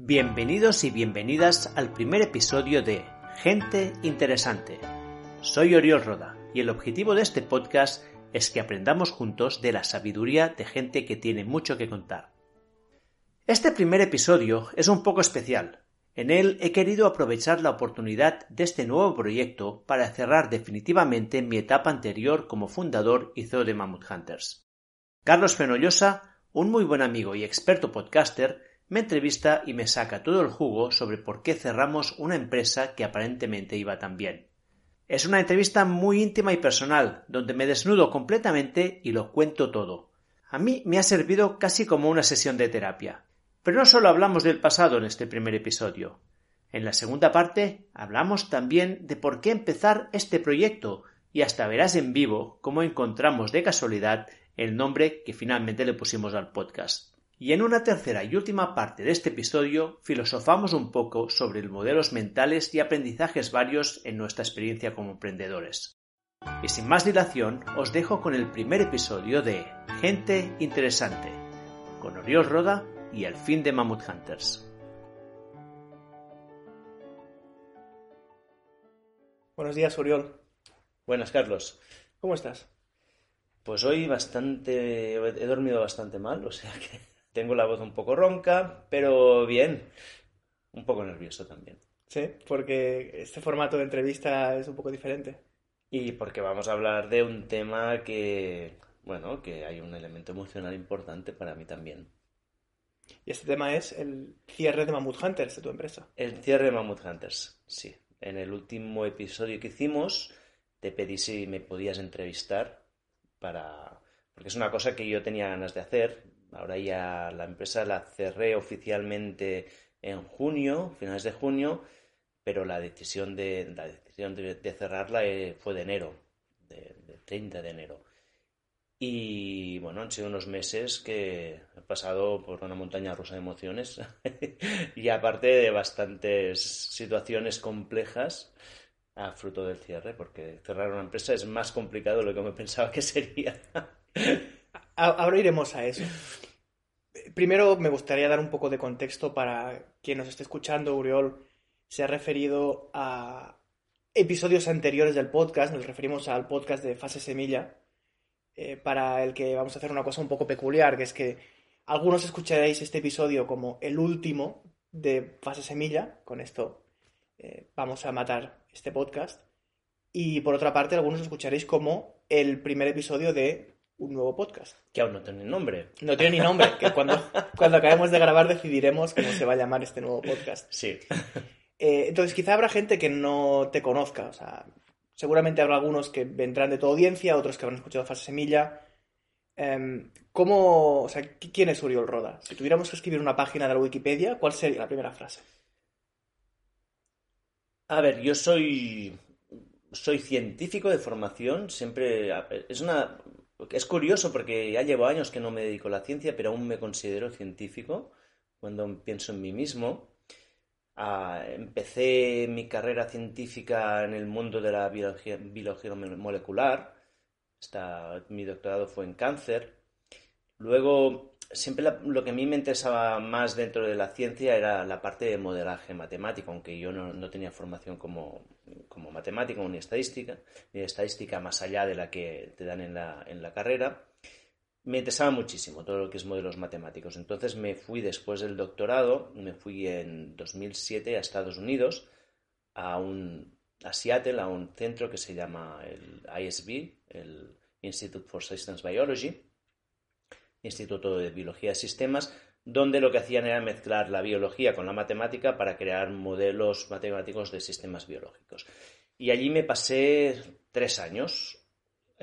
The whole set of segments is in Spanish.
Bienvenidos y bienvenidas al primer episodio de Gente Interesante. Soy Oriol Roda y el objetivo de este podcast es que aprendamos juntos de la sabiduría de gente que tiene mucho que contar. Este primer episodio es un poco especial. En él he querido aprovechar la oportunidad de este nuevo proyecto para cerrar definitivamente mi etapa anterior como fundador y CEO de Mammoth Hunters. Carlos Fenollosa, un muy buen amigo y experto podcaster, me entrevista y me saca todo el jugo sobre por qué cerramos una empresa que aparentemente iba tan bien. Es una entrevista muy íntima y personal, donde me desnudo completamente y lo cuento todo. A mí me ha servido casi como una sesión de terapia. Pero no solo hablamos del pasado en este primer episodio. En la segunda parte hablamos también de por qué empezar este proyecto y hasta verás en vivo cómo encontramos de casualidad el nombre que finalmente le pusimos al podcast. Y en una tercera y última parte de este episodio filosofamos un poco sobre los modelos mentales y aprendizajes varios en nuestra experiencia como emprendedores. Y sin más dilación, os dejo con el primer episodio de Gente Interesante, con Oriol Roda y el fin de Mammoth Hunters. Buenos días, Oriol. Buenas, Carlos. ¿Cómo estás? Pues hoy bastante. he dormido bastante mal, o sea que tengo la voz un poco ronca, pero bien. Un poco nervioso también. Sí, porque este formato de entrevista es un poco diferente. Y porque vamos a hablar de un tema que, bueno, que hay un elemento emocional importante para mí también. Y este tema es el cierre de Mammoth Hunters, de tu empresa. El cierre de Mammoth Hunters, sí. En el último episodio que hicimos, te pedí si me podías entrevistar para... Porque es una cosa que yo tenía ganas de hacer. Ahora ya la empresa la cerré oficialmente en junio, finales de junio, pero la decisión de, la decisión de, cerrarla eh, fue de enero, de, 30 de enero. Y bueno, han sido unos meses que he pasado por una montaña rusa de emociones y aparte de bastantes situaciones complejas a fruto del cierre, porque cerrar una empresa es más complicado de lo que me pensaba que sería. Ahora iremos a eso. Primero me gustaría dar un poco de contexto para quien nos esté escuchando. Uriol se ha referido a episodios anteriores del podcast, nos referimos al podcast de Fase Semilla, eh, para el que vamos a hacer una cosa un poco peculiar, que es que algunos escucharéis este episodio como el último de Fase Semilla, con esto eh, vamos a matar este podcast, y por otra parte algunos escucharéis como el primer episodio de un nuevo podcast. Que aún no tiene nombre. No tiene ni nombre, que cuando, cuando acabemos de grabar decidiremos cómo se va a llamar este nuevo podcast. Sí. Eh, entonces, quizá habrá gente que no te conozca. O sea, seguramente habrá algunos que vendrán de tu audiencia, otros que habrán escuchado Fase Semilla. Em, ¿Cómo, o sea, quién es Uriol Roda? Si tuviéramos que escribir una página de la Wikipedia, ¿cuál sería la primera frase? A ver, yo soy soy científico de formación, siempre es una es curioso porque ya llevo años que no me dedico a la ciencia, pero aún me considero científico cuando pienso en mí mismo. Ah, empecé mi carrera científica en el mundo de la biología, molecular. mi doctorado fue en cáncer. Luego, siempre lo que a mí me interesaba más dentro de la ciencia era la parte de modelaje matemático, aunque yo no tenía formación como, como matemático ni estadística, ni estadística más allá de la que te dan en la, en la carrera, me interesaba muchísimo todo lo que es modelos matemáticos. Entonces me fui después del doctorado, me fui en 2007 a Estados Unidos, a, un, a Seattle, a un centro que se llama el ISB, el Institute for Systems Biology, Instituto de Biología de Sistemas, donde lo que hacían era mezclar la biología con la matemática para crear modelos matemáticos de sistemas biológicos. Y allí me pasé tres años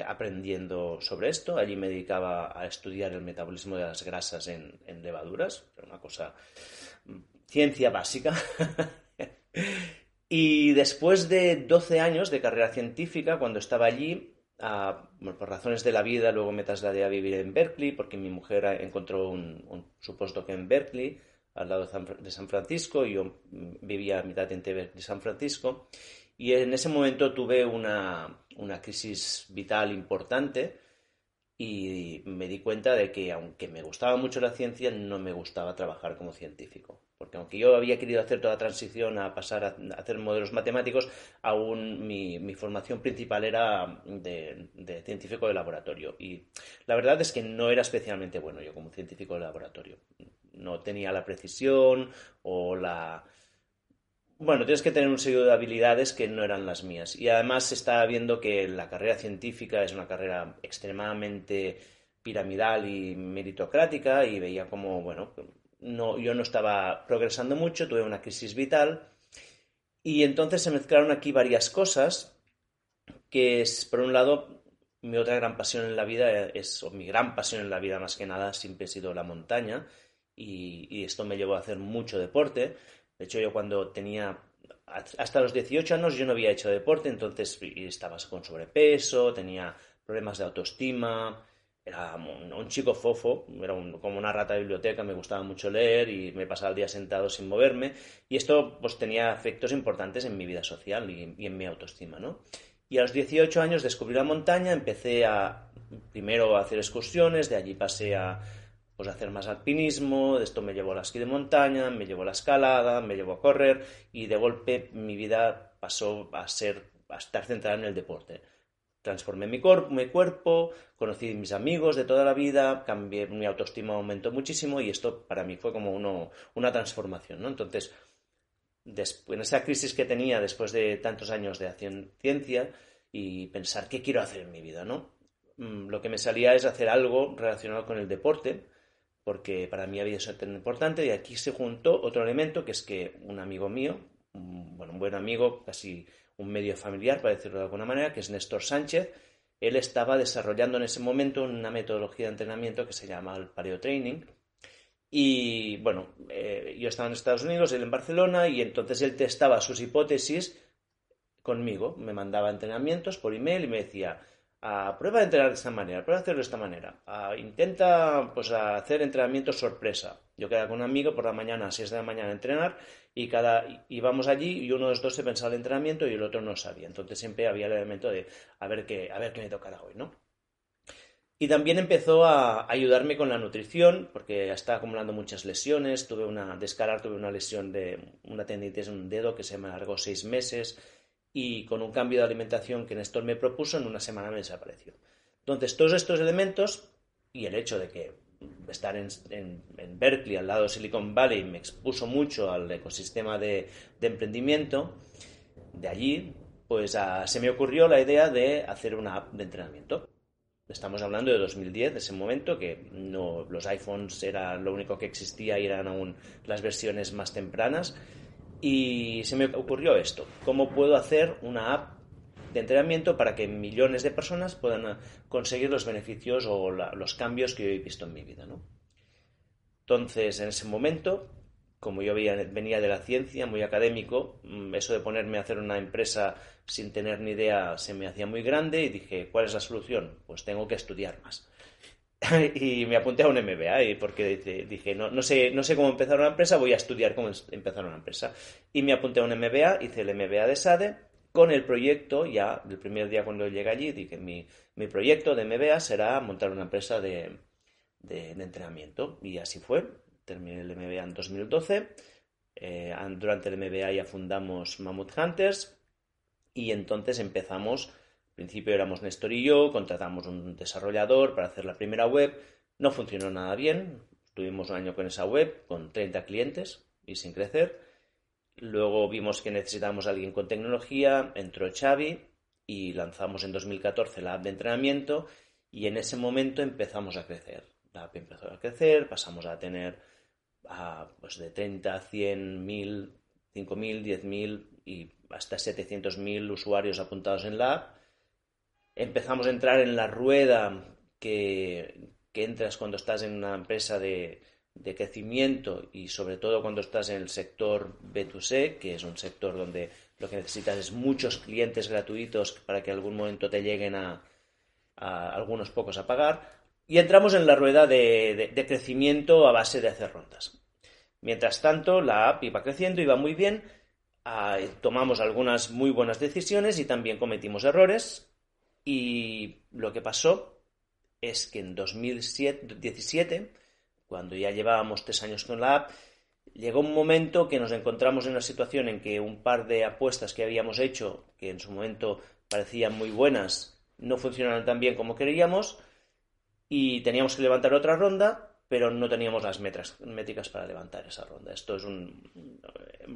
aprendiendo sobre esto. Allí me dedicaba a estudiar el metabolismo de las grasas en, levaduras, una cosa, mm, ciencia básica. y después de 12 años de carrera científica, cuando estaba allí, por razones de la vida, luego me trasladé a vivir en Berkeley porque mi mujer encontró un, un su postdoc en Berkeley, al lado de San Francisco, y yo vivía a mitad entre Berkeley y San Francisco. Y en ese momento tuve una, una crisis vital importante y me di cuenta de que aunque me gustaba mucho la ciencia, no me gustaba trabajar como científico porque aunque yo había querido hacer toda la transición a pasar a, hacer modelos matemáticos, aún mi, formación principal era de, científico de laboratorio. Y la verdad es que no era especialmente bueno yo como científico de laboratorio. No tenía la precisión o la... Bueno, tienes que tener un sello de habilidades que no eran las mías. Y además se estaba viendo que la carrera científica es una carrera extremadamente piramidal y meritocrática y veía como, bueno, yo no estaba progresando mucho, tuve una crisis vital y entonces se mezclaron aquí varias cosas que es, por un lado, mi otra gran pasión en la vida es, o mi gran pasión en la vida más que nada, siempre ha sido la montaña y, esto me llevó a hacer mucho deporte. De hecho, yo cuando tenía hasta los 18 años yo no había hecho deporte, entonces estaba con sobrepeso, tenía problemas de autoestima, era un, chico fofo, era como una rata de biblioteca, me gustaba mucho leer y me pasaba el día sentado sin moverme y esto pues tenía efectos importantes en mi vida social y, en mi autoestima, ¿no? Y a los 18 años descubrí la montaña, empecé a primero a hacer excursiones, de allí pasé a pues, hacer más alpinismo, de esto me llevó a la esquí de montaña, me llevó a la escalada, me llevó a correr y de golpe mi vida pasó a ser a estar centrada en el deporte transformé mi, mi, cuerpo, conocí mis amigos de toda la vida, cambié, mi autoestima aumentó muchísimo y esto para mí fue como uno, una transformación, ¿no? Entonces, en esa crisis que tenía después de tantos años de ciencia y pensar qué quiero hacer en mi vida, ¿no? Mm, lo que me salía es hacer algo relacionado con el deporte, porque para mí había sido tan importante y aquí se juntó otro elemento que es que un amigo mío, bueno, un buen amigo, casi un medio familiar, para decirlo de alguna manera, que es Néstor Sánchez. Él estaba desarrollando en ese momento una metodología de entrenamiento que se llama el Paleo Training. Y bueno, eh, yo estaba en Estados Unidos, él en Barcelona, y entonces él testaba sus hipótesis conmigo. Me mandaba entrenamientos por email y me decía, prueba de entrenar de esta manera, prueba de hacerlo de esta manera. intenta pues, hacer entrenamientos sorpresa. Yo quedaba con un amigo por la mañana, a 6 de la mañana a entrenar y cada íbamos allí y uno de los dos se pensaba el entrenamiento y el otro no sabía. Entonces siempre había el elemento de a ver qué, a ver qué me tocará hoy, ¿no? Y también empezó a ayudarme con la nutrición, porque estaba acumulando muchas lesiones. Tuve una, de escalar tuve una lesión de una tendinitis en un dedo que se me alargó seis meses y con un cambio de alimentación que Néstor me propuso, en una semana me desapareció. Entonces, todos estos elementos y el hecho de que estar en, Berkeley, al lado de Silicon Valley, me expuso mucho al ecosistema de, emprendimiento, de allí, pues se me ocurrió la idea de hacer una app de entrenamiento. Estamos hablando de 2010, de ese momento, que no, los iPhones era lo único que existía y eran aún las versiones más tempranas. Y se me ocurrió esto, ¿cómo puedo hacer una app de entrenamiento para que millones de personas puedan eh, conseguir los beneficios o los cambios que yo he visto en mi vida? ¿no? Entonces, en ese momento, como yo venía de la ciencia, muy académico, mm, eso de ponerme a hacer una empresa sin tener ni idea se me hacía muy grande y dije, ¿cuál es la solución? Pues tengo que estudiar más. y me apunté a un MBA porque dije, no, no, sé, no sé cómo empezar una empresa, voy a estudiar cómo empezar una empresa. Y me apunté a un MBA, hice el MBA de SADE con el proyecto, ya el primer día cuando llegué allí, dije, mi, mi proyecto de MBA será montar una empresa de, de, entrenamiento. Y así fue. Terminé el MBA en 2012. Eh, durante el MBA ya fundamos Mammoth Hunters y entonces empezamos principio éramos Néstor y yo, contratamos un desarrollador para hacer la primera web, no funcionó nada bien, tuvimos un año con esa web, con 30 clientes y sin crecer. Luego vimos que necesitábamos a alguien con tecnología, entró Xavi y lanzamos en 2014 la app de entrenamiento y en ese momento empezamos a crecer. La app empezó a crecer, pasamos a tener a, pues de 30 a 100, 1000, 5000, 10000 y hasta 700.000 usuarios apuntados en la app empezamos a entrar en la rueda que, entras cuando estás en una empresa de, crecimiento y sobre todo cuando estás en el sector B2C, que es un sector donde lo que necesitas es muchos clientes gratuitos para que algún momento te lleguen a, algunos pocos a pagar. Y entramos en la rueda de, crecimiento a base de hacer rondas. Mientras tanto, la app iba creciendo, iba muy bien, ah, tomamos algunas muy buenas decisiones y también cometimos errores y lo que pasó es que en 2017, cuando ya llevábamos tres años con la app, llegó un momento que nos encontramos en una situación en que un par de apuestas que habíamos hecho, que en su momento parecían muy buenas, no funcionaron tan bien como queríamos y teníamos que levantar otra ronda, pero no teníamos las métricas para levantar esa ronda. Esto es un...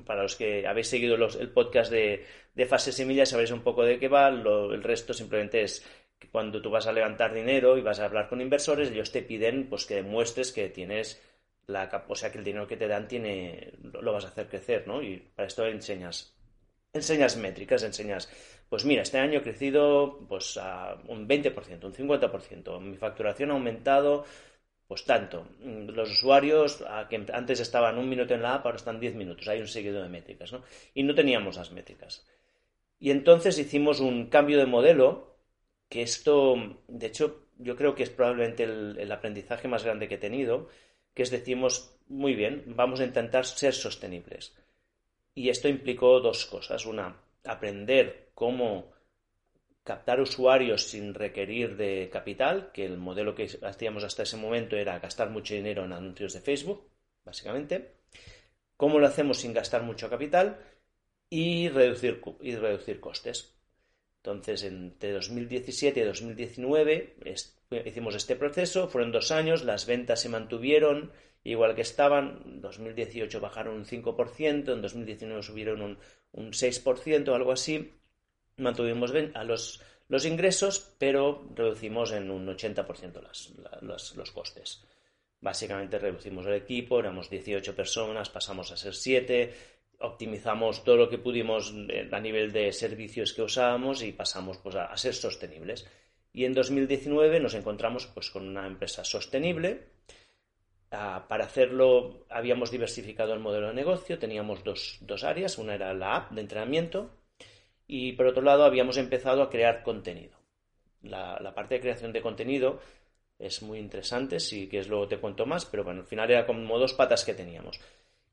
Para los que habéis seguido el podcast de, de Fase Semilla sabéis un poco de qué va, el resto simplemente es que cuando tú vas a levantar dinero y vas a hablar con inversores, ellos te piden pues que demuestres que tienes la o sea que el dinero que te dan tiene lo vas a hacer crecer, ¿no? Y para esto enseñas enseñas métricas, enseñas pues mira, este año he crecido pues a un 20%, un 50%, mi facturación ha aumentado pues tanto. Los usuarios que antes estaban un minuto en la app ahora están 10 minutos, hay un seguido de métricas, ¿no? Y no teníamos las métricas. Y entonces hicimos un cambio de modelo que esto, de hecho, yo creo que es probablemente el, aprendizaje más grande que he tenido, que es decimos, muy bien, vamos a intentar ser sostenibles. Y esto implicó dos cosas. Una, aprender cómo captar usuarios sin requerir de capital, que el modelo que hacíamos hasta ese momento era gastar mucho dinero en anuncios de Facebook, básicamente. ¿Cómo lo hacemos sin gastar mucho capital? Y reducir, y reducir costes. Entonces, entre 2017 y 2019 hicimos este proceso, fueron dos años, las ventas se mantuvieron igual que estaban, en 2018 bajaron un 5%, en 2019 subieron un, un 6%, algo así, mantuvimos a los, los ingresos, pero reducimos en un 80% las, los costes. Básicamente reducimos el equipo, éramos 18 personas, pasamos a ser 7, optimizamos todo lo que pudimos eh, a nivel de servicios que usábamos y pasamos pues, a, ser sostenibles. Y en 2019 nos encontramos pues, con una empresa sostenible. Ah, para hacerlo habíamos diversificado el modelo de negocio, teníamos dos, dos áreas, una era la app de entrenamiento y por otro lado habíamos empezado a crear contenido. La, parte de creación de contenido es muy interesante, si quieres luego te cuento más, pero bueno, al final era como dos patas que teníamos.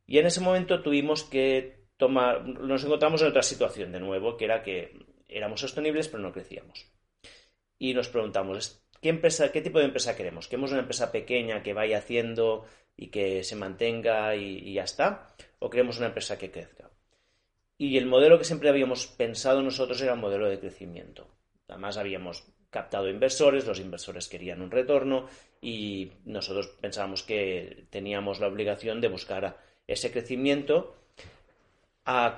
Y en ese momento tuvimos que tomar, nos encontramos en otra situación de nuevo, que era que éramos sostenibles pero no crecíamos. Y nos preguntamos, ¿qué, empresa, qué tipo de empresa queremos? ¿Queremos una empresa pequeña que vaya haciendo y que se mantenga y, ya está? ¿O queremos una empresa que crezca? Y el modelo que siempre habíamos pensado nosotros era un modelo de crecimiento. Además habíamos captado inversores, los inversores querían un retorno y nosotros pensábamos que teníamos la obligación de buscar ese crecimiento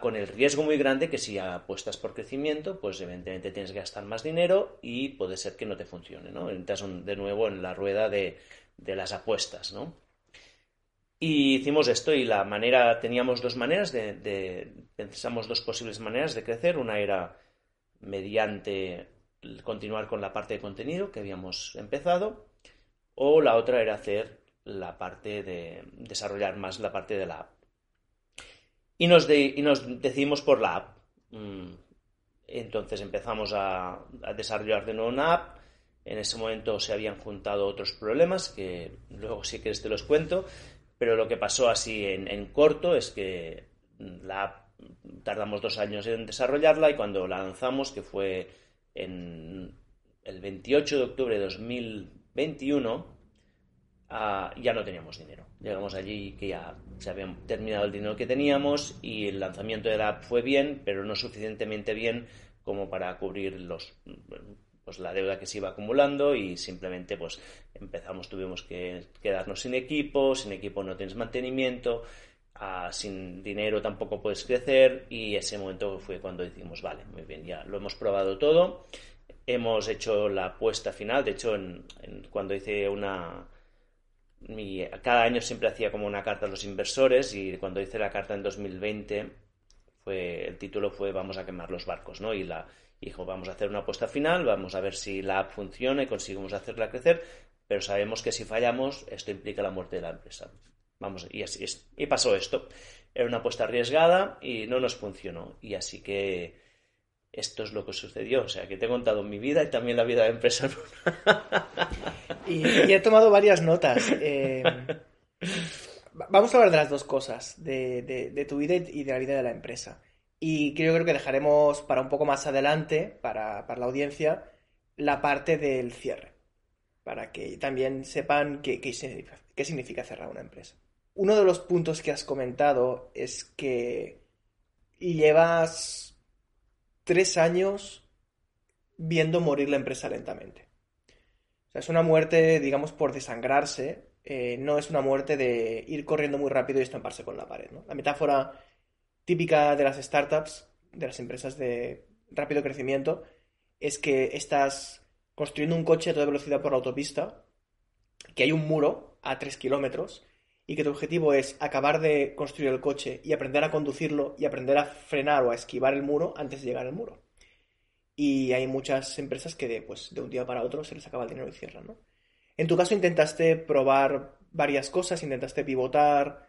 con el riesgo muy grande que si apuestas por crecimiento, pues evidentemente tienes que gastar más dinero y puede ser que no te funcione, ¿no? Entras de nuevo en la rueda de, las apuestas, ¿no? Y hicimos esto y la manera, teníamos dos maneras de, pensamos dos posibles maneras de crecer. Una era mediante continuar con la parte de contenido que habíamos empezado o la otra era hacer la parte de desarrollar más la parte de la app. Y nos, decidimos por la app. Mm, entonces empezamos a, desarrollar de nuevo una app. En ese momento se habían juntado otros problemas que luego si quieres te los cuento. Pero lo que pasó así en, en corto es que la app tardamos dos años en desarrollarla y cuando la lanzamos, que fue en el 28 de octubre de 2021, ya no teníamos dinero. Llegamos allí que ya se había terminado el dinero que teníamos y el lanzamiento de la app fue bien, pero no suficientemente bien como para cubrir los pues la deuda que se iba acumulando y simplemente pues empezamos tuvimos que quedarnos sin equipo, sin equipo no tienes mantenimiento, ah, sin dinero tampoco puedes crecer y ese momento fue cuando decimos vale, muy bien, ya lo hemos probado todo, hemos hecho la apuesta final, de hecho cuando hice una cada año siempre hacía como una carta a los inversores y cuando hice la carta en 2020 fue, el título fue Vamos a quemar los barcos, ¿no? Y la dijo, vamos a hacer una apuesta final, vamos a ver si la app funciona y conseguimos hacerla crecer, pero sabemos que si fallamos esto implica la muerte de la empresa. Vamos, y así es. Y pasó esto. Era una apuesta arriesgada y no nos funcionó. Y así que esto es lo que sucedió. O sea, que te he contado mi vida y también la vida de empresa. y, he tomado varias notas. Eh, vamos a hablar de las dos cosas, de, tu vida y de la vida de la empresa. Y creo, creo que dejaremos para un poco más adelante, para, la audiencia, la parte del cierre. Para que también sepan qué, qué significa cerrar una empresa. uno de los puntos que has comentado es que llevas tres años viendo morir la empresa lentamente. O sea, es una muerte, digamos, por desangrarse, eh, no es una muerte de ir corriendo muy rápido y estamparse con la pared. La metáfora típica de las startups, de las empresas de rápido crecimiento, es que estás construyendo un coche a toda velocidad por la autopista, que hay un muro a 3 kilómetros y que tu objetivo es acabar de construir el coche y aprender a conducirlo y aprender a frenar o a esquivar el muro antes de llegar al muro. Y hay muchas empresas que de, pues, de un día para otro se les acaba el dinero y cierran, ¿no? En tu caso intentaste probar varias cosas, intentaste pivotar.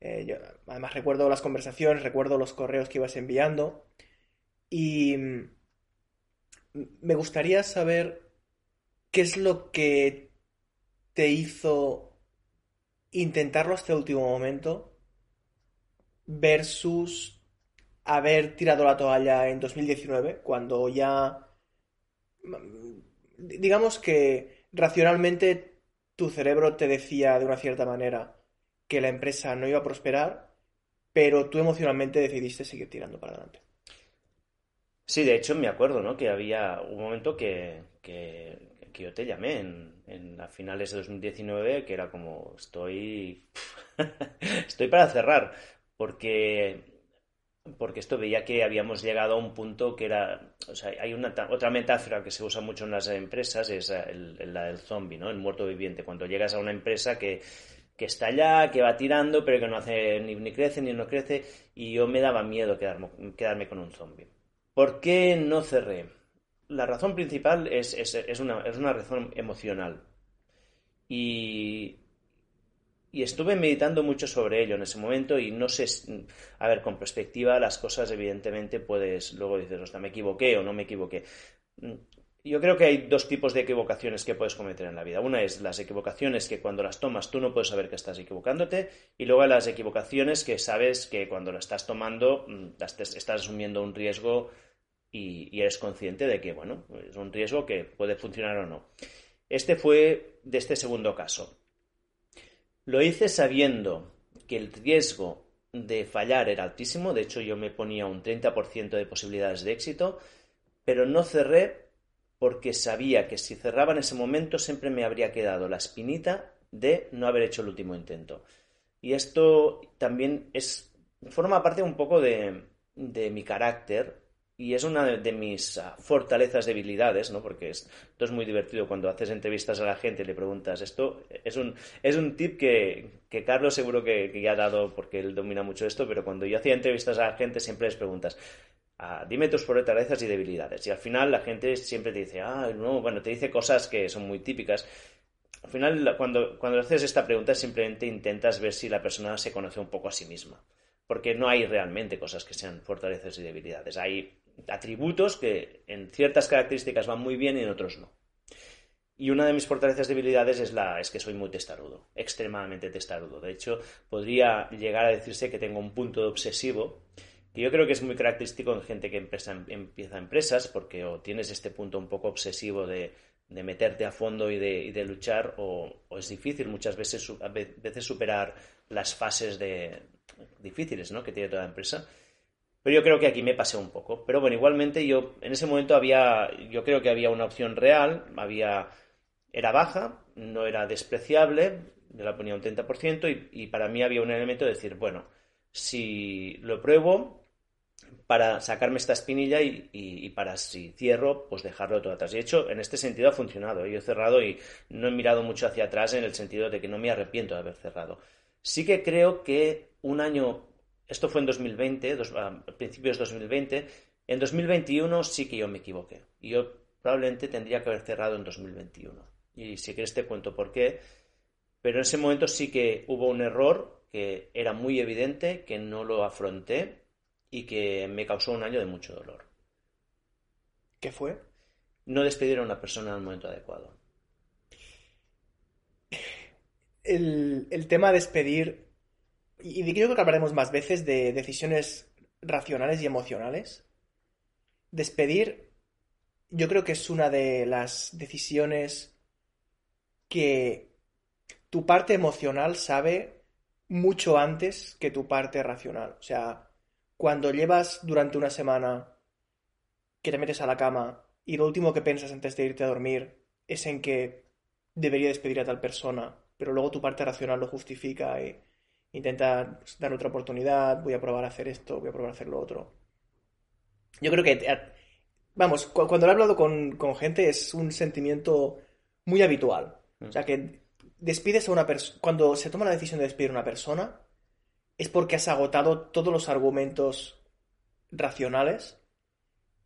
Eh, además recuerdo las conversaciones, recuerdo los correos que ibas enviando. Y mm, me gustaría saber qué es lo que te hizo intentarlo hasta el último momento versus haber tirado la toalla en 2019 cuando ya digamos que racionalmente tu cerebro te decía de una cierta manera que la empresa no iba a prosperar, pero tú emocionalmente decidiste seguir tirando para adelante. Sí, de hecho me acuerdo, ¿no? Que había un momento que, que yo te llamé en, en finales de 2019, que era como, estoy, estoy para cerrar, porque, porque esto veía que habíamos llegado a un punto que era, o sea, hay una, otra metáfora que se usa mucho en las empresas, es la del zombie, ¿no? El muerto viviente, cuando llegas a una empresa que, que está allá, que va tirando, pero que no hace ni, ni crece ni no crece, y yo me daba miedo quedarme, quedarme con un zombie. ¿Por qué no cerré? la razón principal es, es, una, es una razón emocional. Y, y estuve meditando mucho sobre ello en ese momento y no sé, a ver, con perspectiva las cosas evidentemente puedes, luego dices, hostia, me equivoqué o no me equivoqué. Yo creo que hay dos tipos de equivocaciones que puedes cometer en la vida. Una es las equivocaciones que cuando las tomas tú no puedes saber que estás equivocándote y luego las equivocaciones que sabes que cuando las estás tomando mm, estás asumiendo un riesgo y, eres consciente de que, bueno, es un riesgo que puede funcionar o no. Este fue de este segundo caso. Lo hice sabiendo que el riesgo de fallar era altísimo, de hecho yo me ponía un 30% de posibilidades de éxito, pero no cerré porque sabía que si cerraba en ese momento siempre me habría quedado la espinita de no haber hecho el último intento. Y esto también es forma parte un poco de, mi carácter y es una de, mis ah, fortalezas, debilidades, ¿no? Porque esto es muy divertido cuando haces entrevistas a la gente y le preguntas. Esto es un, es un tip que, Carlos seguro que, ya ha dado porque él domina mucho esto, pero cuando yo hacía entrevistas a la gente siempre les preguntas. Ah, dime tus fortalezas y debilidades. Y al final la gente siempre te dice, ah, no, bueno, te dice cosas que son muy típicas. Al final, cuando, cuando haces esta pregunta, simplemente intentas ver si la persona se conoce un poco a sí misma. Porque no hay realmente cosas que sean fortalezas y debilidades. Hay atributos que en ciertas características van muy bien y en otros no. Y una de mis fortalezas y debilidades es, la, es que soy muy testarudo, extremadamente testarudo. De hecho, podría llegar a decirse que tengo un punto obsesivo, que yo creo que es muy característico en gente que empieza, empieza empresas, porque o tienes este punto un poco obsesivo de, meterte a fondo y de, luchar, o, es difícil muchas veces, superar las fases de, difíciles que tiene toda empresa. Pero yo creo que aquí me pasé un poco. Pero bueno, igualmente yo en ese momento había, yo creo que había una opción real, había, era baja, no era despreciable, yo la ponía un 30% y, y para mí había un elemento de decir, bueno, si lo pruebo para sacarme esta espinilla y, para si cierro, pues dejarlo todo atrás. Y de hecho, en este sentido ha funcionado. Yo he cerrado y no he mirado mucho hacia atrás en el sentido de que no me arrepiento de haber cerrado. Sí que creo que un año esto fue en 2020, a principios de 2020. En 2021 sí que yo me equivoqué. Y yo probablemente tendría que haber cerrado en 2021. Y si quieres te cuento por qué. Pero en ese momento sí que hubo un error que era muy evidente, que no lo afronté y que me causó un año de mucho dolor. ¿Qué fue? No despedir a una persona en el momento adecuado. El, el tema despedir y creo que hablaremos más veces de decisiones racionales y emocionales. Despedir, yo creo que es una de las decisiones que tu parte emocional sabe mucho antes que tu parte racional. O sea, cuando llevas durante una semana que te metes a la cama y lo último que piensas antes de irte a dormir es en que debería despedir a tal persona, pero luego tu parte racional lo justifica y intenta pues, dar otra oportunidad, voy a probar a hacer esto, voy a probar a hacer lo otro. Yo creo que, eh, vamos, cuando lo he hablado con, con gente es un sentimiento muy habitual. O sea, que despides a una persona, cuando se toma la decisión de despedir a una persona, es porque has agotado todos los argumentos racionales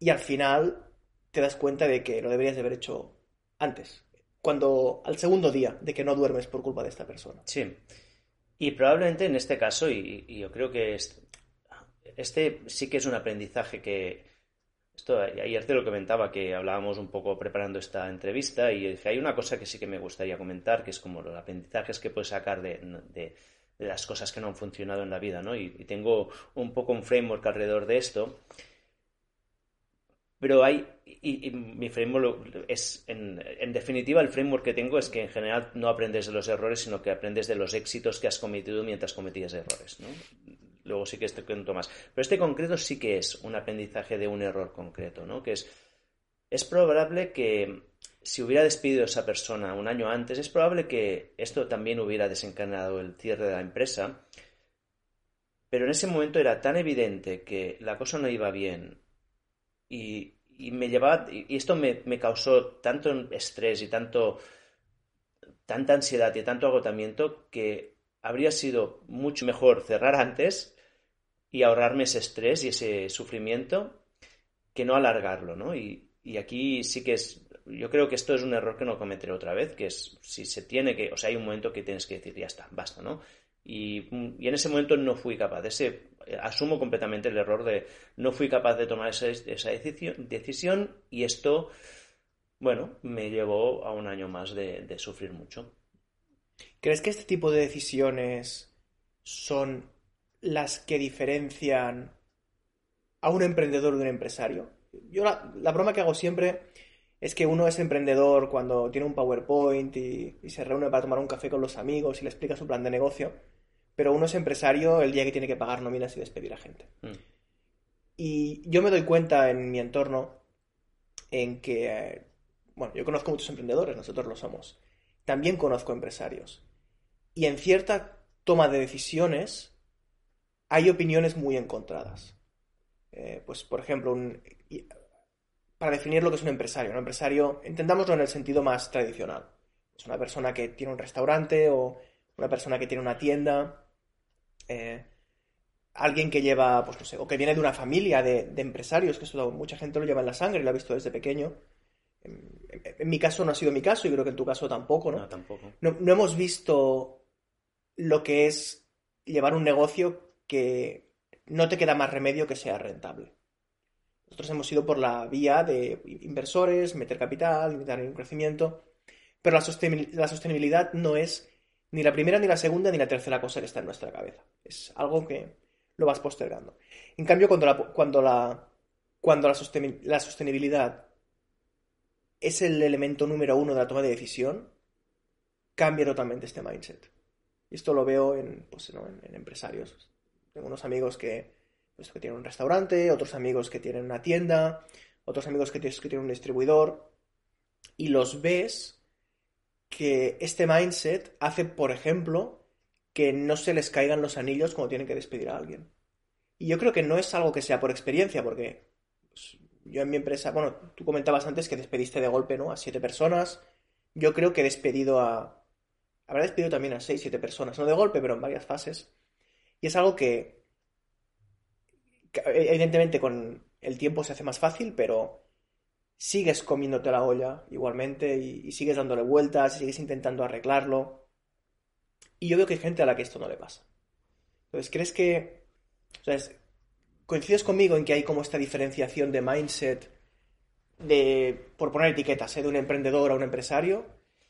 y al final te das cuenta de que lo deberías de haber hecho antes, cuando al segundo día de que no duermes por culpa de esta persona. Sí. Y probablemente en este caso, y, yo creo que este sí que es un aprendizaje que, esto ayer te lo comentaba, que hablábamos un poco preparando esta entrevista y dije, hay una cosa que sí que me gustaría comentar, que es como los aprendizajes que puedes sacar de las cosas que no han funcionado en la vida, ¿no? Y, tengo un poco un framework alrededor de esto. Pero hay, y, mi framework es, en, en, definitiva, el framework que tengo es que en general no aprendes de los errores, sino que aprendes de los éxitos que has cometido mientras cometías errores, ¿no? Luego sí que este cuento más. Pero este concreto sí que es un aprendizaje de un error concreto, ¿no? Que es, es probable que si hubiera despedido a esa persona un año antes, es probable que esto también hubiera desencadenado el cierre de la empresa. Pero en ese momento era tan evidente que la cosa no iba bien y, me llevaba, y esto me, causó tanto estrés y tanto, tanta ansiedad y tanto agotamiento que habría sido mucho mejor cerrar antes y ahorrarme ese estrés y ese sufrimiento que no alargarlo, ¿no? Y, y aquí sí que es yo creo que esto es un error que no cometeré otra vez, que es si se tiene que, o sea, hay un momento que tienes que decir, ya está, basta, ¿no? Y, en ese momento no fui capaz, ese, asumo completamente el error de no fui capaz de tomar esa, esa decisión, decisión, y esto, bueno, me llevó a un año más de, de sufrir mucho. ¿Crees que este tipo de decisiones son las que diferencian a un emprendedor de un empresario? Yo la, la broma que hago siempre es que uno es emprendedor cuando tiene un PowerPoint y, se reúne para tomar un café con los amigos y le explica su plan de negocio, pero uno es empresario el día que tiene que pagar nóminas y despedir a gente. Mm. Y yo me doy cuenta en mi entorno en que, bueno, yo conozco muchos emprendedores, nosotros lo somos. También conozco empresarios. Y en cierta toma de decisiones hay opiniones muy encontradas. Eh, pues, por ejemplo, un, para definir lo que es un empresario. Un empresario, entendámoslo en el sentido más tradicional. Es una persona que tiene un restaurante o una persona que tiene una tienda. Eh, alguien que lleva, pues no sé, o que viene de una familia de, empresarios, que eso mucha gente lo lleva en la sangre y lo ha visto desde pequeño. En, mi caso no ha sido mi caso y creo que en tu caso tampoco, ¿no? No, tampoco. No, no hemos visto lo que es llevar un negocio que no te queda más remedio que sea rentable. Nosotros hemos ido por la vía de inversores, meter capital, invitar un crecimiento, pero la, sostenibilidad no es ni la primera, ni la segunda, ni la tercera cosa que está en nuestra cabeza. Es algo que lo vas postergando. En cambio, cuando la, cuando la, cuando sostenibilidad es el elemento número uno de la toma de decisión, cambia totalmente este mindset. Y esto lo veo en, pues, en empresarios. Tengo unos amigos que pues, que tienen un restaurante, otros amigos que tienen una tienda, otros amigos que, tienen un distribuidor, y los ves que este mindset hace, por ejemplo, que no se les caigan los anillos cuando tienen que despedir a alguien. Y yo creo que no es algo que sea por experiencia, porque pues, yo en mi empresa, bueno, tú comentabas antes que despediste de golpe, ¿no? A siete personas. Yo creo que he despedido a... Habrá despedido también a seis, siete personas, no de golpe, pero en varias fases. Y es algo que evidentemente con el tiempo se hace más fácil, pero sigues comiéndote la olla igualmente y, sigues dándole vueltas y sigues intentando arreglarlo. Y yo veo que hay gente a la que esto no le pasa. Entonces, ¿crees que... O sea, ¿Coincides conmigo en que hay como esta diferenciación de mindset de, por poner etiquetas, ¿eh? de un emprendedor a un empresario?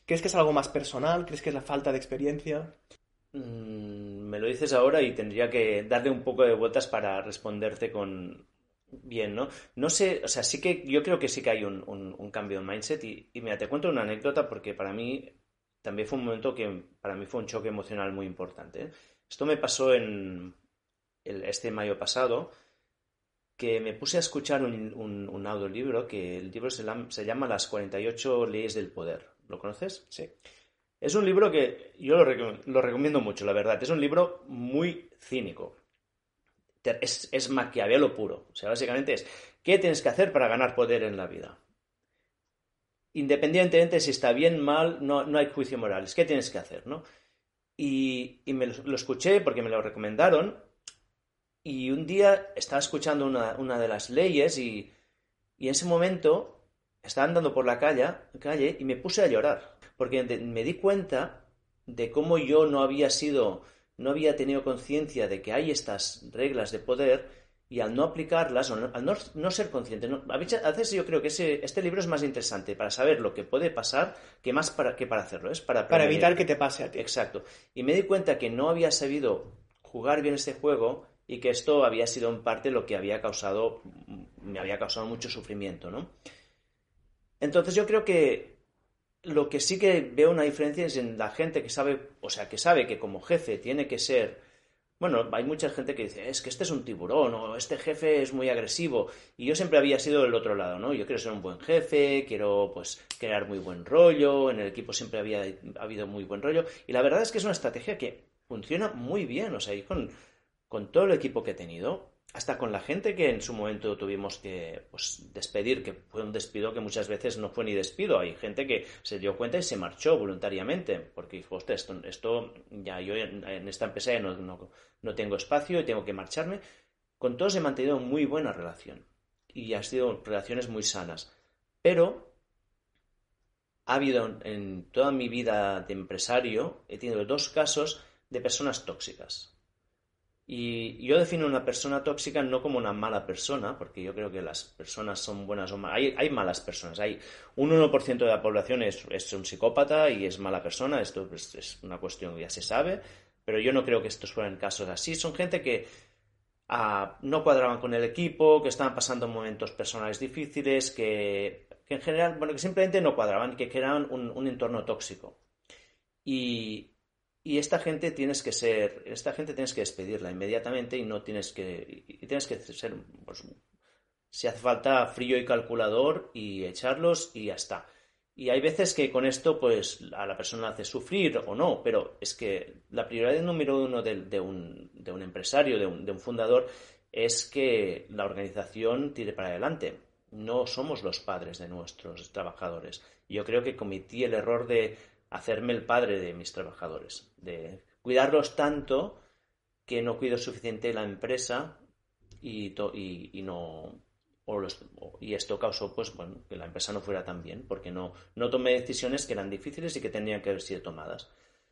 ¿Crees que es algo más personal? ¿Crees que es la falta de experiencia? Mm, me lo dices ahora y tendría que darle un poco de vueltas para responderte con bien, ¿no? No sé, o sea, sí que yo creo que sí que hay un, cambio de mindset y, y mira, te cuento una anécdota porque para mí también fue un momento que para mí fue un choque emocional muy importante. ¿eh? Esto me pasó en este mayo pasado, que me puse a escuchar un, audiolibro, que el libro se, se, llama Las 48 leyes del poder. ¿Lo conoces? Sí. Es un libro que yo lo, recomiendo mucho, la verdad. Es un libro muy cínico. Es, es maquiavelo puro. O sea, básicamente es, ¿qué tienes que hacer para ganar poder en la vida? Independientemente si está bien, mal, no, no hay juicio moral. ¿Qué tienes que hacer, no? Y, me lo, escuché porque me lo recomendaron. Y un día estaba escuchando una, de las leyes y, y, en ese momento estaba andando por la calle, calle y me puse a llorar. Porque me di cuenta de cómo yo no había sido, no había tenido conciencia de que hay estas reglas de poder y al no aplicarlas, o al no, ser consciente, a veces yo creo que ese, este libro es más interesante para saber lo que puede pasar que más para, que para hacerlo. Es para, para evitar que te pase a ti. Exacto. Y me di cuenta que no había sabido jugar bien este juego y que esto había sido en parte lo que había causado, me había causado mucho sufrimiento, ¿no? Entonces yo creo que lo que sí que veo una diferencia es en la gente que sabe, o sea, que sabe que como jefe tiene que ser bueno, hay mucha gente que dice, es que este es un tiburón o este jefe es muy agresivo. Y yo siempre había sido del otro lado, ¿no? Yo quiero ser un buen jefe, quiero pues crear muy buen rollo, en el equipo siempre había habido muy buen rollo. Y la verdad es que es una estrategia que funciona muy bien, o sea, con, con todo el equipo que he tenido, hasta con la gente que en su momento tuvimos que pues, despedir, que fue un despido que muchas veces no fue ni despido. Hay gente que se dio cuenta y se marchó voluntariamente, porque dijo, esto, esto ya yo en, esta empresa ya no, no, tengo espacio y tengo que marcharme. Con todos he mantenido muy buena relación y han sido relaciones muy sanas. Pero ha habido en toda mi vida de empresario, he tenido dos casos de personas tóxicas y yo defino una persona tóxica no como una mala persona, porque yo creo que las personas son buenas o malas. Hay, malas personas. Hay un 1% de la población es, es, un psicópata y es mala persona. Esto es una cuestión que ya se sabe. Pero yo no creo que estos fueran casos así. Son gente que ah, no cuadraban con el equipo, que estaban pasando momentos personales difíciles, que, que en general, bueno, que simplemente no cuadraban, que creaban un, un entorno tóxico. Y, y esta gente tienes que ser, esta gente tienes que despedirla inmediatamente y no tienes que, y tienes que ser, pues, si hace falta frío y calculador y echarlos y ya está. Y hay veces que con esto, pues, a la persona hace sufrir o no, pero es que la prioridad número uno de, un, de un, empresario, de un, de un fundador, es que la organización tire para adelante. No somos los padres de nuestros trabajadores. Yo creo que cometí el error de hacerme el padre de mis trabajadores, de cuidarlos tanto que no cuido suficiente la empresa y, no y esto causó pues bueno que la empresa no fuera tan bien porque no no tomé decisiones que eran difíciles y que tenían que haber sido tomadas.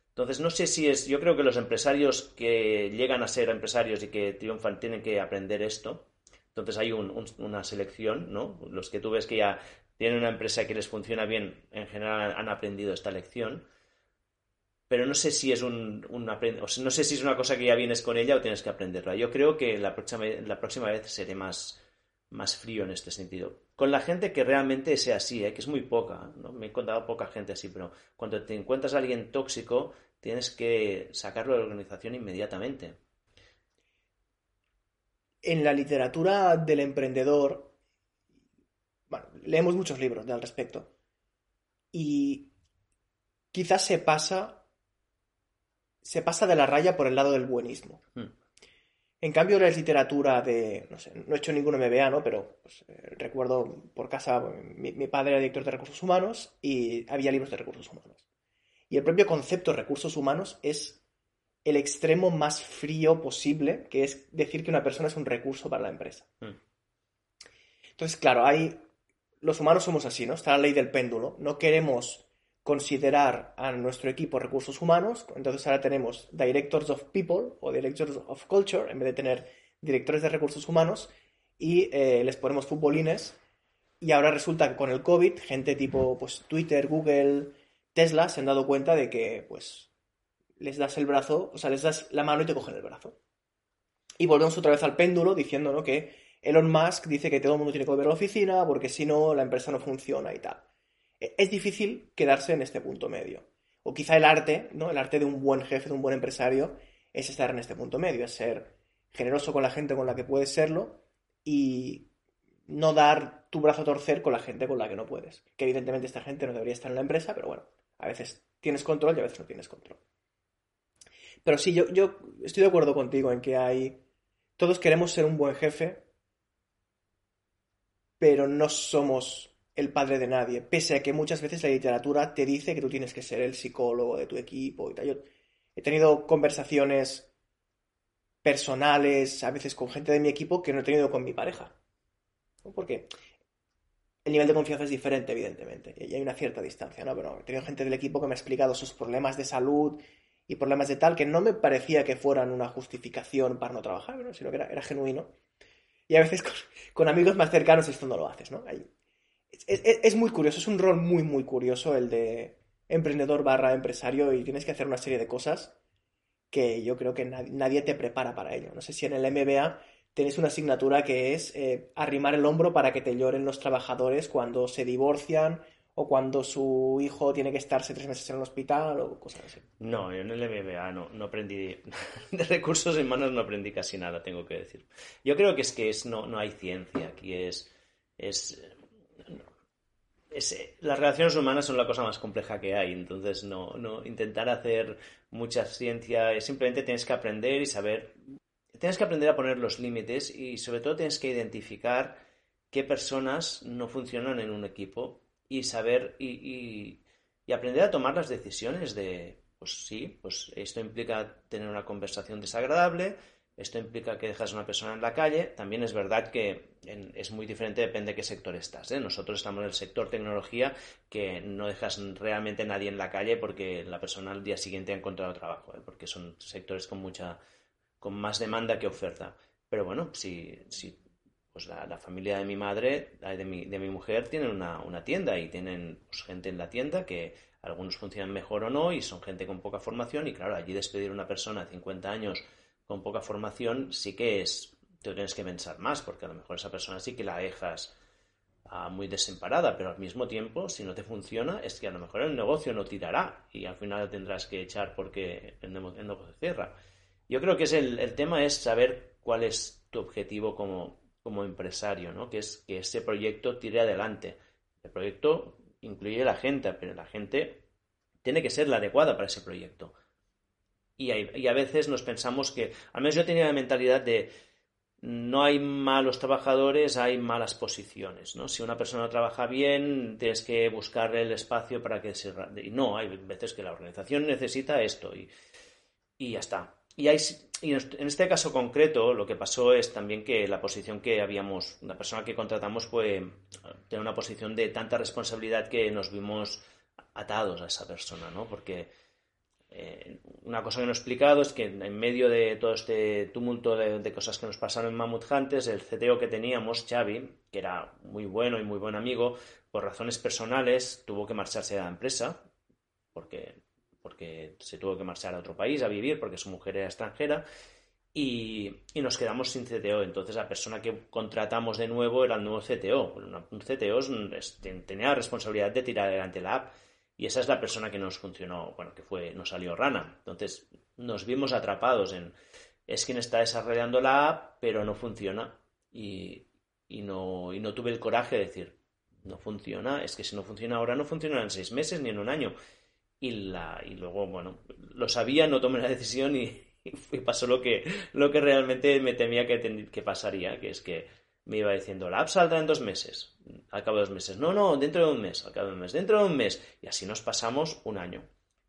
Entonces no sé si es yo creo que los empresarios que llegan a ser empresarios y que triunfan tienen que aprender esto. Entonces hay una selección no los que tú ves que ya tienen una empresa que les funciona bien, en general han aprendido esta lección. Pero no sé si es un, no sé si es una cosa que ya vienes con ella o tienes que aprenderla. Yo creo que la próxima, la próxima vez seré más, más frío en este sentido. Con la gente que realmente sea así, ¿eh? que es muy poca, ¿no? me he encontrado poca gente así, pero cuando te encuentras a alguien tóxico, tienes que sacarlo de la organización inmediatamente. En la literatura del emprendedor bueno, leemos muchos libros al respecto. Y quizás se pasa, se pasa de la raya por el lado del buenismo. Hmm. En cambio, la literatura de, no sé, no he hecho ningún MBA, ¿no? Pero pues, eh, recuerdo por casa, mi, mi, padre era director de recursos humanos y había libros de recursos humanos. Y el propio concepto de recursos humanos es el extremo más frío posible, que es decir que una persona es un recurso para la empresa. Hmm. Entonces, claro, hay los humanos somos así, ¿no? Está la ley del péndulo. No queremos considerar a nuestro equipo recursos humanos, entonces ahora tenemos directors of people o directors of culture en vez de tener directores de recursos humanos y eh, les ponemos futbolines y ahora resulta que con el COVID gente tipo pues Twitter, Google, Tesla se han dado cuenta de que pues les das el brazo, o sea, les das la mano y te cogen el brazo. Y volvemos otra vez al péndulo diciendo ¿no? que Elon Musk dice que todo el mundo tiene que volver a la oficina porque si no la empresa no funciona y tal. E, es difícil quedarse en este punto medio. O quizá el arte, ¿no? El arte de un buen jefe, de un buen empresario, es estar en este punto medio, es ser generoso con la gente con la que puedes serlo y no dar tu brazo a torcer con la gente con la que no puedes. Que evidentemente esta gente no debería estar en la empresa, pero bueno, a veces tienes control y a veces no tienes control. Pero sí, yo, yo estoy de acuerdo contigo en que hay... Todos queremos ser un buen jefe, pero no somos el padre de nadie, pese a que muchas veces la literatura te dice que tú tienes que ser el psicólogo de tu equipo y tal. Yo he tenido conversaciones personales, a veces con gente de mi equipo, que no he tenido con mi pareja. Porque el nivel de confianza es diferente, evidentemente, y hay una cierta distancia, ¿no? Pero he tenido gente del equipo que me ha explicado sus problemas de salud y problemas de tal, que no me parecía que fueran una justificación para no trabajar, sino que era, genuino. Y a veces con, amigos más cercanos esto no lo haces, ¿no? es, muy curioso, es un rol muy, muy curioso el de emprendedor barra empresario y tienes que hacer una serie de cosas que yo creo que nadie, te prepara para ello. No sé si en el MBA tenéis una asignatura que es eh, arrimar el hombro para que te lloren los trabajadores cuando se divorcian o cuando su hijo tiene que estarse tres meses en el hospital o cosas así. No, yo en el MBA no, aprendí de recursos humanos no aprendí casi nada, tengo que decir. Yo creo que es que es, no, no hay ciencia, aquí es, es las relaciones humanas son la cosa más compleja que hay, entonces no, no intentar hacer mucha ciencia, simplemente tienes que aprender y saber, tienes que aprender a poner los límites y sobre todo tienes que identificar qué personas no funcionan en un equipo y saber y, aprender a tomar las decisiones de, pues sí, pues esto implica tener una conversación desagradable, esto implica que dejas a una persona en la calle. También es verdad que es muy diferente, depende de qué sector estás. ¿eh? Nosotros estamos en el sector tecnología, que no dejas realmente nadie en la calle porque la persona al día siguiente ha encontrado trabajo, ¿eh? porque son sectores con mucha con más demanda que oferta. Pero bueno, si, si pues la, familia de mi madre, de mi, de mi mujer, tienen una, una tienda y tienen pues, gente en la tienda que algunos funcionan mejor o no y son gente con poca formación y claro, allí despedir a una persona de 50 años con poca formación sí que es, te tienes que pensar más, porque a lo mejor esa persona sí que la dejas ah, muy desemparada, pero al mismo tiempo, si no te funciona, es que a lo mejor el negocio no tirará y al final tendrás que echar porque el, negocio cierra. Yo creo que es el, tema es saber cuál es tu objetivo como, como empresario, ¿no? Que es que ese proyecto tire adelante. El proyecto incluye la gente, pero la gente tiene que ser la adecuada para ese proyecto. Y, a veces nos pensamos que, al menos yo tenía la mentalidad de no hay malos trabajadores, hay malas posiciones, ¿no? Si una persona trabaja bien, tienes que buscarle el espacio para que se... Y no, hay veces que la organización necesita esto y, y ya está. Y, hay, y en este caso concreto, lo que pasó es también que la posición que habíamos, la persona que contratamos, fue tener una posición de tanta responsabilidad que nos vimos atados a esa persona, ¿no? Porque eh, una cosa que no he explicado es que en medio de todo este tumulto de, cosas que nos pasaron en Mammoth Hunters, el CTO que teníamos, Xavi, que era muy bueno y muy buen amigo, por razones personales tuvo que marcharse de la empresa, porque, porque se tuvo que marchar a otro país a vivir, porque su mujer era extranjera, y, nos quedamos sin CTO. Entonces la persona que contratamos de nuevo era el nuevo CTO. Un CTO tenía la responsabilidad de tirar adelante la app y esa es la persona que nos funcionó, bueno, que fue, nos salió rana. Entonces nos vimos atrapados en, es quien está desarrollando la app, pero no funciona. Y, y, no, y no tuve el coraje de decir, no funciona, es que si no funciona ahora, no funciona en seis meses ni en un año. Y, la, y luego, bueno, lo sabía, no tomé la decisión y, pasó lo que, lo que realmente me temía que, pasaría, que es que me iba diciendo, la app saldrá en dos meses, al cabo de dos meses, no, no, dentro de un mes, al cabo de un mes, dentro de un mes, y así nos pasamos un año.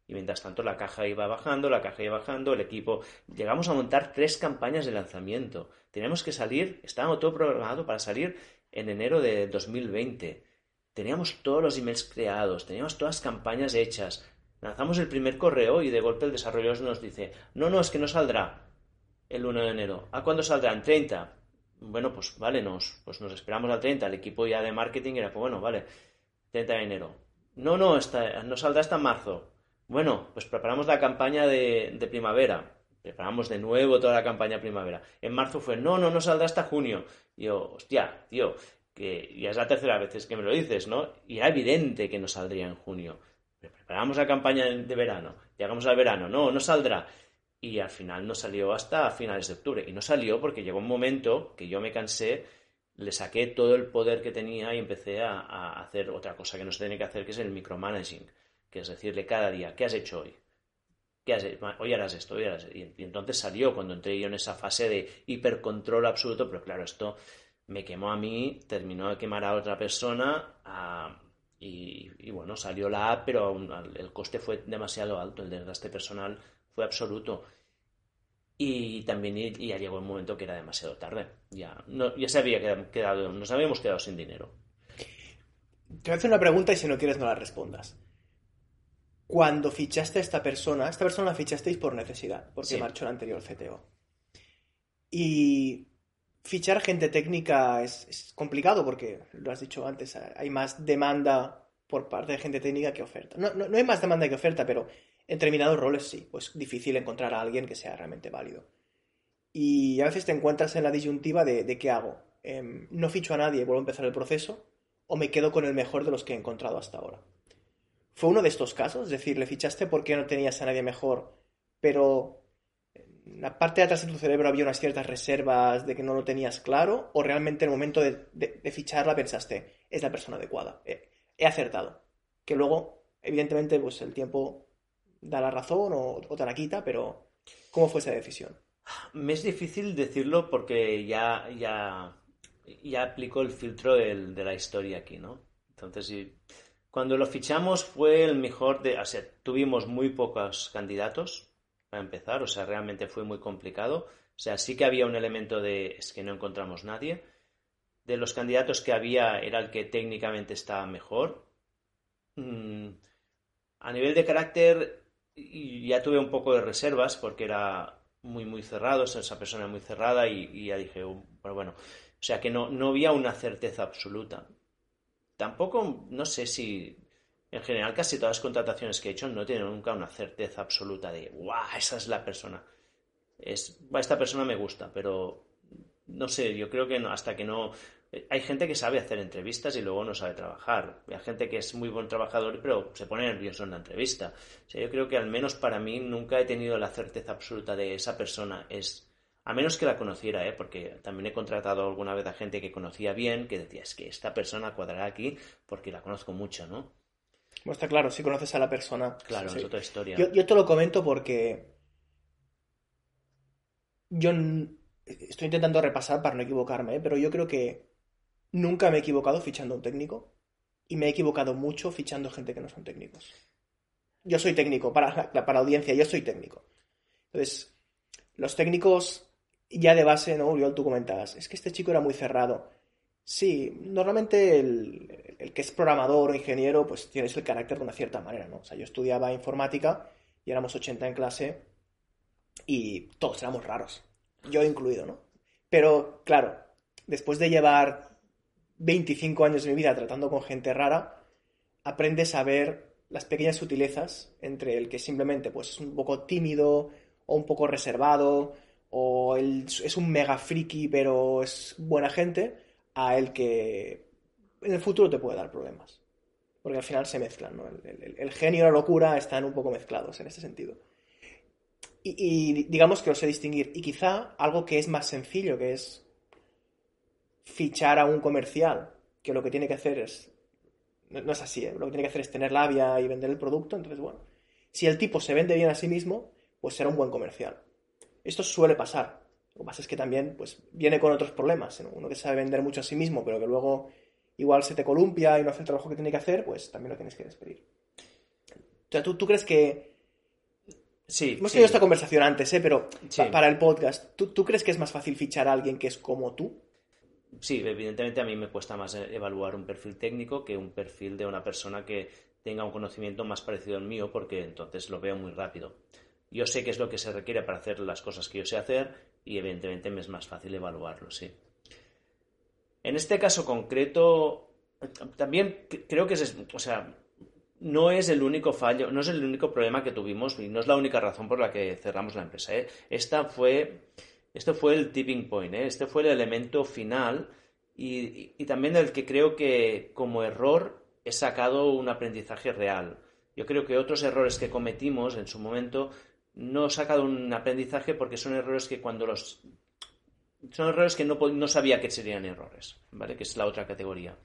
Y mientras tanto la caja iba bajando, la caja iba bajando, el equipo... Llegamos a montar tres campañas de lanzamiento. Teníamos que salir, estábamos todo programado para salir en enero de 2020. Teníamos todos los emails creados, teníamos todas las campañas hechas. Lanzamos el primer correo y de golpe el desarrollador nos dice, no, no, es que no saldrá el 1 de enero. ¿A cuándo saldrá? En 30 bueno, pues vale, nos, pues nos esperamos al 30. El equipo ya de marketing era, pues bueno, vale, 30 de enero. No, no, está, no saldrá hasta marzo. Bueno, pues preparamos la campaña de, primavera. Preparamos de nuevo toda la campaña primavera. En marzo fue, no, no, no saldrá hasta junio. Y yo, hostia, tío, que ya es la tercera vez que me lo dices, ¿no? Y era evidente que no saldría en junio. Preparamos la campaña de verano. Llegamos al verano, no, no saldrá. y al final no salió hasta finales de octubre. Y no salió porque llegó un momento que yo me cansé, le saqué todo el poder que tenía y empecé a, hacer otra cosa que no se tiene que hacer, que es el micromanaging, que es decirle cada día, ¿qué has hecho hoy? ¿Qué has hecho? Hoy harás esto, hoy harás Y, entonces salió cuando entré yo en esa fase de hipercontrol absoluto, pero claro, esto me quemó a mí, terminó de quemar a otra persona y, bueno, salió la app, pero el coste fue demasiado alto, el desgaste personal fue absoluto. Y también ya llegó un momento que era demasiado tarde. Ya, no, ya se había quedado, nos habíamos quedado sin dinero. Te voy a hacer una pregunta y si no quieres no la respondas. Cuando fichaste a esta persona, esta persona la fichasteis por necesidad, porque marchó el anterior CTO. Y fichar gente técnica es, complicado porque, lo has dicho antes, hay más demanda por parte de gente técnica que oferta. No, no, no hay más demanda que oferta, pero en determinados roles sí, pues difícil encontrar a alguien que sea realmente válido. Y a veces te encuentras en la disyuntiva de, qué hago. Em, no ficho a nadie, vuelvo a empezar el proceso, o me quedo con el mejor de los que he encontrado hasta ahora. ¿Fue uno de estos casos? Es decir, le fichaste porque no tenías a nadie mejor, pero la parte de atrás de tu cerebro había unas ciertas reservas de que no lo tenías claro, o realmente en el momento de, ficharla pensaste, es la persona adecuada, he, he acertado. Que luego, evidentemente, pues el tiempo da la razón o, te la quita, pero ¿cómo fue esa decisión? Me es difícil decirlo porque ya, ya, ya aplicó el filtro de la historia aquí, ¿no? Entonces, cuando lo fichamos fue el mejor de... O sea, tuvimos muy pocos candidatos para empezar, o sea, realmente fue muy complicado. O sea, sí que había un elemento de... es que no encontramos nadie. De los candidatos que había era el que técnicamente estaba mejor. Mm, a nivel de carácter ya tuve un poco de reservas porque era muy, muy cerrado, esa persona muy cerrada y, ya dije, oh, bueno, o sea que no, no había una certeza absoluta. Tampoco, no sé si, en general casi todas las contrataciones que he hecho no tienen nunca una certeza absoluta de, guau, esa es la persona. Es, esta persona me gusta, pero no sé, yo creo que hasta que no hay gente que sabe hacer entrevistas y luego no sabe trabajar. Hay gente que es muy buen trabajador, pero se pone nervioso en la entrevista. O sea, yo creo que al menos para mí nunca he tenido la certeza absoluta de esa persona es. A menos que la conociera, ¿eh? porque también he contratado alguna vez a gente que conocía bien, que decía, es que esta persona cuadrará aquí porque la conozco mucho, ¿no? Bueno, está claro, si conoces a la persona. Claro, es otra historia. Yo, yo te lo comento porque yo estoy intentando repasar para no equivocarme, ¿eh? pero yo creo que Nunca me he equivocado fichando a un técnico y me he equivocado mucho fichando gente que no son técnicos. Yo soy técnico, para, para audiencia, yo soy técnico. Entonces, los técnicos ya de base, ¿no? Uriol, tú comentabas, es que este chico era muy cerrado. Sí, normalmente el, el, que es programador o ingeniero, pues tienes el carácter de una cierta manera, ¿no? O sea, yo estudiaba informática y éramos 80 en clase y todos éramos raros, yo incluido, ¿no? Pero, claro, después de llevar 25 años de mi vida tratando con gente rara, aprendes a ver las pequeñas sutilezas entre el que simplemente pues, es un poco tímido o un poco reservado o es un mega friki pero es buena gente a el que en el futuro te puede dar problemas. Porque al final se mezclan, ¿no? El, genio y la locura están un poco mezclados en ese sentido. Y, digamos que lo sé distinguir. Y quizá algo que es más sencillo, que es fichar a un comercial que lo que tiene que hacer es... No, es así, ¿eh? lo que tiene que hacer es tener labia y vender el producto, entonces bueno, si el tipo se vende bien a sí mismo, pues será un buen comercial. Esto suele pasar. Lo que pasa es que también pues, viene con otros problemas. Uno que sabe vender mucho a sí mismo, pero que luego igual se te columpia y no hace el trabajo que tiene que hacer, pues también lo tienes que despedir. O sea, ¿tú, tú crees que... Sí. Hemos tenido esta conversación antes, ¿eh? Pero para el podcast, ¿tú, ¿tú crees que es más fácil fichar a alguien que es como tú? sí, evidentemente a mí me cuesta más eh, evaluar un perfil técnico que un perfil de una persona que tenga un conocimiento más parecido al mío porque entonces lo veo muy rápido. Yo sé qué es lo que se requiere para hacer las cosas que yo sé hacer y evidentemente me es más fácil evaluarlo, sí. En este caso concreto, también creo que es, o sea, no es el único fallo, no es el único problema que tuvimos y no es la única razón por la que cerramos la empresa. ¿eh? Esta fue esto fue el tipping point, ¿eh? este fue el elemento final y, también el que creo que como error he sacado un aprendizaje real. Yo creo que otros errores que cometimos en su momento no he sacado un aprendizaje porque son errores que cuando los... Son errores que no, no sabía que serían errores, ¿vale? Que es la otra categoría.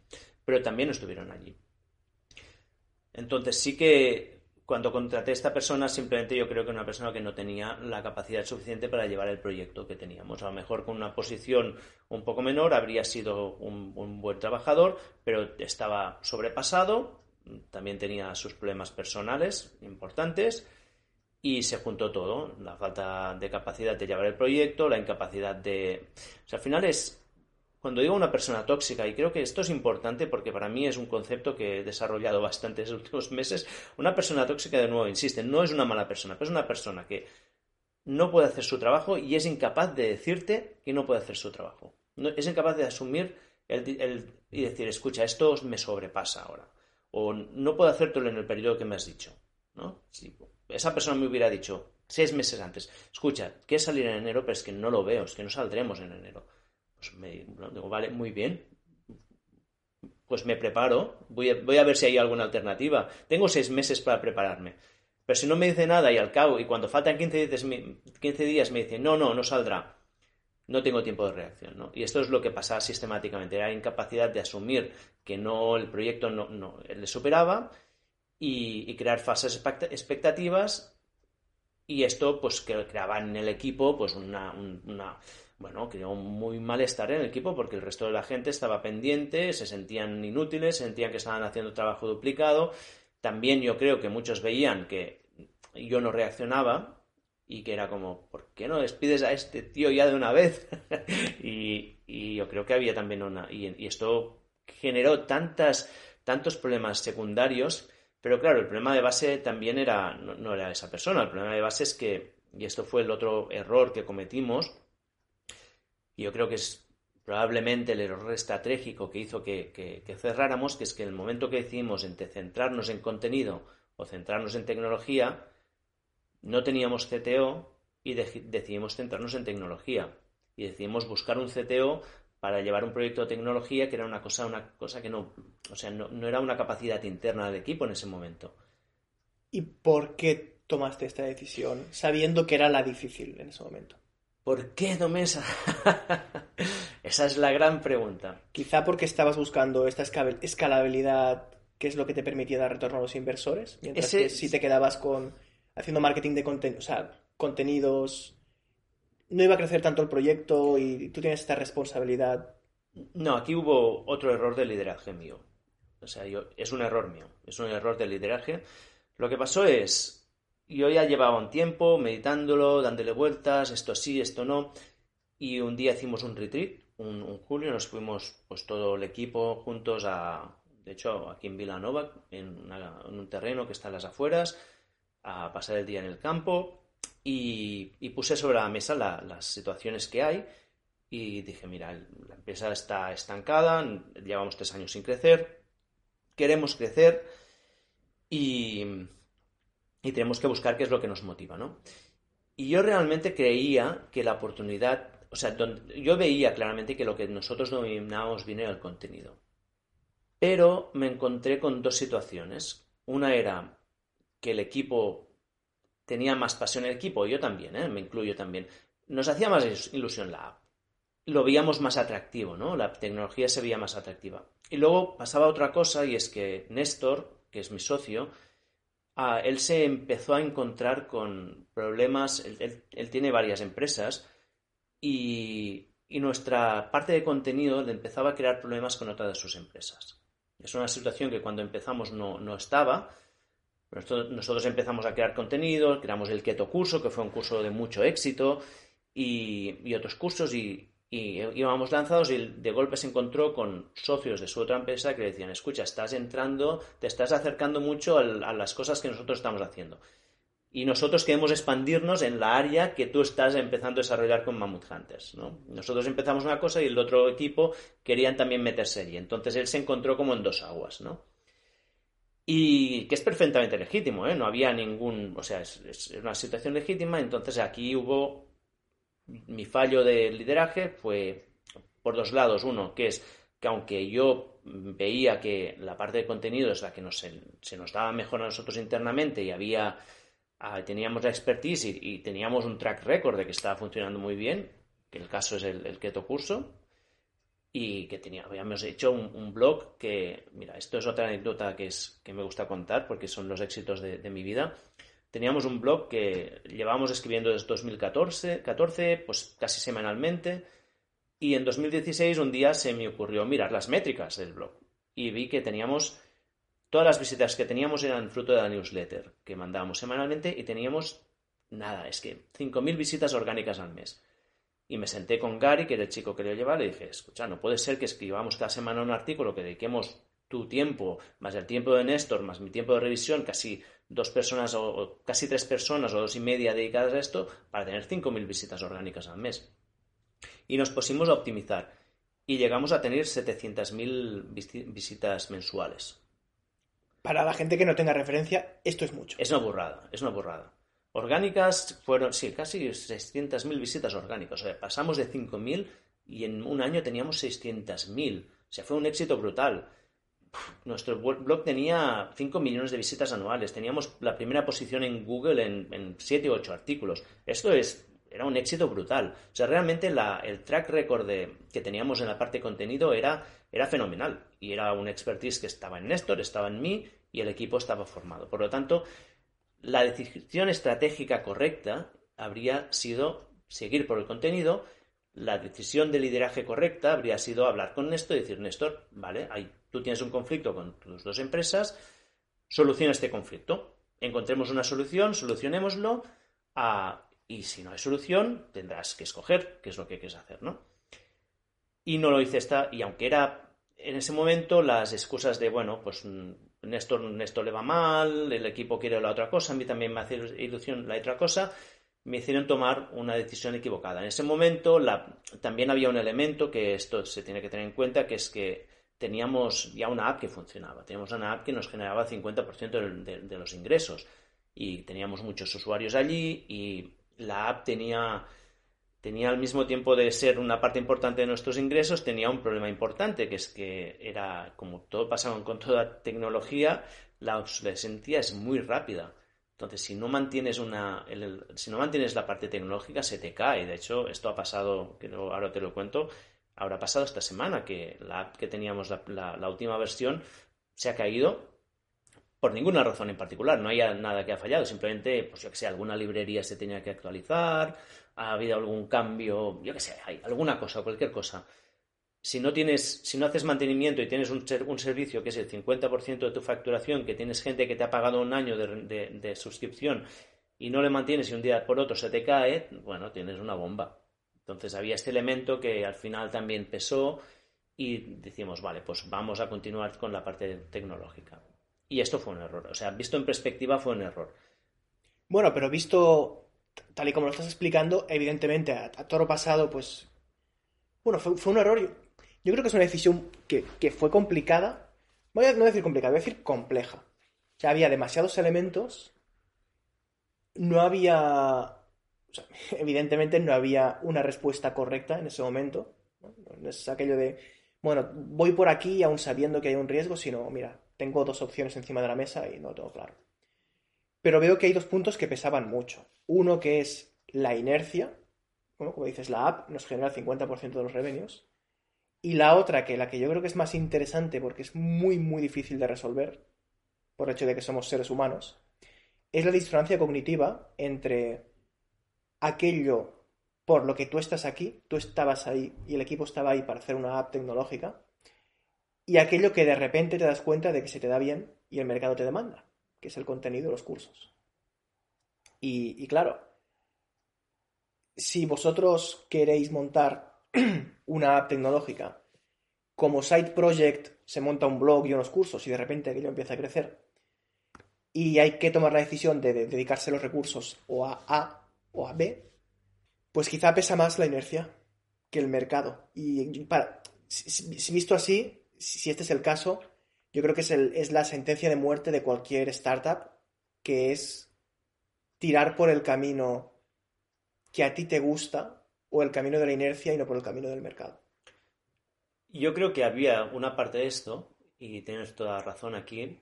Pero también estuvieron allí. Entonces sí que cuando contraté a esta persona, simplemente yo creo que era una persona que no tenía la capacidad suficiente para llevar el proyecto que teníamos. A lo mejor con una posición un poco menor habría sido un buen trabajador, pero estaba sobrepasado, también tenía sus problemas personales importantes y se juntó todo, la falta de capacidad de llevar el proyecto, la incapacidad de... O sea, al final es, cuando digo una persona tóxica, y creo que esto es importante porque para mí es un concepto que he desarrollado bastante en los últimos meses, una persona tóxica, de nuevo, insiste, no es una mala persona, pero es una persona que no puede hacer su trabajo y es incapaz de decirte que no puede hacer su trabajo. es incapaz de asumir el, y decir, escucha, esto me sobrepasa ahora. O no puedo hacértelo en el periodo que me has dicho. ¿no? Si esa persona me hubiera dicho seis meses antes, escucha, ¿quieres salir en enero? Pero es que no lo veo, es que no saldremos en enero. Pues me digo, vale, muy bien. Pues me preparo, voy a, voy a ver si hay alguna alternativa. Tengo seis meses para prepararme. Pero si no me dice nada y al cabo, y cuando faltan 15 días, 15 días me dice, no, no, no saldrá, no tengo tiempo de reacción. ¿no? Y esto es lo que pasa sistemáticamente, era incapacidad de asumir que no, el proyecto no, no le superaba y, crear falsas expectativas y esto pues creaba en el equipo pues una, bueno creó un muy malestar en el equipo porque el resto de la gente estaba pendiente se sentían inútiles sentían que estaban haciendo trabajo duplicado también yo creo que muchos veían que yo no reaccionaba y que era como ¿por qué no despides a este tío ya de una vez? y, yo creo que había también una y, y esto generó tantas tantos problemas secundarios pero claro, el problema de base también era, no, era esa persona, el problema de base es que, y esto fue el otro error que cometimos, y yo creo que es probablemente el error estratégico que hizo que, cerráramos, que es que en el momento que decidimos entre centrarnos en contenido o centrarnos en tecnología, no teníamos CTO y decidimos centrarnos en tecnología. Y decidimos buscar un CTO para llevar un proyecto de tecnología que era una cosa, una cosa que no, o sea, no, era una capacidad interna del equipo en ese momento. ¿Y por qué tomaste esta decisión sabiendo que era la difícil en ese momento? ¿Por qué tomé esa? es la gran pregunta. Quizá porque estabas buscando esta escalabilidad, que es lo que te permitía dar retorno a los inversores, mientras que si te quedabas con haciendo marketing de contenido, o sea, contenidos no iba a crecer tanto el proyecto y tú tienes esta responsabilidad. No, aquí hubo otro error de liderazgo mío. O sea, es un error mío, es un error de liderazgo. Lo que pasó es, yo ya llevaba un tiempo meditándolo, dándole vueltas, esto sí, esto no, y un día hicimos un retreat, un, julio, nos fuimos pues todo el equipo juntos a, de hecho, aquí en Vilanova, en, en un terreno que está en las afueras, a pasar el día en el campo, y, puse sobre la mesa las situaciones que hay y dije, mira, la empresa está estancada, llevamos tres años sin crecer, queremos crecer y, y tenemos que buscar qué es lo que nos motiva, ¿no? Y yo realmente creía que la oportunidad, o sea, yo veía claramente que lo que nosotros dominábamos bien era el contenido. Pero me encontré con dos situaciones. Una era que el equipo tenía más pasión el equipo, yo también, ¿eh? me incluyo también. Nos hacía más ilusión la app. Lo veíamos más atractivo, ¿no? La tecnología se veía más atractiva. Y luego pasaba otra cosa y es que Néstor, que es mi socio, él se empezó a encontrar con problemas, él, tiene varias empresas y, y, nuestra parte de contenido le empezaba a crear problemas con otra de sus empresas. Es una situación que cuando empezamos no, no estaba nosotros empezamos a crear contenido, creamos el Keto Curso, que fue un curso de mucho éxito, y, otros cursos, y, íbamos lanzados y de golpe se encontró con socios de su otra empresa que le decían, escucha, estás entrando, te estás acercando mucho a, las cosas que nosotros estamos haciendo. Y nosotros queremos expandirnos en la área que tú estás empezando a desarrollar con Mammoth Hunters. Nosotros empezamos una cosa y el otro equipo querían también meterse allí. Entonces él se encontró como en dos aguas. ¿no? Y que es perfectamente legítimo, ¿eh? no había ningún, o sea, es, una situación legítima, entonces aquí hubo mi fallo de lideraje fue por dos lados, uno, que es que aunque yo veía que la parte de contenido es la que nos, se nos daba mejor a nosotros internamente y había ah, teníamos la expertise y, teníamos un track record de que estaba funcionando muy bien, que el caso es el, el Keto Curso, y que tenía, habíamos hecho un, blog que, mira, esto es otra anécdota que, es, que me gusta contar porque son los éxitos de, mi vida. Teníamos un blog que llevábamos escribiendo desde 2014, 14, pues casi semanalmente, y en 2016 un día se me ocurrió mirar las métricas del blog y vi que teníamos, todas las visitas que teníamos eran fruto de la newsletter que mandábamos semanalmente y teníamos nada, es que 5.000 visitas orgánicas al mes. Y me senté con Gary, que era el chico que lo llevaba, y le dije, escucha, no puede ser que escribamos cada semana un artículo, que dediquemos tu tiempo, más el tiempo de Néstor, más mi tiempo de revisión, casi dos personas o, casi tres personas o dos y media dedicadas a esto, para tener 5.000 visitas orgánicas al mes. Y nos pusimos a optimizar. Y llegamos a tener 700.000 visitas mensuales. Para la gente que no tenga referencia, esto es mucho. Es una burrada, es una burrada. Orgánicas fueron, sí, casi 600.000 visitas orgánicas. O sea, pasamos de 5.000 y en un año teníamos 600.000. O sea, fue un éxito brutal. nuestro blog tenía 5 millones de visitas anuales. Teníamos la primera posición en Google en, 7 u 8 artículos. Esto es, era un éxito brutal. O sea, realmente el track record que teníamos en la parte de contenido era, era fenomenal. Y era un expertise que estaba en Néstor, estaba en mí y el equipo estaba formado. Por lo tanto, la decisión estratégica correcta habría sido seguir por el contenido, la decisión de lideraje correcta habría sido hablar con Néstor y decir, Néstor, vale, tú tienes un conflicto con tus dos empresas, soluciona este conflicto. Encontremos una solución, solucionémoslo, y si no hay solución, tendrás que escoger qué es lo que quieres hacer, ¿no? Y no lo hice esta, y aunque era en ese momento las excusas de, bueno, pues Néstor, Néstor le va mal, el equipo quiere la otra cosa, a mí también me hace ilusión la otra cosa, me hicieron tomar una decisión equivocada. En ese momento también había un elemento que esto se tiene que tener en cuenta, que es que teníamos ya una app que funcionaba, teníamos una app que nos generaba el 50% de los ingresos. Y teníamos muchos usuarios allí y la app tenía tenía al mismo tiempo de ser una parte importante de nuestros ingresos, tenía un problema importante, que es que era, como todo pasaba con toda tecnología, la obsolescencia es muy rápida. Entonces, si no mantienes una, si no mantienes la parte tecnológica, se te cae. De hecho, esto ha pasado, que ahora te lo cuento, habrá pasado esta semana que la app que teníamos, la, la última versión, se ha caído por ninguna razón en particular. No hay nada que ha fallado. Simplemente, pues yo que sé, alguna librería se tenía que actualizar, ha habido algún cambio, yo qué sé, hay alguna cosa, cualquier cosa. Si no tienes, si no haces mantenimiento y tienes un, un servicio que es el 50% de tu facturación, que tienes gente que te ha pagado un año de, suscripción y no le mantienes y un día por otro se te cae, bueno, tienes una bomba. Entonces había este elemento que al final también pesó y decimos, vale, pues vamos a continuar con la parte tecnológica. Y esto fue un error. O sea, visto en perspectiva fue un error. Bueno, pero visto tal y como lo estás explicando, evidentemente a, toro pasado, pues. Bueno, fue, un error. Yo, creo que es una decisión que, fue complicada. Voy a no decir complicada, voy a decir compleja. O sea, había demasiados elementos. No había. Evidentemente no había una respuesta correcta en ese momento. ¿no? es aquello de. Bueno, voy por aquí aún sabiendo que hay un riesgo, sino, mira, tengo dos opciones encima de la mesa y no lo tengo claro. Pero veo que hay dos puntos que pesaban mucho. Uno que es la inercia, como dices, la app nos genera el 50% de los revenues. Y la otra, que la que yo creo que es más interesante porque es muy, muy difícil de resolver, por el hecho de que somos seres humanos, es la disonancia cognitiva entre aquello por lo que tú estás aquí, tú estabas ahí y el equipo estaba ahí para hacer una app tecnológica, y aquello que de repente te das cuenta de que se te da bien y el mercado te demanda que es el contenido de los cursos. Y, claro, si vosotros queréis montar una app tecnológica, como side project se monta un blog y unos cursos y de repente aquello empieza a crecer, y hay que tomar la decisión de, dedicarse los recursos o a A o a B, pues quizá pesa más la inercia que el mercado. Y para, si visto así, si este es el caso, yo creo que es, es la sentencia de muerte de cualquier startup, que es tirar por el camino que a ti te gusta o el camino de la inercia y no por el camino del mercado. Yo creo que había una parte de esto, y tienes toda la razón aquí,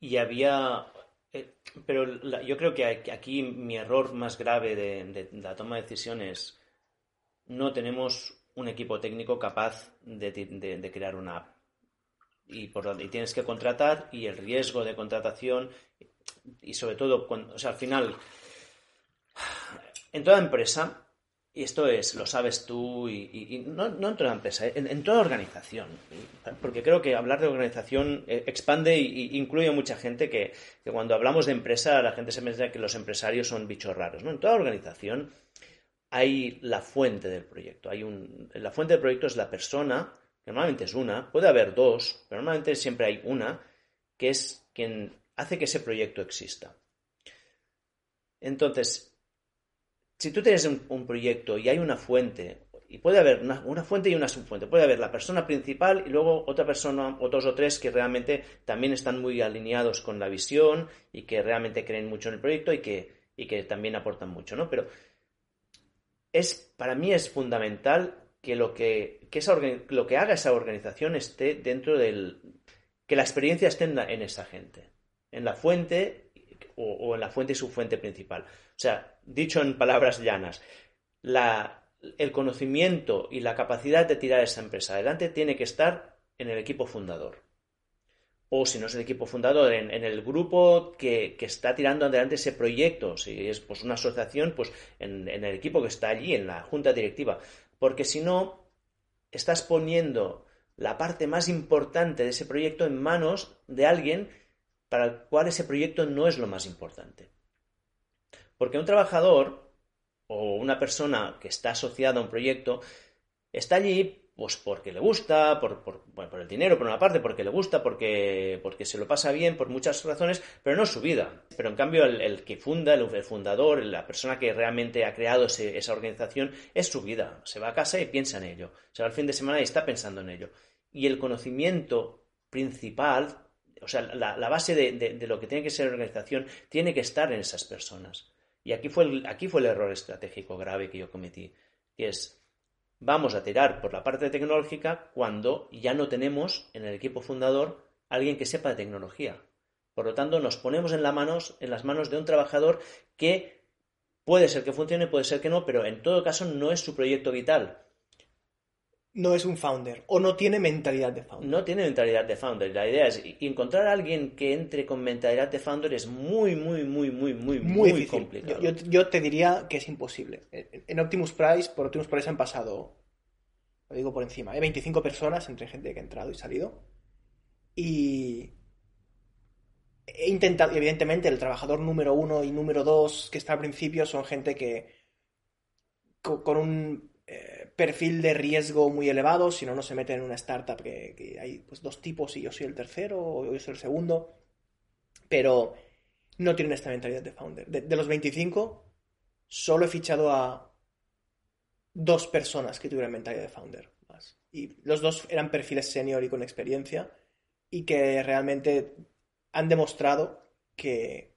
y había Eh, pero yo creo que aquí mi error más grave de, la toma de decisiones no tenemos un equipo técnico capaz de, crear una app. Y, por, tienes que contratar y el riesgo de contratación y sobre todo, o sea, al final, en toda empresa y esto es, lo sabes tú, y, no, en toda empresa, en, toda organización. Porque creo que hablar de organización eh, expande e incluye a mucha gente que, cuando hablamos de empresa la gente se piensa que los empresarios son bichos raros. ¿no? En toda organización hay la fuente del proyecto. Hay un, la fuente del proyecto es la persona, que normalmente es una, puede haber dos, pero normalmente siempre hay una, que es quien hace que ese proyecto exista. Entonces, si tú tienes un, proyecto y hay una fuente, y puede haber una, fuente y una subfuente, puede haber la persona principal y luego otra persona, o dos o tres que realmente también están muy alineados con la visión y que realmente creen mucho en el proyecto y que, y que también aportan mucho, ¿no? Pero es, para mí es fundamental que lo que, lo que haga esa organización esté dentro del... que la experiencia esté en, esa gente, en la fuente o, en la fuente y subfuente principal. O sea, dicho en palabras llanas, el conocimiento y la capacidad de tirar esa empresa adelante tiene que estar en el equipo fundador. O si no es el equipo fundador, en, el grupo que, está tirando adelante ese proyecto. Si es pues, una asociación, pues en el equipo que está allí, en la junta directiva. Porque si no, estás poniendo la parte más importante de ese proyecto en manos de alguien para el cual ese proyecto no es lo más importante. Porque un trabajador o una persona que está asociada a un proyecto está allí pues porque le gusta, por, el dinero por una parte, porque le gusta, porque, porque se lo pasa bien, por muchas razones, pero no su vida. Pero en cambio el, que funda, el, fundador, la persona que realmente ha creado esa organización, es su vida. Se va a casa y piensa en ello. Se va al fin de semana y está pensando en ello. Y el conocimiento principal, o sea, la, base de, de, lo que tiene que ser la organización, tiene que estar en esas personas. Y aquí fue, el, aquí fue el error estratégico grave que yo cometí, que es, vamos a tirar por la parte tecnológica cuando ya no tenemos en el equipo fundador alguien que sepa de tecnología. Por lo tanto, nos ponemos en, manos, en las manos de un trabajador que puede ser que funcione, puede ser que no, pero en todo caso no es su proyecto vital no es un founder o no tiene mentalidad de founder. No tiene mentalidad de founder. La idea es encontrar a alguien que entre con mentalidad de founder es muy, muy, muy, muy, muy, muy, complicado. Yo, te diría que es imposible. En Optimus Price, por Optimus Price han pasado, lo digo por encima, ¿eh? 25 personas entre gente que ha entrado y salido. Y he intentado, evidentemente, el trabajador número uno y número dos que está al principio son gente que con un eh, perfil de riesgo muy elevado, si no, no se mete en una startup que, hay pues, dos tipos y yo soy el tercero o yo soy el segundo, pero no tienen esta mentalidad de founder. De, los 25, solo he fichado a dos personas que tuvieran mentalidad de founder. Más. Y los dos eran perfiles senior y con experiencia y que realmente han demostrado que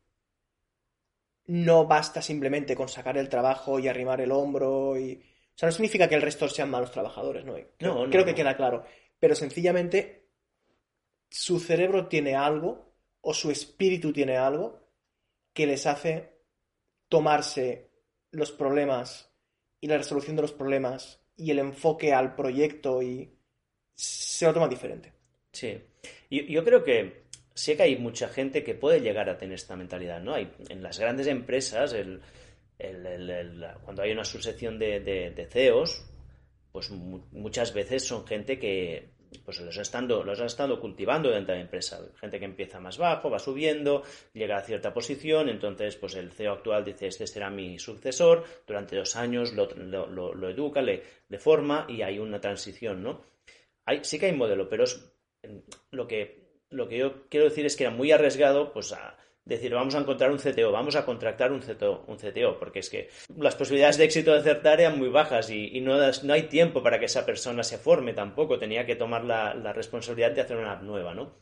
no basta simplemente con sacar el trabajo y arrimar el hombro y o sea, no significa que el resto sean malos trabajadores, ¿no? Creo, creo que queda claro. Pero sencillamente su cerebro tiene algo o su espíritu tiene algo que les hace tomarse los problemas y la resolución de los problemas y el enfoque al proyecto y se lo toma diferente. Sí. Yo, yo creo que sé que hay mucha gente que puede llegar a tener esta mentalidad, ¿no? Hay, en las grandes empresas, el, cuando hay una sucesión de, CEOs, pues muchas veces son gente que pues los, estando, los ha estado cultivando dentro de la empresa. Gente que empieza más bajo, va subiendo, llega a cierta posición, entonces pues el CEO actual dice, este será mi sucesor, durante dos años lo, lo, educa, le, forma y hay una transición, ¿no? Hay, sí que hay modelo, pero es, lo, que, lo que yo quiero decir es que era muy arriesgado pues decir, vamos a encontrar un CTO, vamos a contratar un CTO, un CTO porque es que las posibilidades de éxito de acertar eran muy bajas y, no, no, hay tiempo para que esa persona se forme tampoco, tenía que tomar la, responsabilidad de hacer una app nueva, ¿no?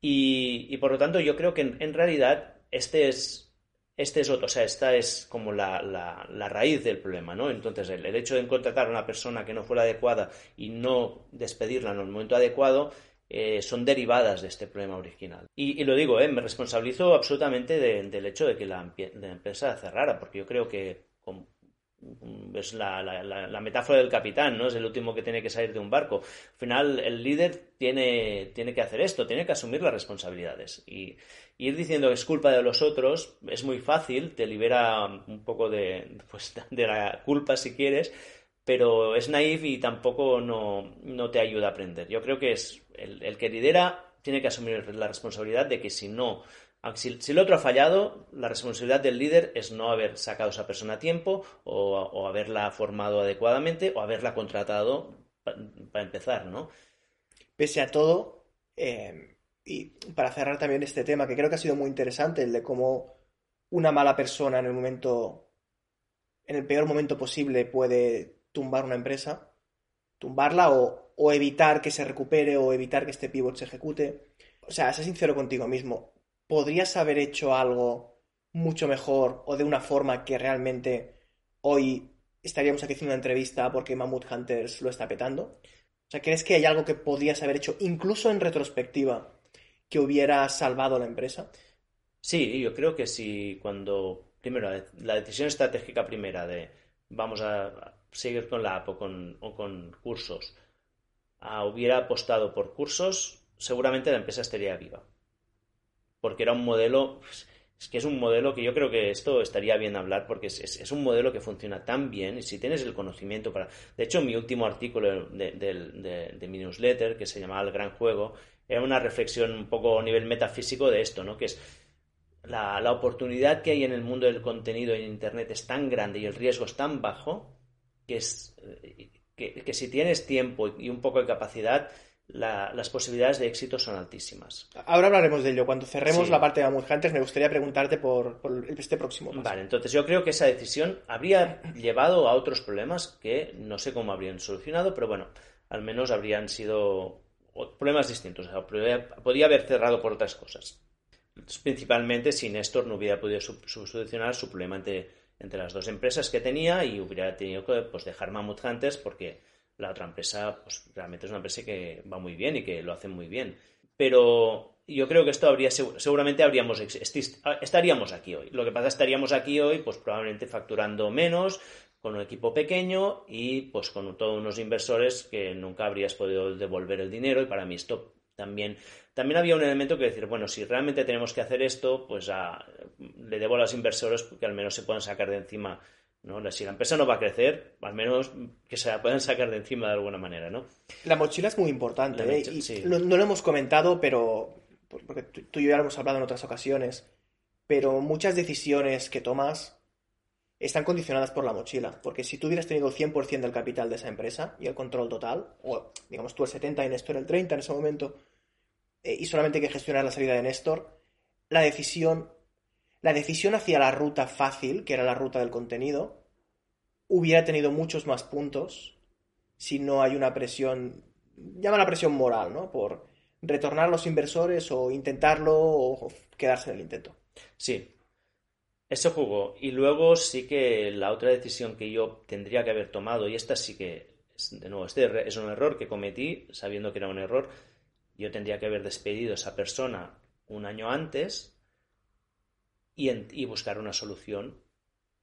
Y, por lo tanto yo creo que en, realidad este es, este es otro, o sea, esta es como la, raíz del problema, ¿no? Entonces, el, hecho de contratar a una persona que no fuera adecuada y no despedirla en el momento adecuado eh, son derivadas de este problema original. Y, lo digo, eh, me responsabilizo absolutamente del hecho de que la, empresa cerrara, porque yo creo que es la, la, metáfora del capitán, ¿no? Es el último que tiene que salir de un barco. Al final, el líder tiene, tiene que hacer esto, tiene que asumir las responsabilidades. Y, ir diciendo que es culpa de los otros es muy fácil, te libera un poco de, pues, de la culpa si quieres, pero es naif y tampoco no, te ayuda a aprender. Yo creo que es el, que lidera tiene que asumir la responsabilidad de que si no, si, el otro ha fallado, la responsabilidad del líder es no haber sacado a esa persona a tiempo o, haberla formado adecuadamente o haberla contratado para empezar, ¿no? Pese a todo, eh, y para cerrar también este tema, que creo que ha sido muy interesante, el de cómo una mala persona en el momento, en el peor momento posible puede tumbar una empresa, tumbarla o, evitar que se recupere o evitar que este pivot se ejecute. O sea, sé sincero contigo mismo. ¿Podrías haber hecho algo mucho mejor o de una forma que realmente hoy estaríamos aquí haciendo una entrevista porque Mammoth Hunters lo está petando? O sea, ¿crees que hay algo que podrías haber hecho, incluso en retrospectiva, que hubiera salvado la empresa? Sí, yo creo que sí, cuando, primero, la decisión estratégica primera de vamos a seguir con la app o con, cursos, ah, hubiera apostado por cursos, seguramente la empresa estaría viva. Porque era un modelo, es que es un modelo que yo creo que esto estaría bien hablar porque es, un modelo que funciona tan bien y si tienes el conocimiento para... De hecho, mi último artículo de, mi newsletter, que se llamaba El Gran Juego, era una reflexión un poco a nivel metafísico de esto, ¿no? Que es la, la oportunidad que hay en el mundo del contenido en Internet es tan grande y el riesgo es tan bajo que, es, que, si tienes tiempo y un poco de capacidad, las posibilidades de éxito son altísimas. Ahora hablaremos de ello. Cuando cerremos la parte de Among Hunters, me gustaría preguntarte por, este próximo Vale, entonces yo creo que esa decisión habría llevado a otros problemas que no sé cómo habrían solucionado, pero bueno, al menos habrían sido problemas distintos. podía haber cerrado por otras cosas. Principalmente si Néstor no hubiera podido solucionar su problema ante entre las dos empresas que tenía y hubiera tenido que pues, dejar Mammoth Hunters porque la otra empresa pues, realmente es una empresa que va muy bien y que lo hace muy bien. Pero yo creo que esto habría, seguramente habríamos, estaríamos aquí hoy. Lo que pasa estaríamos aquí hoy pues probablemente facturando menos, con un equipo pequeño y pues con todos unos inversores que nunca habrías podido devolver el dinero y para mí esto también, también había un elemento que decir, bueno, si realmente tenemos que hacer esto, pues le debo a los inversores que al menos se puedan sacar de encima. ¿no? Si la empresa no va a crecer, al menos que se la puedan sacar de encima de alguna manera, ¿no? La mochila es muy importante, ¿eh? no, lo hemos comentado, pero porque tú y yo ya lo hemos hablado en otras ocasiones, pero muchas decisiones que tomas están condicionadas por la mochila, porque si tú hubieras tenido el 100% del capital de esa empresa y el control total, o digamos tú el 70 y Néstor el 30 en ese momento, eh, y solamente hay que gestionar la salida de Néstor, la decisión, la decisión hacia la ruta fácil, que era la ruta del contenido, hubiera tenido muchos más puntos si no hay una presión, llama la presión moral, ¿no? Por retornar a los inversores o intentarlo o quedarse en el intento. Sí, eso jugó. Y luego sí que la otra decisión que yo tendría que haber tomado, y esta sí que, de nuevo, este es un error que cometí, sabiendo que era un error, yo tendría que haber despedido a esa persona un año antes y, buscar una solución,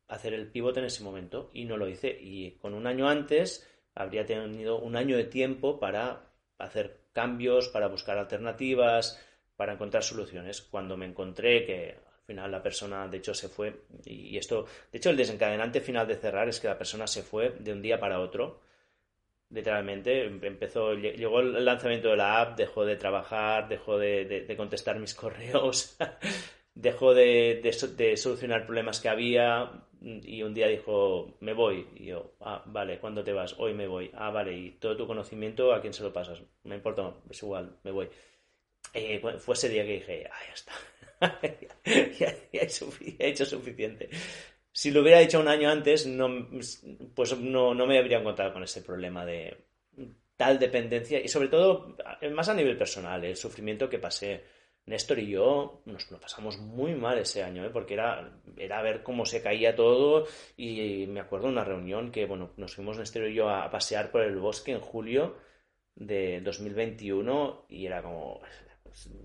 hacer el pivote en ese momento, y no lo hice. Y con un año antes habría tenido un año de tiempo para hacer cambios, para buscar alternativas, para encontrar soluciones. Cuando me encontré que al final la persona, de hecho, se fue. Y esto, de hecho, el desencadenante final de cerrar es que la persona se fue de un día para otro. Literalmente, empezó, llegó el lanzamiento de la app, dejó de trabajar, dejó de, contestar mis correos, dejó de, de, solucionar problemas que había y un día dijo, me voy. Y yo, ah, vale, ¿cuándo te vas? Hoy me voy. Ah, vale, y todo tu conocimiento, ¿a quién se lo pasas? Me importa, es igual, me voy. Eh, fue ese día que dije, ah, ya está ya, he hecho suficiente. Si lo hubiera hecho un año antes, no, pues no, me habría encontrado con ese problema de tal dependencia y sobre todo más a nivel personal, el sufrimiento que pasé. Néstor y yo nos pasamos muy mal ese año, ¿eh? porque era, era ver cómo se caía todo y me acuerdo de una reunión que, bueno, nos fuimos Néstor y yo a pasear por el bosque en julio de 2021 y era como,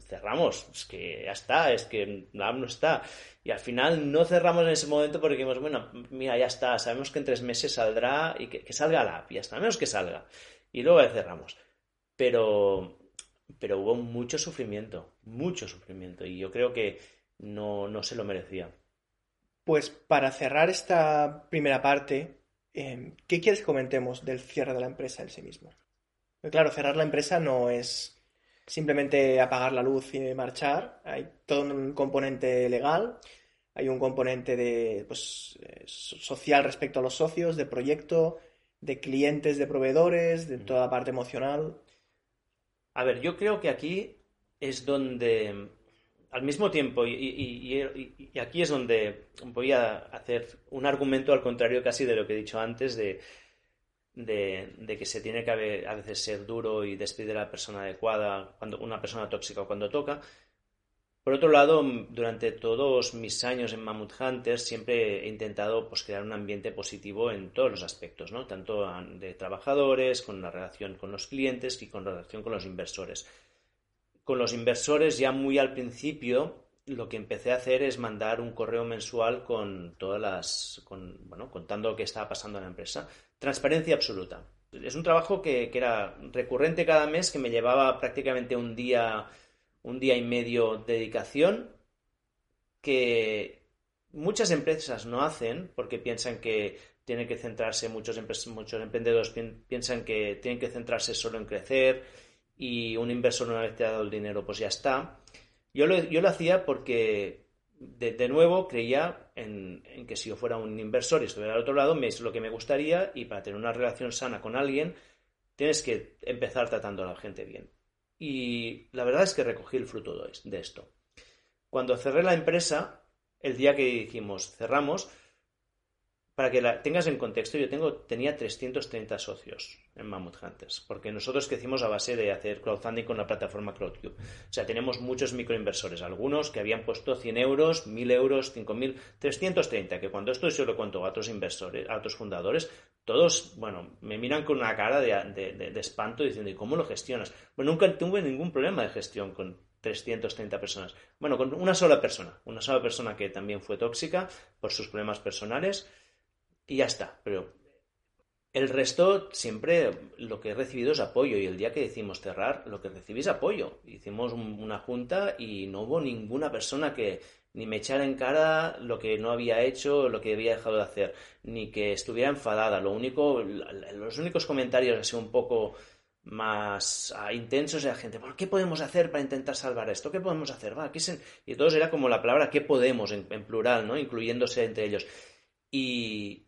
cerramos, es que ya está, es que no está. Y al final no cerramos en ese momento porque dijimos, bueno, mira, ya está, sabemos que en tres meses saldrá y que, salga la app, ya está, menos que salga. Y luego cerramos. Pero, pero hubo mucho sufrimiento, mucho sufrimiento, y yo creo que no, no se lo merecía. Pues para cerrar esta primera parte, em, ¿qué quieres que comentemos del cierre de la empresa en sí mismo? claro, cerrar la empresa no es simplemente apagar la luz y marchar. Hay todo un componente legal, hay un componente de pues, eh, social respecto a los socios, de proyecto, de clientes, de proveedores, de toda la parte emocional. A ver, yo creo que aquí es donde, al mismo tiempo, y, aquí es donde voy a hacer un argumento al contrario casi de lo que he dicho antes, de de, que se tiene que a veces ser duro y despedir a la persona adecuada, cuando una persona tóxica cuando toca. Por otro lado, durante todos mis años en Mammoth Hunters siempre he intentado pues, crear un ambiente positivo en todos los aspectos, ¿no? tanto de trabajadores, con la relación con los clientes y con la relación con los inversores. Con los inversores ya muy al principio lo que empecé a hacer es mandar un correo mensual con todas las, con, bueno, contando lo que estaba pasando en la empresa Transparencia absoluta. Es un trabajo que, era recurrente cada mes, que me llevaba prácticamente un día, un día y medio de dedicación, que muchas empresas no hacen porque piensan que tienen que centrarse, muchos, muchos emprendedores piensan que tienen que centrarse solo en crecer y un inversor una vez te ha dado el dinero pues ya está. Yo yo lo hacía porque de, nuevo creía en, que si yo fuera un inversor y estuviera al otro lado, me es lo que me gustaría y para tener una relación sana con alguien tienes que empezar tratando a la gente bien. Y la verdad es que recogí el fruto de esto. Cuando cerré la empresa, el día que dijimos cerramos, para que la tengas en contexto, yo tengo, tenía 330 socios en Mammoth Hunters, porque nosotros crecimos a base de hacer crowdfunding con la plataforma Crowdcube. O sea, tenemos muchos microinversores, algunos que habían puesto 100 euros, 1000 euros, 5000, 330, que cuando esto yo lo cuento a otros inversores, a otros fundadores, todos, bueno, me miran con una cara de, de espanto diciendo, ¿y cómo lo gestionas? Bueno, nunca tuve ningún problema de gestión con 330 personas. Bueno, con una sola persona, una sola persona que también fue tóxica por sus problemas personales y ya está. Pero el resto siempre lo que he recibido es apoyo y el día que decimos cerrar, lo que recibí es apoyo. Hicimos una junta y no hubo ninguna persona que ni me echara en cara lo que no había hecho, lo que había dejado de hacer, ni que estuviera enfadada. Lo único, los únicos comentarios así un poco más ah, intensos de la gente, ¿qué podemos hacer para intentar salvar esto? ¿Qué podemos hacer? Va, Y todos era como la palabra ¿qué podemos? en, en plural, ¿no? Incluyéndose entre ellos. Y,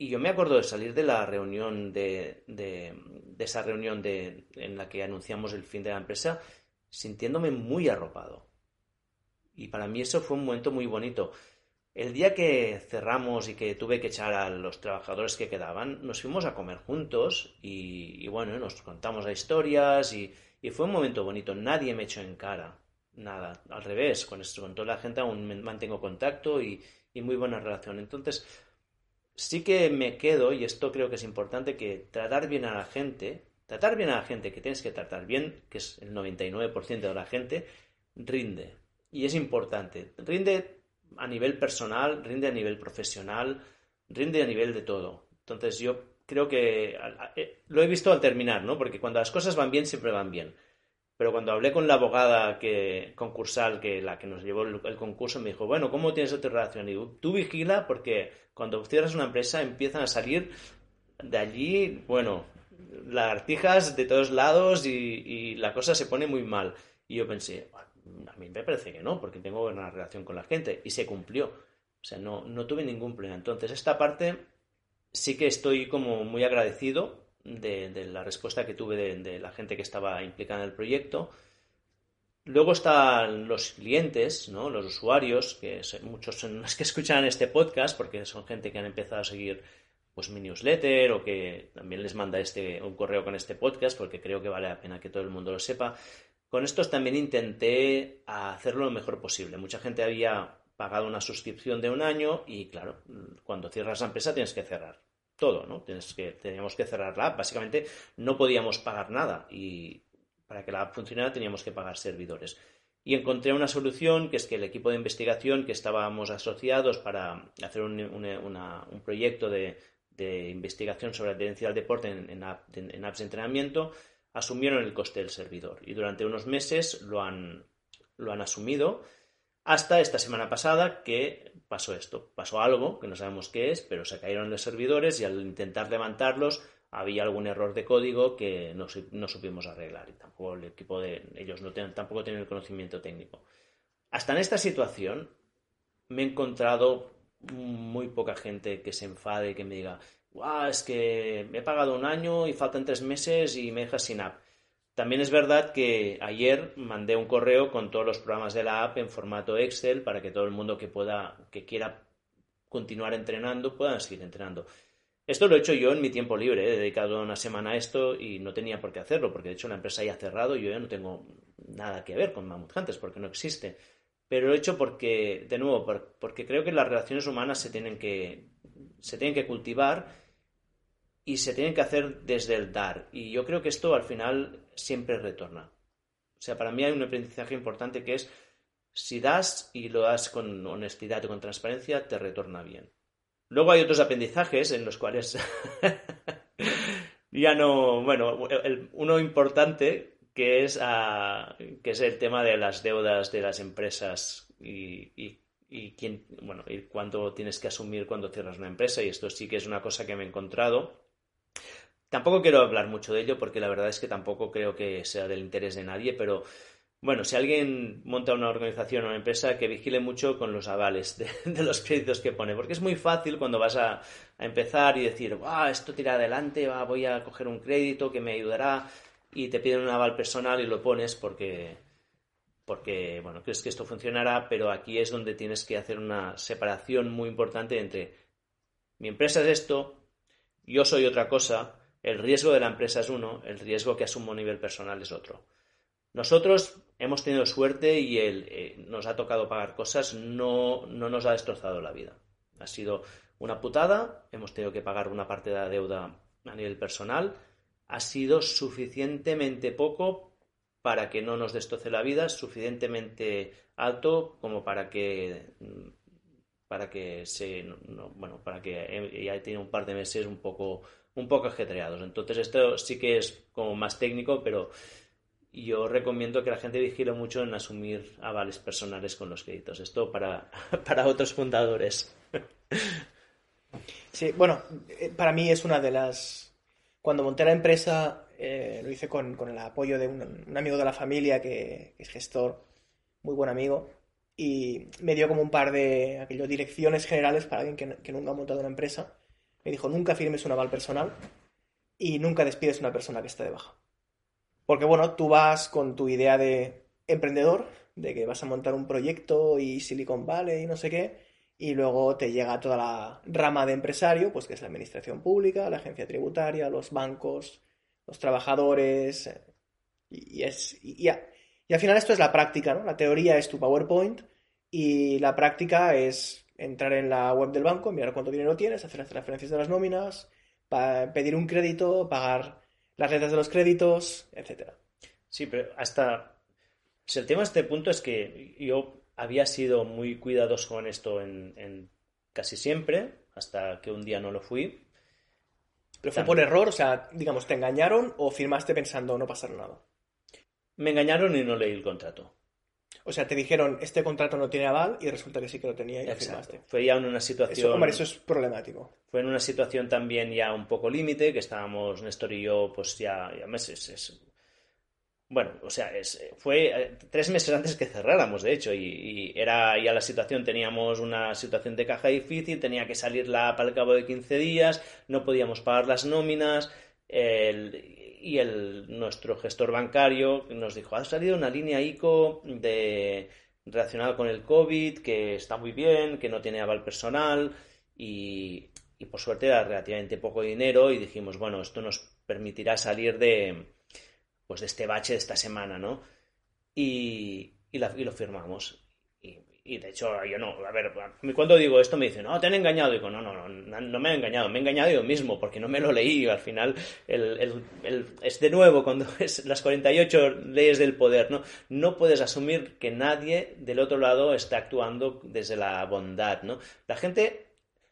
y yo me acuerdo de salir de la reunión, de, de, esa reunión de, en la que anunciamos el fin de la empresa, sintiéndome muy arropado. Y para mí eso fue un momento muy bonito. El día que cerramos y que tuve que echar a los trabajadores que quedaban, nos fuimos a comer juntos y, bueno, nos contamos las historias y, fue un momento bonito. Nadie me echó en cara, nada. Al revés, con, esto, con toda la gente aún mantengo contacto y, y muy buena relación. Entonces, sí que me quedo, y esto creo que es importante, que tratar bien a la gente, tratar bien a la gente que tienes que tratar bien, que es el 99% de la gente, rinde. Y es importante. Rinde a nivel personal, rinde a nivel profesional, rinde a nivel de todo. Entonces yo creo que eh, lo he visto al terminar, ¿no? Porque cuando las cosas van bien, siempre van bien. Pero cuando hablé con la abogada que, concursal, que la que nos llevó el, concurso, me dijo, bueno, ¿cómo tienes otra relación? Y digo, tú vigila porque cuando cierras una empresa empiezan a salir de allí, bueno, lagartijas de todos lados y, la cosa se pone muy mal. Y yo pensé, a mí me parece que no, porque tengo una relación con la gente. Y se cumplió. O sea, no, no tuve ningún problema. Entonces, esta parte sí que estoy como muy agradecido de, la respuesta que tuve de, la gente que estaba implicada en el proyecto. Luego están los clientes, ¿no? los usuarios, que muchos son los que escuchan este podcast, porque son gente que han empezado a seguir pues mi newsletter o que también les manda este, un correo con este podcast, porque creo que vale la pena que todo el mundo lo sepa. Con estos también intenté hacerlo lo mejor posible. Mucha gente había pagado una suscripción de un año y claro, cuando cierras la empresa tienes que cerrar todo, ¿no? Tienes que, teníamos que cerrar la app. Básicamente no podíamos pagar nada y para que la app funcionara teníamos que pagar servidores. Y encontré una solución que es que el equipo de investigación que estábamos asociados para hacer un, proyecto de, investigación sobre la tendencia al deporte en, apps de entrenamiento asumieron el coste del servidor y durante unos meses lo han, lo han asumido hasta esta semana pasada que pasó esto, pasó algo que no sabemos qué es, pero se cayeron los servidores y al intentar levantarlos había algún error de código que no, supimos arreglar y tampoco el equipo de ellos no tampoco tienen el conocimiento técnico. Hasta en esta situación me he encontrado muy poca gente que se enfade y que me diga, es que me he pagado un año y faltan tres meses y me dejas sin app. También es verdad que ayer mandé un correo con todos los programas de la app en formato Excel para que todo el mundo que pueda, que quiera continuar entrenando, pueda seguir entrenando. Esto lo he hecho yo en mi tiempo libre, he dedicado una semana a esto y no tenía por qué hacerlo, porque de hecho la empresa ya ha cerrado y yo ya no tengo nada que ver con Mammoth Hunters, porque no existe. Pero lo he hecho porque, de nuevo, porque creo que las relaciones humanas se tienen que, se tienen que cultivar y se tienen que hacer desde el dar. Y yo creo que esto al final siempre retorna. O sea, para mí hay un aprendizaje importante que es si das y lo das con honestidad y con transparencia, te retorna bien. Luego hay otros aprendizajes en los cuales ya no, bueno, uno importante que es, ah, que es el tema de las deudas de las empresas y, y, y quién, bueno, y cuánto tienes que asumir cuando cierras una empresa y esto sí que es una cosa que me he encontrado Tampoco quiero hablar mucho de ello porque la verdad es que tampoco creo que sea del interés de nadie, pero bueno, si alguien monta una organización o una empresa, que vigile mucho con los avales de, los créditos que pone, porque es muy fácil cuando vas a, empezar y decir, ah, esto tira adelante, voy a coger un crédito que me ayudará y te piden un aval personal y lo pones porque, porque, bueno, crees que esto funcionará, pero aquí es donde tienes que hacer una separación muy importante entre mi empresa es esto, yo soy otra cosa, el riesgo de la empresa es uno, el riesgo que asumo a nivel personal es otro. Nosotros hemos tenido suerte y el, eh, nos ha tocado pagar cosas, no, no nos ha destrozado la vida. Ha sido una putada, hemos tenido que pagar una parte de la deuda a nivel personal, ha sido suficientemente poco para que no nos destroce la vida, suficientemente alto como para que para que se bueno para que ya tiene un par de meses un poco un poco ajetreados. Entonces esto sí que es como más técnico, pero yo recomiendo que la gente vigile mucho en asumir avales personales con los créditos. Esto para, para otros fundadores. Sí, bueno, eh, para mí es una de las... Cuando monté la empresa, eh, lo hice con, el apoyo de un, amigo de la familia que, es gestor, muy buen amigo, y me dio como un par de aquello, direcciones generales para alguien que nunca ha montado una empresa me dijo, nunca firmes un aval personal y nunca despides a una persona que esté de baja. Porque bueno, tú vas con tu idea de emprendedor, de que vas a montar un proyecto y Silicon Valley y no sé qué, y luego te llega toda la rama de empresario, pues que es la administración pública, la agencia tributaria, los bancos, los trabajadores, y, es, y, y al final esto es la práctica, ¿no? La teoría es tu PowerPoint y la práctica es entrar en la web del banco, mirar cuánto dinero tienes, hacer las transferencias de las nóminas, pedir un crédito, pagar las letras de los créditos, etcétera. Sí, pero hasta... el tema de este punto es que yo había sido muy cuidadoso con esto en, casi siempre, hasta que un día no lo fui. ¿Pero fue por error? O sea, digamos, ¿te engañaron o firmaste pensando no pasar nada? Me engañaron y no leí el contrato. O sea, te dijeron, este contrato no tiene aval y resulta que sí que lo tenía y lo firmaste. Fue ya en una situación... Eso, eso es problemático. Fue en una situación también ya un poco límite, que estábamos Néstor y yo pues ya, ya meses... Bueno, o sea, es, fue eh, tres meses antes que cerráramos, de hecho, y, era ya la situación, teníamos una situación de caja difícil, tenía que salir la app al cabo de 15 días, no podíamos pagar las nóminas, el, y el, nuestro gestor bancario nos dijo, ha salido una línea ICO de, relacionada con el COVID que está muy bien, que no tiene aval personal y, por suerte era relativamente poco dinero y dijimos, bueno, esto nos permitirá salir de, pues de este bache de esta semana, ¿no? Y, y, lo firmamos. Y, de hecho, yo no, a ver, cuando digo esto me dicen, no, te han engañado. Digo, no, no, no, no me han engañado, me he engañado yo mismo, porque no me lo leí. Al final, el, el, es de nuevo, cuando es las 48 leyes del poder, ¿no? No puedes asumir que nadie del otro lado está actuando desde la bondad, ¿no? La gente,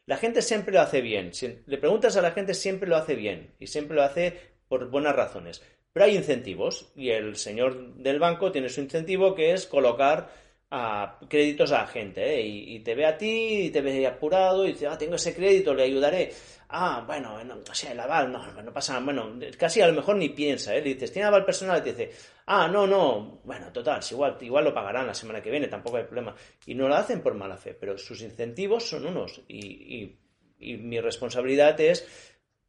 la gente siempre lo hace bien. Si le preguntas a la gente, siempre lo hace bien. Y siempre lo hace por buenas razones. Pero hay incentivos. Y el señor del banco tiene su incentivo, que es colocar a créditos a gente ¿eh? y, te ve a ti y te ve apurado y dice, ah, tengo ese crédito, le ayudaré. Ah, bueno, no, o sea, el no, no pasa nada. Bueno, casi a lo mejor ni piensa, ¿eh? Le dices, ¿tiene aval personal? Y te dice, ah, no, no, bueno, total, igual, igual lo pagarán la semana que viene, tampoco hay problema. Y no lo hacen por mala fe, pero sus incentivos son unos. Y, y, mi responsabilidad es,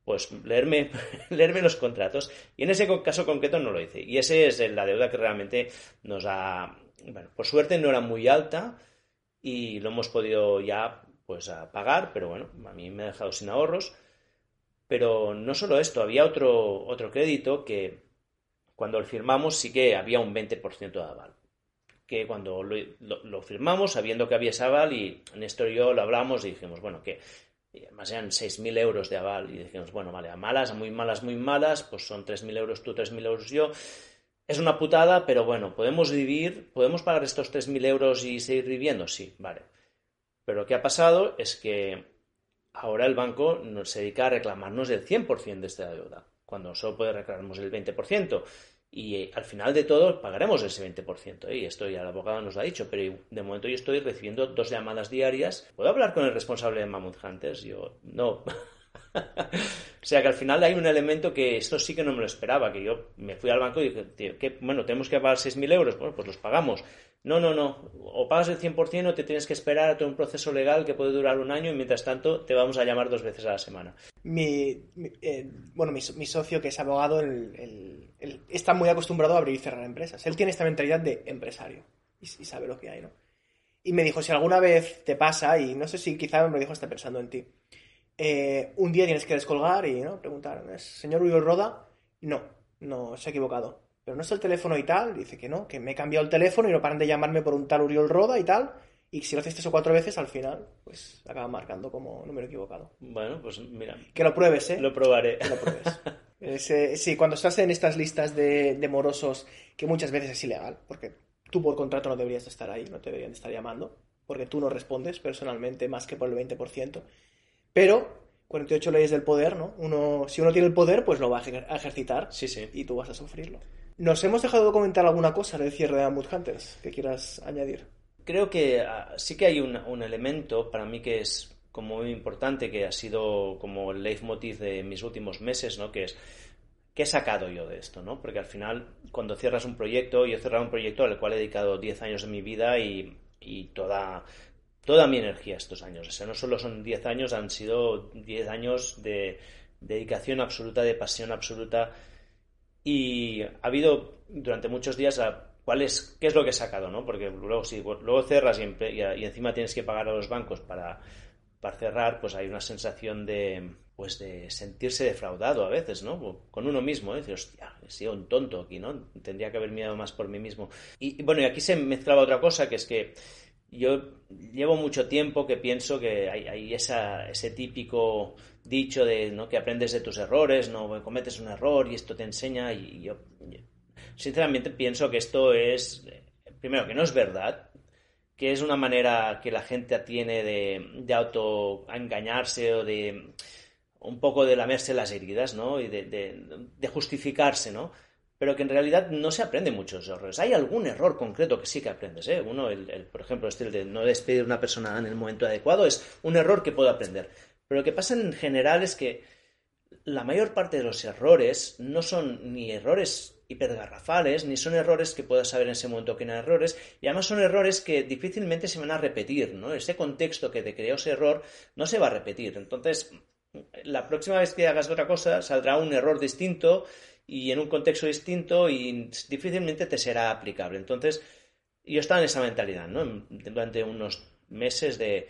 pues, leerme, leerme los contratos. Y en ese caso concreto no lo hice. Y esa es la deuda que realmente nos ha bueno, por suerte no era muy alta y lo hemos podido ya pues pagar, pero bueno, a mí me ha dejado sin ahorros. Pero no solo esto, había otro, otro crédito que cuando lo firmamos sí que había un 20% de aval. Que cuando lo, firmamos, sabiendo que había ese aval, y Néstor y yo lo hablamos y dijimos, bueno, que además eran 6.000 euros de aval, y dijimos, bueno, vale, a malas, a muy malas, muy malas, pues son 3.000 euros tú, 3.000 euros yo, es una putada, pero bueno, ¿podemos vivir? ¿Podemos pagar estos 3.000 euros y seguir viviendo? Sí, vale. Pero lo que ha pasado es que ahora el banco nos se dedica a reclamarnos el 100% de esta deuda, cuando solo puede reclamarnos el 20%. Y eh, al final de todo pagaremos ese 20%. ¿eh? Y esto ya el abogado nos lo ha dicho, pero de momento yo estoy recibiendo dos llamadas diarias. ¿Puedo hablar con el responsable de Mammoth Hunters? Yo, no. o sea que al final hay un elemento que esto sí que no me lo esperaba, que yo me fui al banco y dije, que, bueno, tenemos que pagar 6.000 euros, bueno, pues los pagamos. No, no, no, o pagas el 100% o te tienes que esperar a todo un proceso legal que puede durar un año y mientras tanto te vamos a llamar dos veces a la semana. Mi, eh, bueno, mi, socio que es abogado está muy acostumbrado a abrir y cerrar empresas. Él tiene esta mentalidad de empresario y, y sabe lo que hay, ¿no? Y me dijo, si alguna vez te pasa, y no sé si quizá me lo dijo, está pensando en ti, eh, un día tienes que descolgar y ¿no? preguntar, ¿es señor Uriol Roda? No, no, se ha equivocado. Pero no es el teléfono y tal. Dice que no, que me he cambiado el teléfono y no paran de llamarme por un tal Uriol Roda y tal. Y si lo haces tres o cuatro veces, al final, pues acaba marcando como número equivocado. Bueno, pues mira. Que lo pruebes, ¿eh? Lo probaré. Que lo pruebes. Eh, sí, cuando estás en estas listas de, de, morosos, que muchas veces es ilegal, porque tú por contrato no deberías estar ahí, no te deberían estar llamando, porque tú no respondes personalmente más que por el 20%. Pero 48 leyes del poder, ¿no? Uno, si uno tiene el poder, pues lo va a ejercitar. Sí, sí. Y tú vas a sufrirlo. ¿Nos hemos dejado de comentar alguna cosa del cierre de Ambush Hunters que quieras añadir? Creo que ah, sí que hay un, elemento para mí que es como muy importante, que ha sido como el leitmotiv de mis últimos meses, ¿no? Que es, ¿qué he sacado yo de esto, no? Porque al final, cuando cierras un proyecto, yo he cerrado un proyecto al cual he dedicado 10 años de mi vida y, y toda toda mi energía estos años. O sea, no solo son 10 años, han sido 10 años de dedicación absoluta, de pasión absoluta. Y ha habido durante muchos días cuál es, qué es lo que he sacado, ¿no? Porque luego si luego cerras y, y, encima tienes que pagar a los bancos para, para cerrar, pues hay una sensación de pues de sentirse defraudado a veces, ¿no? Con uno mismo, ¿eh? Decir, hostia, he sido un tonto aquí, ¿no? Tendría que haber mirado más por mí mismo. Y, y bueno, y aquí se mezclaba otra cosa, que es que yo llevo mucho tiempo que pienso que hay, ese típico dicho de ¿no? que aprendes de tus errores, no cometes un error y esto te enseña y yo, sinceramente pienso que esto es, primero, que no es verdad, que es una manera que la gente tiene de, de auto engañarse o de un poco de lamerse las heridas, ¿no? Y de, de justificarse, ¿no? Pero que en realidad no se aprende muchos errores. Hay algún error concreto que sí que aprendes. ¿eh? Uno, el, por ejemplo, este de no despedir a una persona en el momento adecuado, es un error que puedo aprender. Pero lo que pasa en general es que la mayor parte de los errores no son ni errores hipergarrafales, ni son errores que puedas saber en ese momento que eran errores, y además son errores que difícilmente se van a repetir, ¿no? Ese contexto que te creó ese error no se va a repetir. Entonces, la próxima vez que hagas otra cosa, saldrá un error distinto y en un contexto distinto y difícilmente te será aplicable. Entonces, yo estaba en esa mentalidad, ¿no? Durante unos meses de,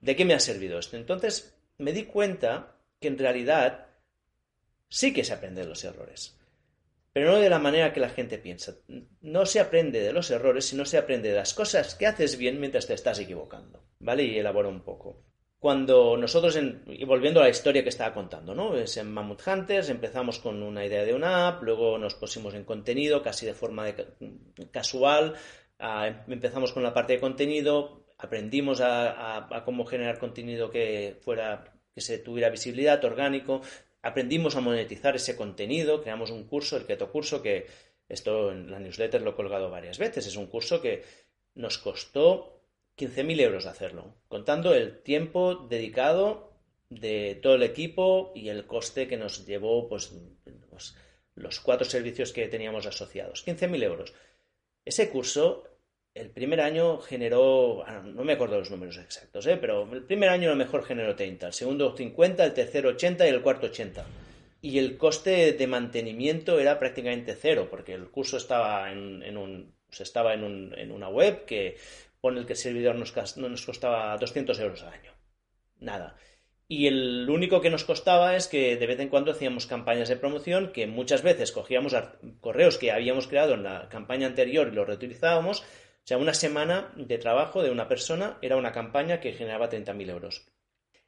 ¿de qué me ha servido esto? Entonces, me di cuenta que en realidad sí que se aprenden los errores. pero no de la manera que la gente piensa. No se aprende de los errores, sino se aprende de las cosas que haces bien mientras te estás equivocando. ¿Vale? Y elaboro un poco. Cuando nosotros, y volviendo a la historia que estaba contando, ¿no? Es en Mammoth Hunters, empezamos con una idea de una app, luego nos pusimos en contenido casi de forma casual, empezamos con la parte de contenido, aprendimos a, cómo generar contenido que fuera que se tuviera visibilidad, orgánico, aprendimos a monetizar ese contenido, creamos un curso, el Keto Curso, que esto en la newsletter lo he colgado varias veces, es un curso que nos costó 15.000 euros hacerlo, contando el tiempo dedicado de todo el equipo y el coste que nos llevó pues, los, los cuatro servicios que teníamos asociados. 15.000 euros. Ese curso el primer año generó, ah, no me acuerdo los números exactos, ¿eh? pero el primer año a lo mejor generó 30, el segundo 50, el tercero 80 y el cuarto 80. Y el coste de mantenimiento era prácticamente cero, porque el curso estaba en, un, estaba en, una web que pone el que el servidor nos, nos costaba 200 euros al año. Nada. Y el único que nos costaba es que de vez en cuando hacíamos campañas de promoción que muchas veces cogíamos correos que habíamos creado en la campaña anterior y los reutilizábamos o sea, una semana de trabajo de una persona era una campaña que generaba 30.000 euros.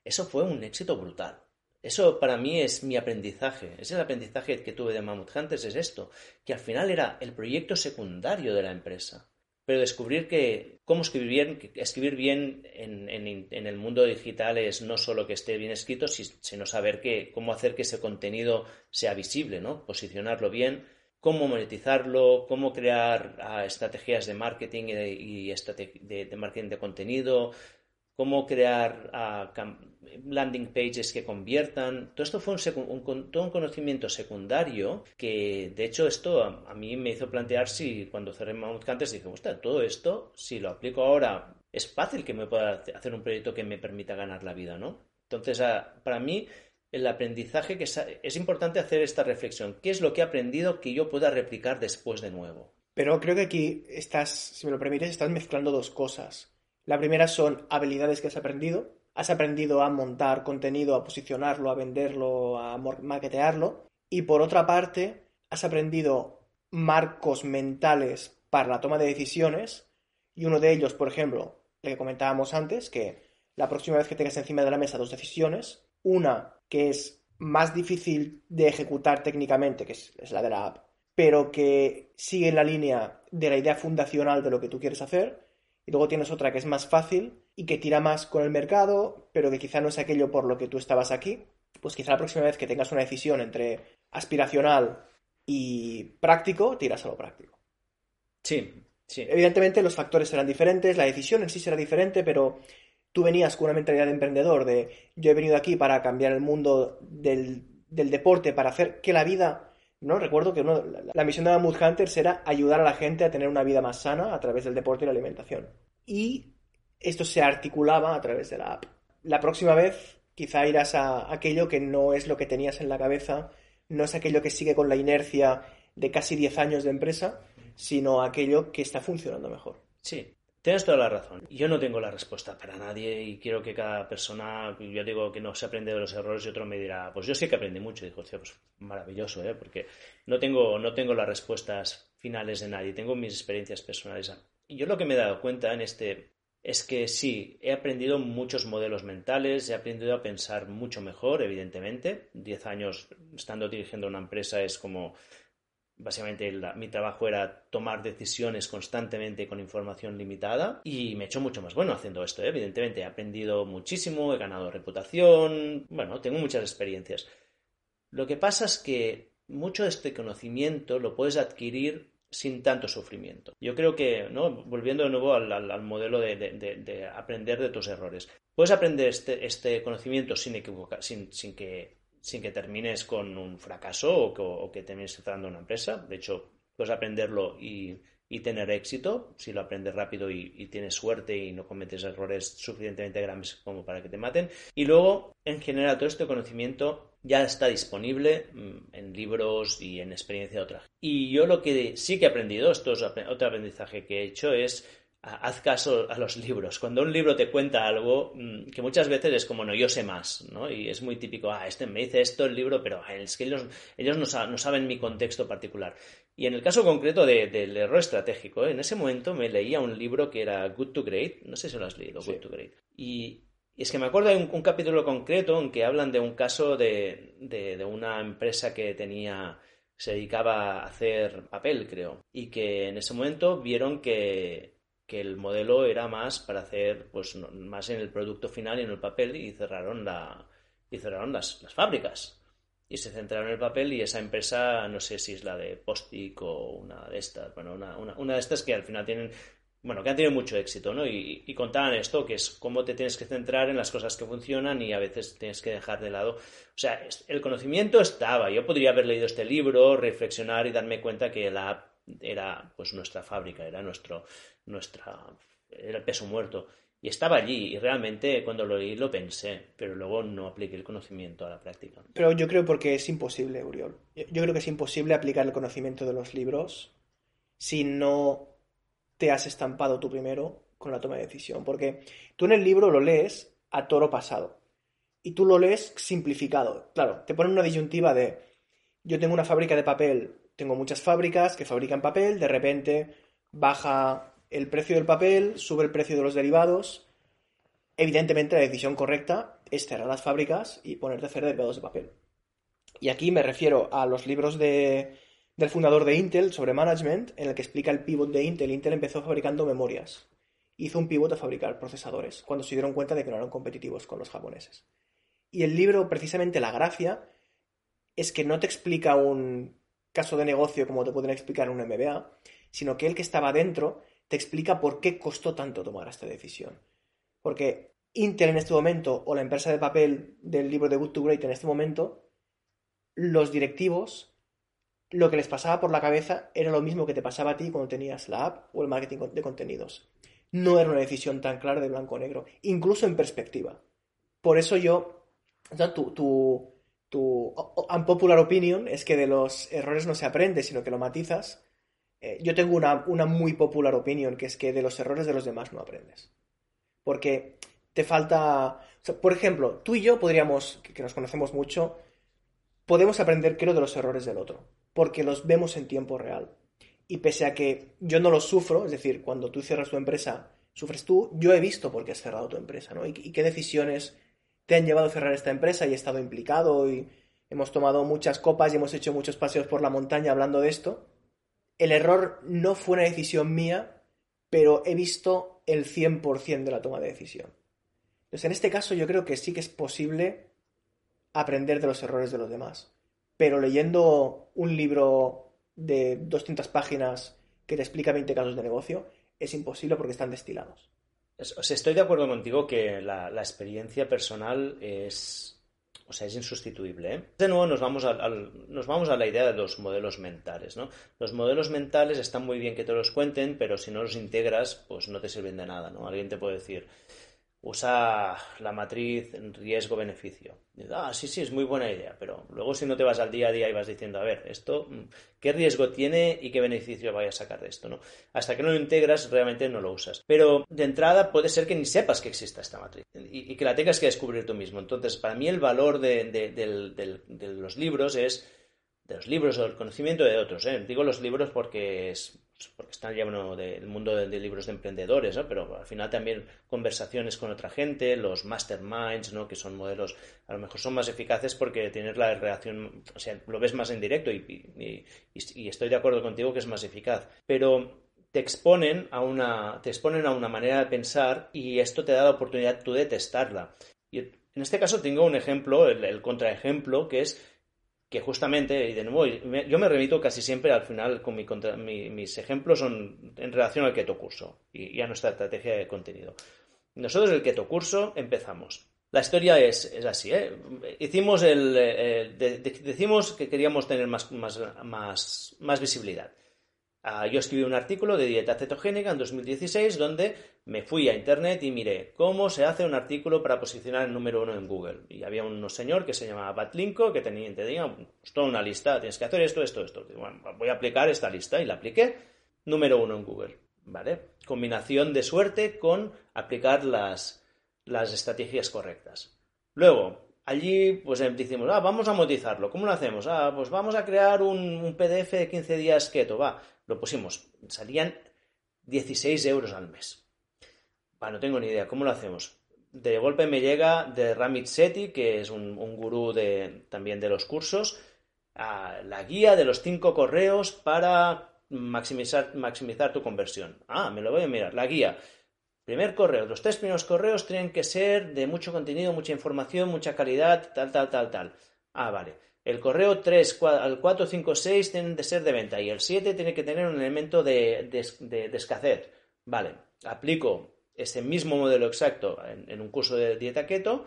Eso fue un éxito brutal. Eso para mí es mi aprendizaje. Es el aprendizaje que tuve de Mammoth Hunters, es esto, que al final era el proyecto secundario de la empresa. Pero descubrir que cómo escribir bien, escribir bien en, el mundo digital es no solo que esté bien escrito, sino saber que, cómo hacer que ese contenido sea visible, ¿no? Posicionarlo bien, cómo monetizarlo, cómo crear ah, estrategias de marketing y, de, marketing de contenido, cómo crear ah, landing pages que conviertan. Todo esto fue un, conocimiento secundario que, de hecho, esto a, mí me hizo plantear si cuando cerré Mammoth Hunters dije, ostras, todo esto, si lo aplico ahora, es fácil que me pueda hacer un proyecto que me permita ganar la vida, ¿no? Entonces, ah, para mí, el aprendizaje que es importante hacer esta reflexión. ¿Qué es lo que he aprendido que yo pueda replicar después de nuevo? Pero creo que aquí estás, si me lo permites, estás mezclando dos cosas. La primera son habilidades que has aprendido. Has aprendido a montar contenido, a posicionarlo, a venderlo, a marketearlo. Y por otra parte, has aprendido marcos mentales para la toma de decisiones. Y uno de ellos, por ejemplo, el que comentábamos antes, que la próxima vez que tengas encima de la mesa dos decisiones, una que es más difícil de ejecutar técnicamente, que es, la de la app, pero que sigue en la línea de la idea fundacional de lo que tú quieres hacer. Y luego tienes otra que es más fácil y que tira más con el mercado, pero que quizá no es aquello por lo que tú estabas aquí. Pues quizá la próxima vez que tengas una decisión entre aspiracional y práctico, tiras a lo práctico. Sí, sí. Evidentemente los factores serán diferentes, la decisión en sí será diferente, pero tú venías con una mentalidad de emprendedor, de yo he venido aquí para cambiar el mundo del, deporte, para hacer que la vida... ¿no? Recuerdo que la, misión de la Mood Hunters era ayudar a la gente a tener una vida más sana a través del deporte y la alimentación. Y esto se articulaba a través de la app. La próxima vez quizá irás a aquello que no es lo que tenías en la cabeza, no es aquello que sigue con la inercia de casi 10 años de empresa, sino aquello que está funcionando mejor. Sí, Tienes toda la razón. Yo no tengo la respuesta para nadie y quiero que cada persona, yo digo que no se aprende de los errores y otro me dirá, pues yo sí que aprendí mucho. Y digo, pues maravilloso, ¿eh? Porque no tengo, no tengo las respuestas finales de nadie, tengo mis experiencias personales. Y yo lo que me he dado cuenta en este es que sí, he aprendido muchos modelos mentales, he aprendido a pensar mucho mejor, evidentemente. Diez años estando dirigiendo una empresa es como Básicamente mi trabajo era tomar decisiones constantemente con información limitada y me he hecho mucho más bueno haciendo esto. ¿eh? Evidentemente he aprendido muchísimo, he ganado reputación, bueno, tengo muchas experiencias. Lo que pasa es que mucho de este conocimiento lo puedes adquirir sin tanto sufrimiento. Yo creo que, ¿no? volviendo de nuevo al, modelo de, aprender de tus errores, puedes aprender este, este conocimiento sin, equivocar, sin que sin que termines con un fracaso o que, termines cerrando una empresa. De hecho, puedes aprenderlo y, tener éxito si lo aprendes rápido y, tienes suerte y no cometes errores suficientemente grandes como para que te maten. Y luego, en general, todo este conocimiento ya está disponible mm, en libros y en experiencia de otras. Y yo lo que sí que he aprendido, esto es otro aprendizaje que he hecho, es haz caso a los libros. Cuando un libro te cuenta algo, mm, que muchas veces es como, no, yo sé más, ¿no? Y es muy típico, ah, este me dice esto el libro, pero es que ellos, ellos no, saben mi contexto particular. Y en el caso concreto del error estratégico, en ese momento me leía un libro que era Good to Great, no sé si lo has leído, Good to Great. Y, es que me acuerdo de un, capítulo concreto en que hablan de un caso de, de una empresa que tenía se dedicaba a hacer papel, creo, y que en ese momento vieron que, el modelo era más para hacer, pues, más en el producto final y en el papel y cerraron, la, y cerraron las, fábricas. Y se centraron en el papel y esa empresa, no sé si es la de Postic o una de estas, bueno, una, una de estas que al final tienen bueno, que han tenido mucho éxito, ¿no? Y, y, contaban esto, que es cómo te tienes que centrar en las cosas que funcionan y a veces tienes que dejar de lado. O sea, el conocimiento estaba. Yo podría haber leído este libro, reflexionar y darme cuenta que la era pues nuestra fábrica, era nuestro, nuestra, era el peso muerto. Y estaba allí, y realmente cuando lo leí lo pensé, pero luego no apliqué el conocimiento a la práctica. Pero yo creo porque es imposible, Uriol. Yo creo que es imposible aplicar el conocimiento de los libros si no te has estampado tú primero con la toma de decisión. Porque tú en el libro lo lees a toro pasado. Y tú lo lees simplificado. Claro, te ponen una disyuntiva de yo tengo una fábrica de papel, tengo muchas fábricas que fabrican papel, de repente baja el precio del papel, sube el precio de los derivados. Evidentemente la decisión correcta es cerrar las fábricas y ponerte a hacer derivados de papel. Y aquí me refiero a los libros de, del fundador de Intel sobre management, en el que explica el pivot de Intel. Intel empezó fabricando memorias. Hizo un pivot a fabricar procesadores, cuando se dieron cuenta de que no eran competitivos con los japoneses. Y el libro, precisamente la gracia, es que no te explica un caso de negocio como te pueden explicar en un MBA, sino que el que estaba dentro te explica por qué costó tanto tomar esta decisión. Porque Intel en este momento, o la empresa de papel del libro de Good to Great en este momento, los directivos lo que les pasaba por la cabeza era lo mismo que te pasaba a ti cuando tenías la app o el marketing de contenidos. No era una decisión tan clara de blanco o negro, incluso en perspectiva. Por eso yo, tu, tu, tu unpopular opinion es que de los errores no se aprende, sino que lo matizas. Eh, yo tengo una, una muy popular opinion, que es que de los errores de los demás no aprendes. Porque te falta... por ejemplo, tú y yo podríamos, que nos conocemos mucho, podemos aprender, creo, de los errores del otro porque los vemos en tiempo real. Y pese a que yo no los sufro, es decir, cuando tú cierras tu empresa, sufres tú, yo he visto por qué has cerrado tu empresa, ¿no? Y, qué decisiones te han llevado a cerrar esta empresa y he estado implicado y hemos tomado muchas copas y hemos hecho muchos paseos por la montaña hablando de esto. El error no fue una decisión mía, pero he visto el 100% de la toma de decisión. Entonces, en este caso yo creo que sí que es posible aprender de los errores de los demás pero leyendo un libro de 200 páginas que te explica 20 casos de negocio, es imposible porque están destilados. O estoy de acuerdo contigo que la, experiencia personal es, o sea, es insustituible. ¿eh? De nuevo nos vamos, a, la idea de los modelos mentales. Los modelos mentales están muy bien que te los cuenten, pero si no los integras, pues no te sirven de nada. Alguien te puede decir, usa la matriz riesgo-beneficio. Ah, sí, sí, es muy buena idea, pero luego si no te vas al día a día y vas diciendo, a ver, esto, mm, ¿qué riesgo tiene y qué beneficio vaya a sacar de esto? ¿no? Hasta que no lo integras, realmente no lo usas. Pero de entrada puede ser que ni sepas que exista esta matriz y, que la tengas que descubrir tú mismo. Entonces, para mí el valor de, de los libros es los libros o del conocimiento de otros. ¿eh? Digo los libros porque es porque están lleno del mundo de, libros de emprendedores, pero al final también conversaciones con otra gente, los masterminds, ¿no? que son modelos, a lo mejor son más eficaces porque tienes la reacción, o sea, lo ves más en directo y, estoy de acuerdo contigo que es más eficaz, pero te exponen a una, te exponen a una manera de pensar y esto te da la oportunidad tú de testarla. Y en este caso tengo un ejemplo, el contraejemplo, que es que justamente, y de nuevo, yo me remito casi siempre al final con mi, mis ejemplos son en relación al keto curso y, a nuestra estrategia de contenido. Nosotros el keto curso empezamos. La historia es, es así, ¿eh? Hicimos el, decimos que queríamos tener más, más, más, más visibilidad. Ah, yo escribí un artículo de dieta cetogénica en 2016 donde me fui a internet y miré cómo se hace un artículo para posicionar el número uno en Google. Y había un señor que se llamaba Batlinko que tenía, tenía pues, toda una lista, tienes que hacer esto, esto, esto. bueno, voy a aplicar esta lista y la apliqué, número uno en Google. ¿vale? Combinación de suerte con aplicar las, las estrategias correctas. Luego, allí pues em, decimos, ah, vamos a monetizarlo. ¿Cómo lo hacemos? Ah, pues vamos a crear un, PDF de 15 días keto. Va, lo pusimos. Salían 16 euros al mes. Va, no tengo ni idea. ¿Cómo lo hacemos? De golpe me llega de Ramit Sethi, que es un, gurú de, también de los cursos, a la guía de los cinco correos para maximizar, maximizar tu conversión. Ah, me lo voy a mirar. La guía. Primer correo, los tres primeros correos tienen que ser de mucho contenido, mucha información, mucha calidad, tal, tal, tal, tal. Ah, vale. El correo 3 al 4, 5, 6 tienen de ser de venta y el 7 tiene que tener un elemento de, de, escasez. Vale, aplico ese mismo modelo exacto en, un curso de dieta keto.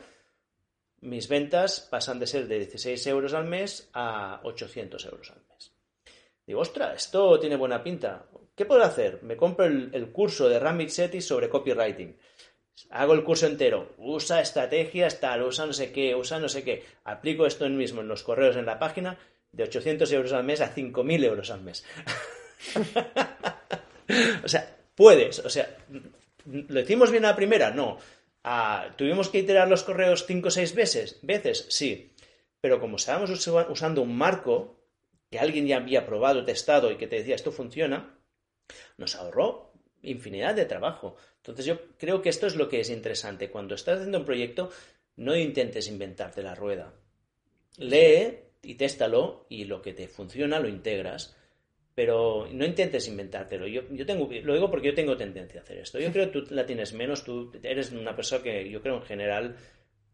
Mis ventas pasan de ser de 16 euros al mes a 800 euros al mes. Digo, ostras, esto tiene buena pinta. ¿Qué puedo hacer? Me compro el, curso de Ramit Sethi sobre copywriting. Hago el curso entero. Usa estrategias, tal, usa no sé qué, usa no sé qué. Aplico esto mismo en los correos en la página de 800 euros al mes a 5.000 euros al mes. o sea, puedes. O sea, ¿lo hicimos bien a la primera? No. Ah, ¿Tuvimos que iterar los correos 5 o 6 veces? ¿Veces? Sí. Pero como estábamos usando un marco, que alguien ya había probado, testado y que te decía esto funciona, nos ahorró infinidad de trabajo. Entonces yo creo que esto es lo que es interesante. Cuando estás haciendo un proyecto, no intentes inventarte la rueda. Lee y téstalo y lo que te funciona lo integras. Pero no intentes inventártelo. Yo, yo tengo, lo digo porque yo tengo tendencia a hacer esto. Yo creo que tú la tienes menos, tú eres una persona que yo creo en general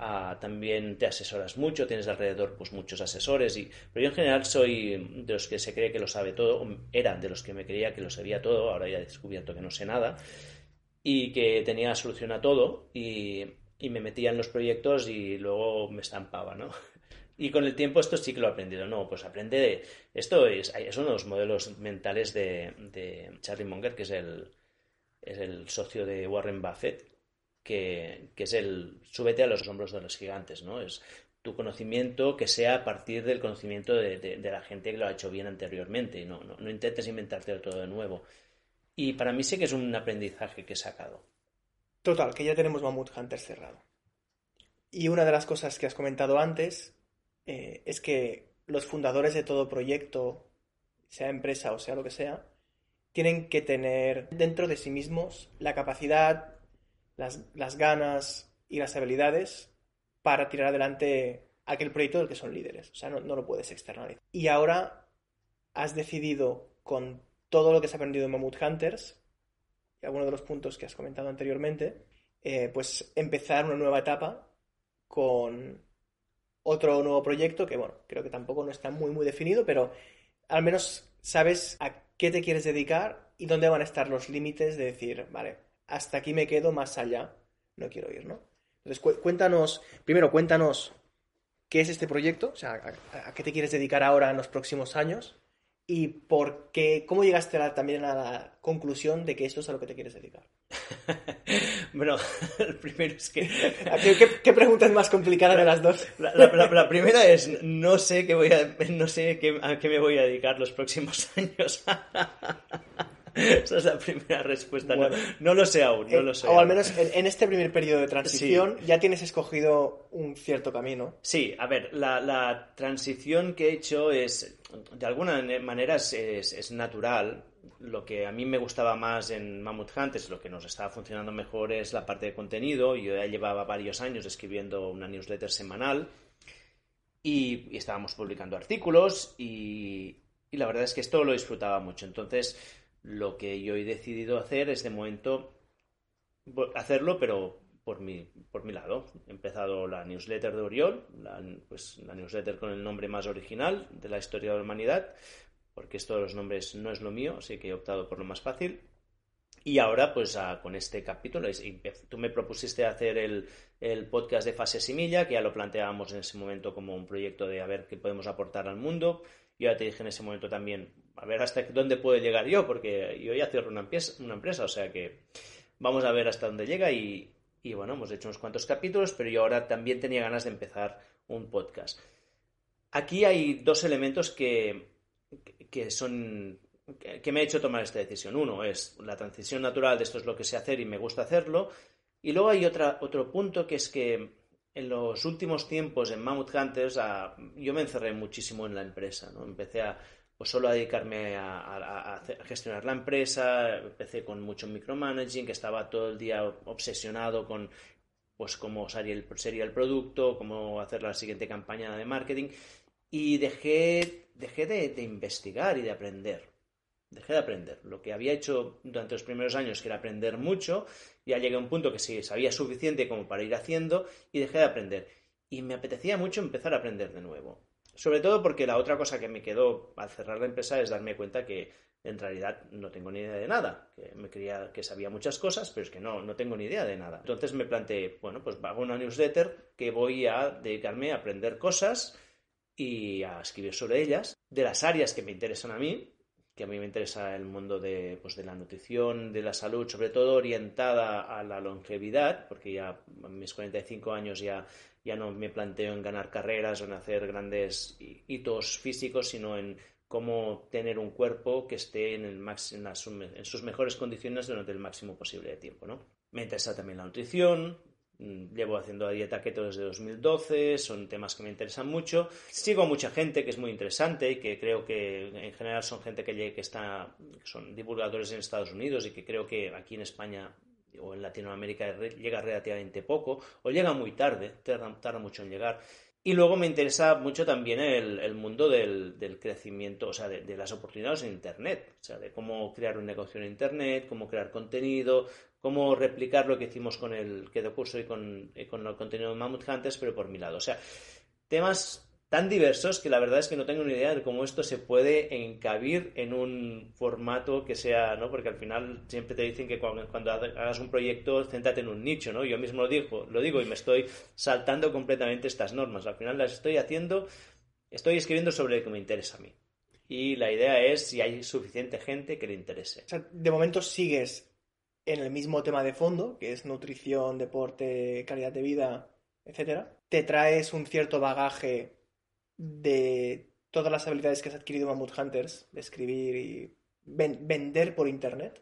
Ah, también te asesoras mucho, tienes alrededor pues muchos asesores, y, pero yo en general soy de los que se cree que lo sabe todo, era de los que me creía que lo sabía todo, ahora ya he descubierto que no sé nada, y que tenía solución a todo, y, me metía en los proyectos y luego me estampaba, ¿no? Y con el tiempo esto sí que lo he aprendido. No, pues aprende de... Esto es, es uno de los modelos mentales de, de Charlie Munger, que es el, es el socio de Warren Buffett, que, es el súbete a los hombros de los gigantes, ¿no? Es tu conocimiento que sea a partir del conocimiento de, la gente que lo ha hecho bien anteriormente. No, no, no intentes inventarte todo de nuevo. Y para mí sí que es un aprendizaje que he sacado. Total, que ya tenemos Mammoth Hunter cerrado. Y una de las cosas que has comentado antes eh, es que los fundadores de todo proyecto, sea empresa o sea lo que sea, tienen que tener dentro de sí mismos la capacidad las, ganas y las habilidades para tirar adelante aquel proyecto del que son líderes. O sea, no, lo puedes externalizar. Y ahora has decidido, con todo lo que has aprendido en Mammoth Hunters, y algunos de los puntos que has comentado anteriormente, eh, pues empezar una nueva etapa con otro nuevo proyecto que, bueno, creo que tampoco no está muy, muy definido, pero al menos sabes a qué te quieres dedicar y dónde van a estar los límites de decir, vale, hasta aquí me quedo, más allá no quiero ir, ¿no? Entonces, cuéntanos, primero cuéntanos qué es este proyecto, o sea, a, qué te quieres dedicar ahora en los próximos años y por qué, cómo llegaste también a la conclusión de que esto es a lo que te quieres dedicar. bueno, el primero es que... ¿Qué, pregunta es más complicada de las dos? La, primera es, no sé, qué voy a, no sé qué, a qué me voy a dedicar los próximos años. Esa es la primera respuesta. No, lo sé aún, no eh, lo sé. O al menos en, este primer periodo de transición ya tienes escogido un cierto camino. Sí, a ver, la, transición que he hecho es, de alguna manera, es, natural. Lo que a mí me gustaba más en Mammoth Hunt es lo que nos estaba funcionando mejor es la parte de contenido. Yo ya llevaba varios años escribiendo una newsletter semanal y, estábamos publicando artículos y, y la verdad es que esto lo disfrutaba mucho. Entonces, lo que yo he decidido hacer es de momento hacerlo, pero por mi, por mi lado. He empezado la newsletter de Oriol, la, pues, la newsletter con el nombre más original de la historia de la humanidad, porque esto de los nombres no es lo mío, así que he optado por lo más fácil. Y ahora, pues con este capítulo, tú me propusiste hacer el, el, podcast de Fase Similla, que ya lo planteábamos en ese momento como un proyecto de a ver qué podemos aportar al mundo. Yo ya te dije en ese momento también, a ver hasta dónde puedo llegar yo, porque yo ya cierro una empresa, una empresa o sea que vamos a ver hasta dónde llega y, bueno, hemos hecho unos cuantos capítulos, pero yo ahora también tenía ganas de empezar un podcast. Aquí hay dos elementos que, que son que, me ha hecho tomar esta decisión. Uno es la transición natural de esto es lo que sé hacer y me gusta hacerlo. Y luego hay otra, otro punto que es que en los últimos tiempos en Mammoth Hunters yo me encerré muchísimo en la empresa. ¿no? Empecé a, pues solo a dedicarme a, gestionar la empresa, empecé con mucho micromanaging, que estaba todo el día obsesionado con pues cómo sería el, sería el producto, cómo hacer la siguiente campaña de marketing y dejé, dejé de, investigar y de aprender. Dejé de aprender. Lo que había hecho durante los primeros años, que era aprender mucho, ya llegué a un punto que sí sabía suficiente como para ir haciendo y dejé de aprender. Y me apetecía mucho empezar a aprender de nuevo. Sobre todo porque la otra cosa que me quedó al cerrar la empresa es darme cuenta que en realidad no tengo ni idea de nada. Que me creía que sabía muchas cosas, pero es que no, no tengo ni idea de nada. Entonces me planteé, bueno, pues hago una newsletter que voy a dedicarme a aprender cosas y a escribir sobre ellas, de las áreas que me interesan a mí, que a mí me interesa el mundo de, pues, de la nutrición, de la salud, sobre todo orientada a la longevidad, porque ya a mis 45 años ya, ya no me planteo en ganar carreras o en hacer grandes hitos físicos, sino en cómo tener un cuerpo que esté en, el en, sus mejores condiciones durante el máximo posible de tiempo. ¿no? Me interesa también la nutrición, Mm, llevo haciendo la dieta keto desde 2012, son temas que me interesan mucho. Sigo a mucha gente que es muy interesante y que creo que en general son gente que, que, está, son divulgadores en Estados Unidos y que creo que aquí en España o en Latinoamérica llega relativamente poco o llega muy tarde, tarda, mucho en llegar. Y luego me interesa mucho también el, mundo del, crecimiento, o sea, de, las oportunidades en Internet, o sea, de cómo crear un negocio en Internet, cómo crear contenido, cómo replicar lo que hicimos con el Kedo Curso y con, con el contenido de Mammoth Hunters, pero por mi lado. O sea, temas tan diversos que la verdad es que no tengo ni idea de cómo esto se puede encabir en un formato que sea, ¿no? Porque al final siempre te dicen que cuando, hagas un proyecto, céntrate en un nicho, ¿no? Yo mismo lo digo, lo digo y me estoy saltando completamente estas normas. Al final las estoy haciendo, estoy escribiendo sobre lo que me interesa a mí. Y la idea es si hay suficiente gente que le interese. De momento sigues en el mismo tema de fondo, que es nutrición, deporte, calidad de vida, etcétera, te traes un cierto bagaje de todas las habilidades que has adquirido en Mammoth Hunters, de escribir y vender por internet.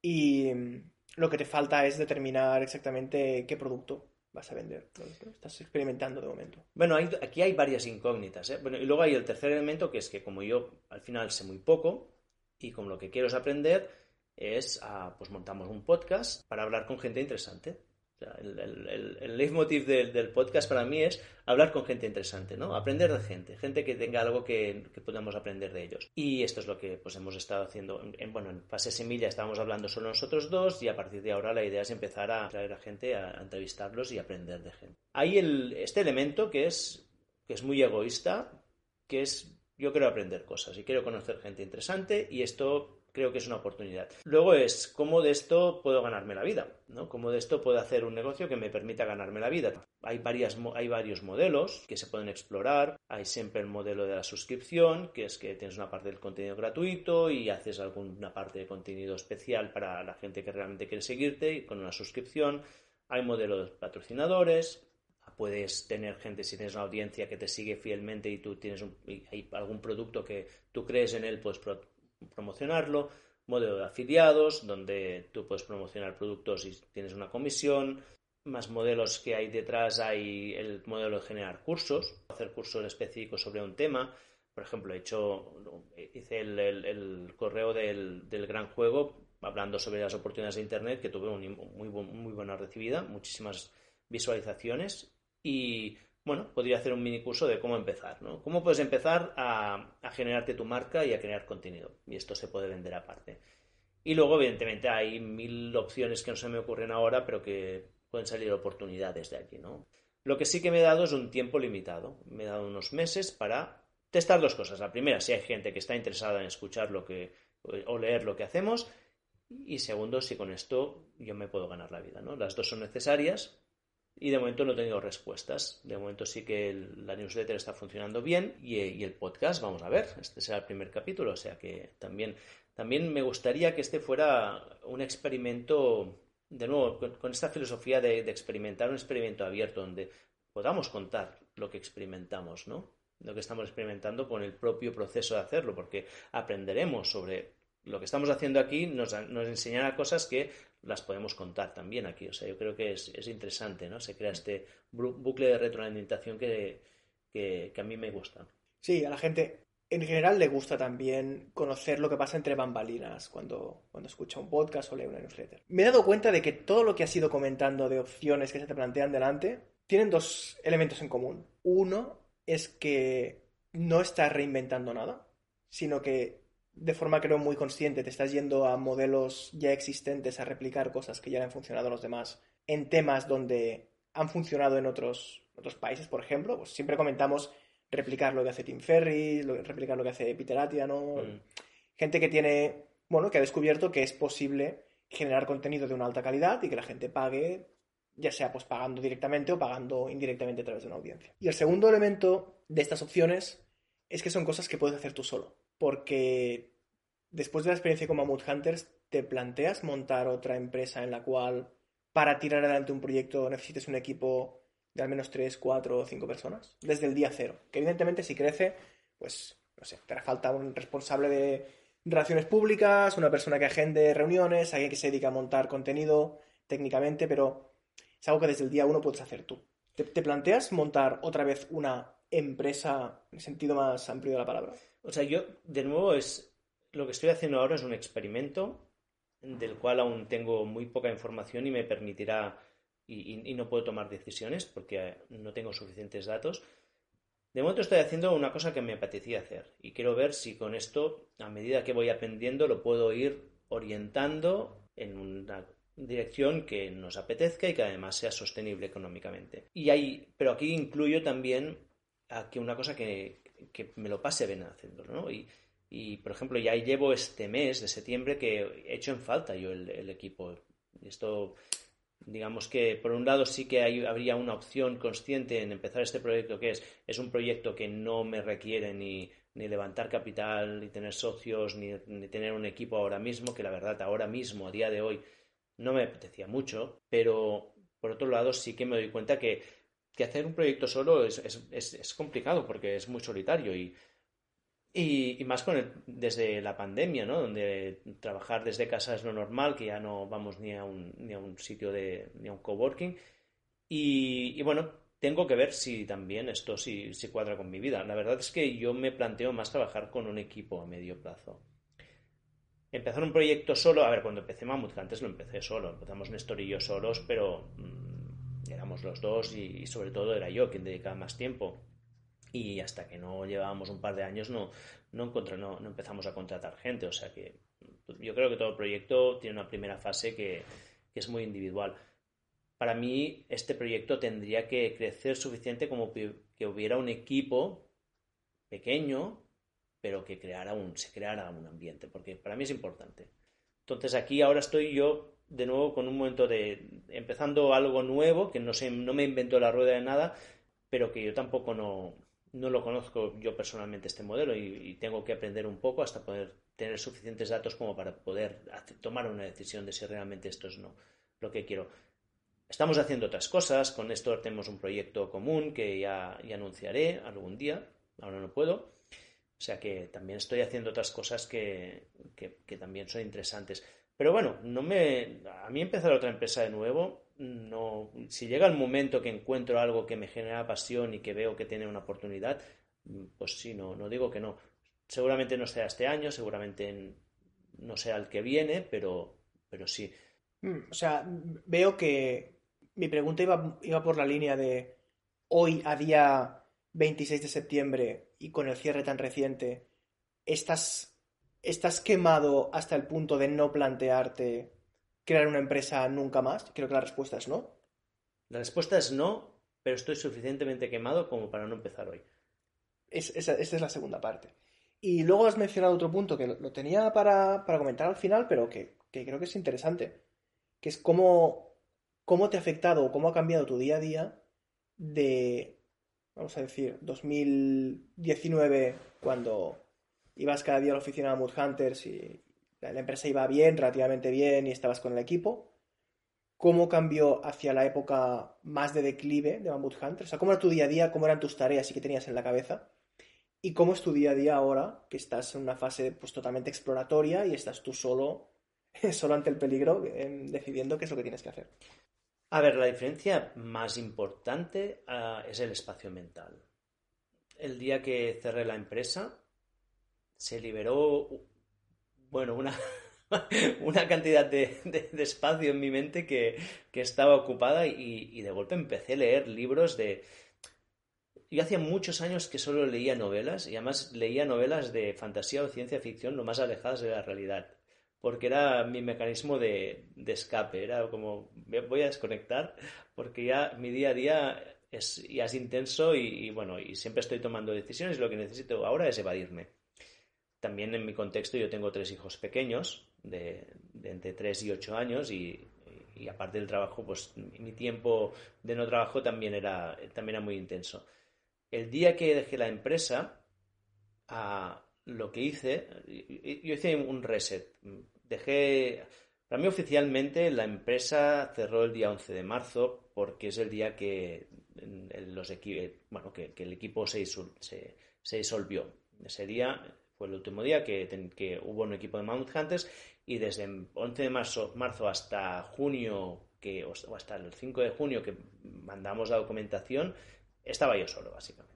Y lo que te falta es determinar exactamente qué producto vas a vender. Estás experimentando de momento. Bueno, aquí hay varias incógnitas. ¿eh? Bueno, y luego hay el tercer elemento, que es que como yo al final sé muy poco y como lo que quiero es aprender, es, ah, pues montamos un podcast para hablar con gente interesante. El, el, leitmotiv del, podcast para mí es hablar con gente interesante, ¿no? Aprender de gente, gente que tenga algo que, podamos aprender de ellos. Y esto es lo que pues hemos estado haciendo. En, bueno, en fase semilla estábamos hablando solo nosotros dos y a partir de ahora la idea es empezar a traer a gente, a, entrevistarlos y aprender de gente. Hay este elemento que es, que es muy egoísta, que es yo quiero aprender cosas y quiero conocer gente interesante y esto creo que es una oportunidad. Luego es cómo de esto puedo ganarme la vida, ¿no? Cómo de esto puedo hacer un negocio que me permita ganarme la vida. Hay, varias, hay varios modelos que se pueden explorar. Hay siempre el modelo de la suscripción, que es que tienes una parte del contenido gratuito y haces alguna parte de contenido especial para la gente que realmente quiere seguirte y con una suscripción. Hay modelos de patrocinadores, puedes tener gente, si tienes una audiencia que te sigue fielmente y tú tienes hay algún producto que tú crees en él, pues promocionarlo, modelo de afiliados, donde tú puedes promocionar productos y tienes una comisión, más modelos que hay detrás hay el modelo de generar cursos, hacer cursos específicos sobre un tema. Por ejemplo, he hecho, hice el, correo del, gran juego hablando sobre las oportunidades de Internet, que tuve muy, muy buena recibida, muchísimas visualizaciones y bueno, podría hacer un mini curso de cómo empezar, ¿no? Cómo puedes empezar a, generarte tu marca y a crear contenido. Y esto se puede vender aparte. Y luego, evidentemente, hay mil opciones que no se me ocurren ahora, pero que pueden salir oportunidades de allí, ¿no? Lo que sí que me he dado es un tiempo limitado. Me he dado unos meses para testar dos cosas. La primera, si hay gente que está interesada en escuchar lo que o leer lo que hacemos. Y segundo, si con esto yo me puedo ganar la vida, ¿no? Las dos son necesarias, y de momento no he tenido respuestas. De momento sí que la newsletter está funcionando bien y, el podcast, vamos a ver, este será el primer capítulo, o sea que también, también me gustaría que este fuera un experimento, de nuevo, con, esta filosofía de, experimentar un experimento abierto donde podamos contar lo que experimentamos, ¿no? lo que estamos experimentando con el propio proceso de hacerlo, porque aprenderemos sobre lo que estamos haciendo aquí, nos, nos enseñará cosas que las podemos contar también aquí. O sea, yo creo que es, es interesante, ¿no? Se crea este bucle de retroalimentación que, que, que a mí me gusta. Sí, a la gente en general le gusta también conocer lo que pasa entre bambalinas cuando, cuando escucha un podcast o lee una newsletter. Me he dado cuenta de que todo lo que has ido comentando de opciones que se te plantean delante tienen dos elementos en común. Uno es que no estás reinventando nada, sino que de forma creo muy consciente te estás yendo a modelos ya existentes a replicar cosas que ya han funcionado a los demás en temas donde han funcionado en otros, otros países, por ejemplo. Pues siempre comentamos replicar lo que hace Tim Ferriss, replicar lo que hace Peter Attia, ¿no? Mm. Gente que tiene, bueno, que ha descubierto que es posible generar contenido de una alta calidad y que la gente pague, ya sea pues pagando directamente o pagando indirectamente a través de una audiencia. Y el segundo elemento de estas opciones es que son cosas que puedes hacer tú solo, porque después de la experiencia con Mammoth Hunters, te planteas montar otra empresa en la cual para tirar adelante un proyecto necesites un equipo de al menos 3, 4 o 5 personas desde el día cero. Que evidentemente si crece, pues, no sé, te hará falta un responsable de relaciones públicas, una persona que agende reuniones, alguien que se dedica a montar contenido técnicamente, pero es algo que desde el día uno puedes hacer tú. ¿Te, te planteas montar otra vez una empresa en el sentido más amplio de la palabra? O sea, yo, de nuevo, es lo que estoy haciendo ahora es un experimento del cual aún tengo muy poca información y me permitirá y, no puedo tomar decisiones porque no tengo suficientes datos. De momento estoy haciendo una cosa que me apetecía hacer y quiero ver si con esto, a medida que voy aprendiendo, lo puedo ir orientando en una dirección que nos apetezca y que además sea sostenible económicamente. Y hay, pero aquí incluyo también aquí una cosa que, que me lo pase bien haciéndolo, ¿no? Y, y, por ejemplo, ya llevo este mes de septiembre que he hecho en falta yo el, el equipo. Esto digamos que por un lado sí que hay, habría una opción consciente en empezar este proyecto que es, es un proyecto que no me requiere ni, ni levantar capital, ni tener socios, ni, ni, tener un equipo ahora mismo, que la verdad ahora mismo, a día de hoy, no me apetecía mucho, pero por otro lado sí que me doy cuenta que, que hacer un proyecto solo es, es, es, es complicado porque es muy solitario y y, más con el, desde la pandemia, ¿no? Donde trabajar desde casa es lo normal, que ya no vamos ni a un, ni a un sitio de, ni a un coworking. Y, y bueno, tengo que ver si también esto si, si cuadra con mi vida. La verdad es que yo me planteo más trabajar con un equipo a medio plazo. Empezar un proyecto solo, a ver, cuando empecé Mammoth, antes lo empecé solo, empezamos Néstor y yo solos, pero mmm, éramos los dos y, y sobre todo era yo quien dedicaba más tiempo y hasta que no llevábamos un par de años no, no, no, no empezamos a contratar gente. O sea que yo creo que todo proyecto tiene una primera fase que, que es muy individual. Para mí, este proyecto tendría que crecer suficiente como que hubiera un equipo pequeño, pero que creara un, se creara un ambiente, porque para mí es importante. Entonces aquí ahora estoy yo de nuevo con un momento de empezando algo nuevo, que no, sé, no me invento la rueda de nada, pero que yo tampoco no, no lo conozco yo personalmente este modelo y, tengo que aprender un poco hasta poder tener suficientes datos como para poder tomar una decisión de si realmente esto es no lo que quiero. Estamos haciendo otras cosas, con esto tenemos un proyecto común que ya, ya anunciaré algún día, ahora no puedo. O sea que también estoy haciendo otras cosas que, que también son interesantes. Pero bueno, no me, a mí empezar otra empresa de nuevo no, si llega el momento que encuentro algo que me genera pasión y que veo que tiene una oportunidad, pues sí, no, no digo que no. Seguramente no sea este año, seguramente no sea el que viene, pero, pero sí. Mm, o sea, veo que mi pregunta iba, iba por la línea de hoy, a día 26 de septiembre, y con el cierre tan reciente, ¿estás, estás quemado hasta el punto de no plantearte crear una empresa nunca más? Creo que la respuesta es no. La respuesta es no, pero estoy suficientemente quemado como para no empezar hoy. Es, esa, es la segunda parte. Y luego has mencionado otro punto que lo, tenía para, comentar al final, pero que, creo que es interesante, que es cómo, cómo te ha afectado o cómo ha cambiado tu día a día de, vamos a decir, 2019, cuando ibas cada día a la oficina de Mood Hunters y, la empresa iba bien, relativamente bien y estabas con el equipo. ¿Cómo cambió hacia la época más de declive de Bamboo Hunter? O sea, ¿cómo era tu día a día? ¿Cómo eran tus tareas y qué tenías en la cabeza? ¿Y cómo es tu día a día ahora, que estás en una fase pues totalmente exploratoria y estás tú solo, solo ante el peligro, em, decidiendo qué es lo que tienes que hacer? A ver, la diferencia más importante uh, es el espacio mental. El día que cerré la empresa, se liberó, bueno, una, una cantidad de, espacio en mi mente que, que estaba ocupada y, de golpe empecé a leer libros de, yo hacía muchos años que solo leía novelas y además leía novelas de fantasía o ciencia ficción lo más alejadas de la realidad, porque era mi mecanismo de, escape, era como voy a desconectar porque ya mi día a día es, intenso y, y bueno, y siempre estoy tomando decisiones y lo que necesito ahora es evadirme. También en mi contexto yo tengo tres hijos pequeños, de, de entre 3 y 8 años y, aparte del trabajo, pues mi tiempo de no trabajo también era, también era muy intenso el día que dejé la empresa, a lo que hice, yo hice un reset. Dejé, para mí oficialmente la empresa cerró el día 11 de marzo porque es el día que, los bueno, que, el equipo se, se, disolvió. Ese día fue el último día que, que hubo un equipo de Mount Hunters y desde el 11 de marzo, marzo hasta junio que, o hasta el 5 de junio que mandamos la documentación, estaba yo solo, básicamente.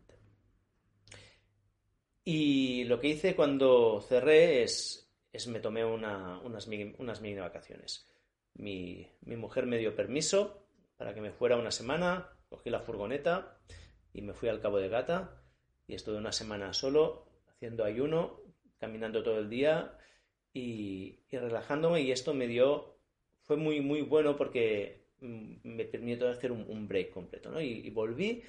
Y lo que hice cuando cerré es, es me tomé una, unas, mini, unas vacaciones. Mi, mi, mujer me dio permiso para que me fuera una semana, cogí la furgoneta y me fui al Cabo de Gata y estuve una semana solo haciendo ayuno, caminando todo el día y, relajándome y esto me dio, fue muy, muy bueno porque me permitió hacer un, break completo, ¿no? Y, y volví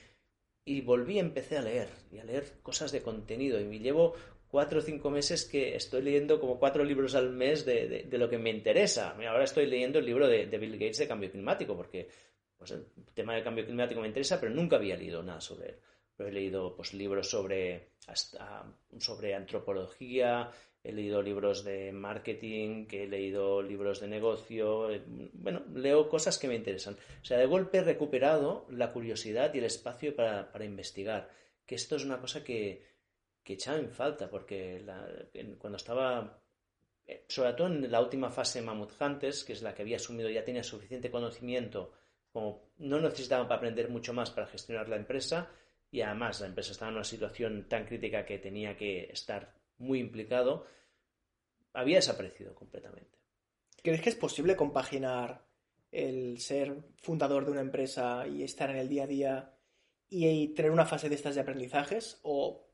y volví empecé a leer, y a leer cosas de contenido. Y me llevo cuatro o cinco meses que estoy leyendo como cuatro libros al mes de, lo que me interesa. Ahora estoy leyendo el libro de, de, Bill Gates de cambio climático, porque pues, el tema del cambio climático me interesa, pero nunca había leído nada sobre él. He leído pues, libros sobre, hasta, sobre antropología, he leído libros de marketing, que he leído libros de negocio, eh, bueno, leo cosas que me interesan. O sea, de golpe he recuperado la curiosidad y el espacio para, para investigar, que esto es una cosa que, que echaba en falta, porque la, cuando estaba, eh, sobre todo en la última fase de Mammoth Hunters, que es la que había asumido, ya tenía suficiente conocimiento, como no necesitaba para aprender mucho más para gestionar la empresa, y además la empresa estaba en una situación tan crítica que tenía que estar muy implicado, había desaparecido completamente. ¿Crees que es posible compaginar el ser fundador de una empresa y estar en el día a día y tener una fase de estas de aprendizajes? ¿O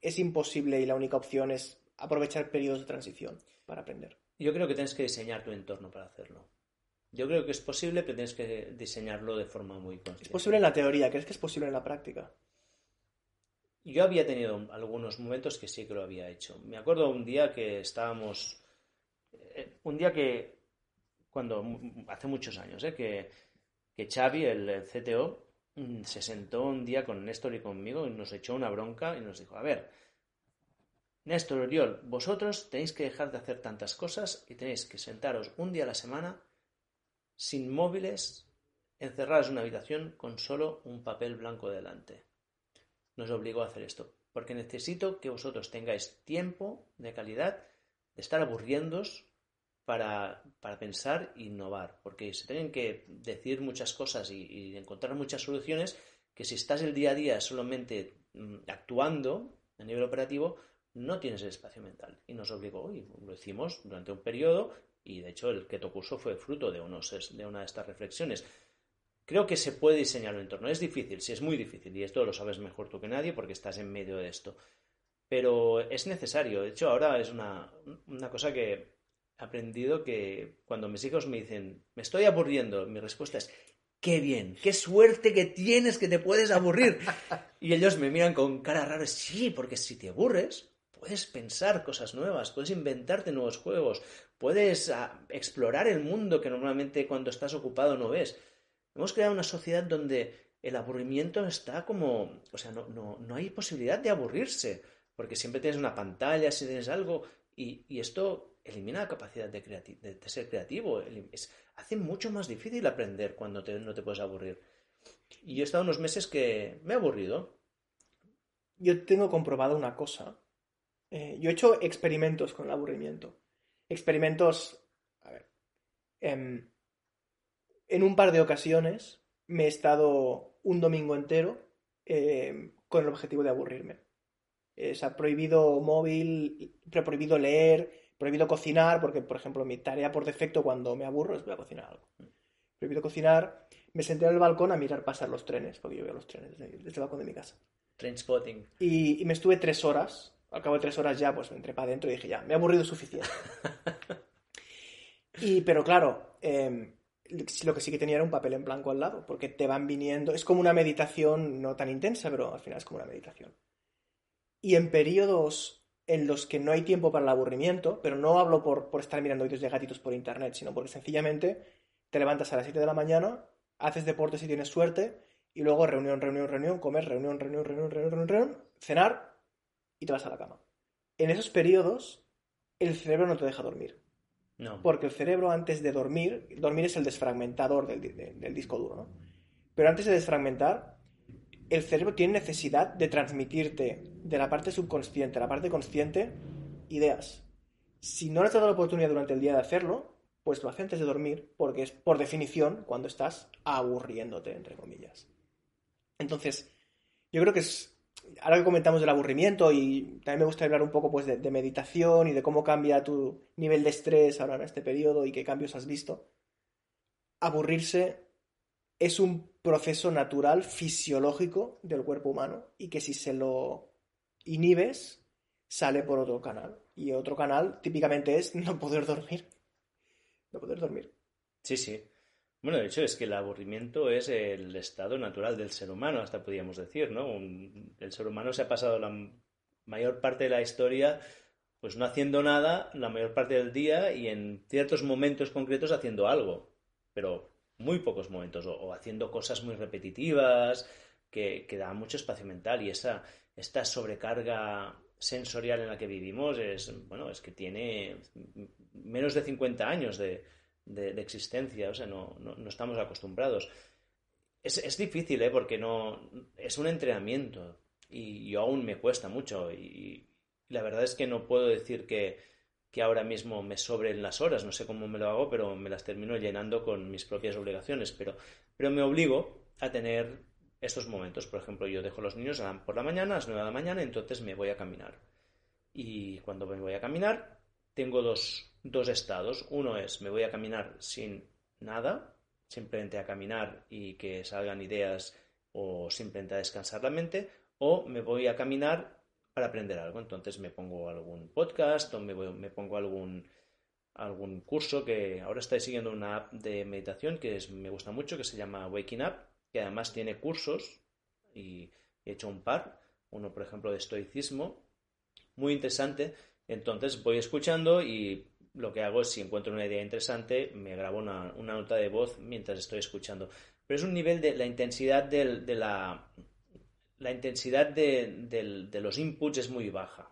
es imposible y la única opción es aprovechar periodos de transición para aprender? Yo creo que tienes que diseñar tu entorno para hacerlo. Yo creo que es posible, pero tienes que diseñarlo de forma muy consciente. Es posible en la teoría, ¿crees que es posible en la práctica? Yo había tenido algunos momentos que sí que lo había hecho. Me acuerdo un día que estábamos, eh, un día que, cuando, hace muchos años, eh, que, que Xavi, el, CTO, mm, se sentó un día con Néstor y conmigo y nos echó una bronca y nos dijo, a ver, Néstor Oriol, vosotros tenéis que dejar de hacer tantas cosas y tenéis que sentaros un día a la semana sin móviles, encerrados en una habitación con solo un papel blanco delante nos obligó a hacer esto. Porque necesito que vosotros tengáis tiempo de calidad de estar aburriéndos para, para pensar e innovar. Porque se tienen que decir muchas cosas y, encontrar muchas soluciones que si estás el día a día solamente mm, actuando a nivel operativo, no tienes el espacio mental. Y nos obligó, y lo hicimos durante un periodo, y de hecho el keto curso fue fruto de, unos, de una de estas reflexiones. Creo que se puede diseñar un entorno. Es difícil, sí, es muy difícil. Y esto lo sabes mejor tú que nadie porque estás en medio de esto. Pero es necesario. De hecho, ahora es una, una cosa que he aprendido que cuando mis hijos me dicen, me estoy aburriendo, mi respuesta es, qué bien, qué suerte que tienes que te puedes aburrir. y ellos me miran con cara rara, sí, porque si te aburres, puedes pensar cosas nuevas, puedes inventarte nuevos juegos, puedes uh, explorar el mundo que normalmente cuando estás ocupado no ves. Hemos creado una sociedad donde el aburrimiento está como, o sea, no, no, no hay posibilidad de aburrirse, porque siempre tienes una pantalla, si tienes algo, y, y esto elimina la capacidad de, ser creativo, hace mucho más difícil aprender cuando no te puedes aburrir. Y yo he estado unos meses que me he aburrido, yo tengo comprobado una cosa. Eh, yo he hecho experimentos con el aburrimiento. Experimentos, a ver, em, en un par de ocasiones me he estado un domingo entero em, con el objetivo de aburrirme. Eh, se ha prohibido móvil, prohibido leer, prohibido cocinar, porque, por ejemplo, mi tarea por defecto cuando me aburro es voy a cocinar algo. Prohibido cocinar, me senté en el balcón a mirar pasar los trenes, porque yo veo los trenes desde, desde el balcón de mi casa. Trainspotting. Y, y me estuve tres horas. Al cabo de tres horas ya, pues me entré para adentro y dije, ya, me he aburrido suficiente. y, pero claro, eh, lo que sí que tenía era un papel en blanco al lado, porque te van viniendo, es como una meditación no tan intensa, pero al final es como una meditación. Y en periodos en los que no hay tiempo para el aburrimiento, pero no hablo por, por estar mirando vídeos de gatitos por internet, sino porque sencillamente te levantas a las 7 de la mañana, haces deporte si tienes suerte, y luego reunión, reunión, reunión, comer, reunión, reunión, reunión, reunión, reunión, reunión, cenar y te vas a la cama. En esos periodos, el cerebro no te deja dormir. No. Porque el cerebro antes de dormir, dormir es el desfragmentador del, de- del disco duro, ¿no? Pero antes de desfragmentar, el cerebro tiene necesidad de transmitirte de la parte subconsciente a la parte consciente ideas. Si no le has dado la oportunidad durante el día de hacerlo, pues lo hace antes de dormir, porque es por definición cuando estás aburriéndote, entre comillas. Entonces, yo creo que es. Ahora que comentamos del aburrimiento y también me gustaría hablar un poco pues, de, de meditación y de cómo cambia tu nivel de estrés ahora en este periodo y qué cambios has visto. Aburrirse es un proceso natural, fisiológico del cuerpo humano y que si se lo inhibes, sale por otro canal. Y otro canal típicamente es no poder dormir. No poder dormir. Sí, sí. Bueno, de hecho es que el aburrimiento es el estado natural del ser humano, hasta podríamos decir, ¿no? Un- el ser humano se ha pasado la mayor parte de la historia pues no haciendo nada la mayor parte del día y en ciertos momentos concretos haciendo algo, pero muy pocos momentos, o, o haciendo cosas muy repetitivas que, que dan mucho espacio mental y esa, esta sobrecarga sensorial en la que vivimos es, bueno, es que tiene menos de 50 años de, de- de existencia, o sea, no, no- estamos acostumbrados. Es, es difícil, ¿eh? Porque no, es un entrenamiento y yo aún me cuesta mucho y, la verdad es que no puedo decir que, que ahora mismo me sobren las horas, no sé cómo me lo hago, pero me las termino llenando con mis propias obligaciones, pero, pero me obligo a tener estos momentos. Por ejemplo, yo dejo a los niños por la mañana, a las 9 de la mañana, entonces me voy a caminar. Y cuando me voy a caminar, tengo dos, dos estados. Uno es, me voy a caminar sin nada, simplemente a caminar y que salgan ideas o simplemente a descansar la mente, o me voy a caminar para aprender algo. Entonces me pongo algún podcast o me, voy- me pongo algún, algún curso que ahora estoy siguiendo una app de meditación que me gusta mucho, que se llama Waking Up, que además tiene cursos y he hecho un par, uno por ejemplo de estoicismo, muy interesante. Entonces voy escuchando y lo que hago es si encuentro una idea interesante, me grabo una, nota de voz mientras estoy escuchando. Pero es un nivel de la intensidad de la intensidad de, los inputs es muy baja.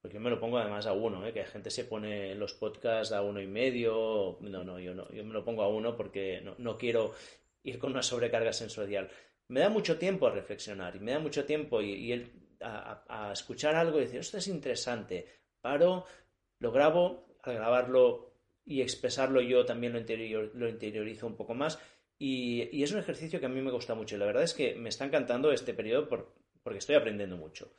Porque yo me lo pongo además a uno, ¿eh? que la gente se pone los podcasts a uno y medio. No, no, yo no, me lo pongo a uno porque no, quiero ir con una sobrecarga sensorial. Me da mucho tiempo a reflexionar y me da mucho tiempo y, y a- a escuchar algo y decir, esto es interesante. Lo grabo, al grabarlo y expresarlo yo también lo, interior, lo interiorizo un poco más. Y, es un ejercicio que a mí me gusta mucho. Y la verdad es que me está encantando este periodo por- porque estoy aprendiendo mucho.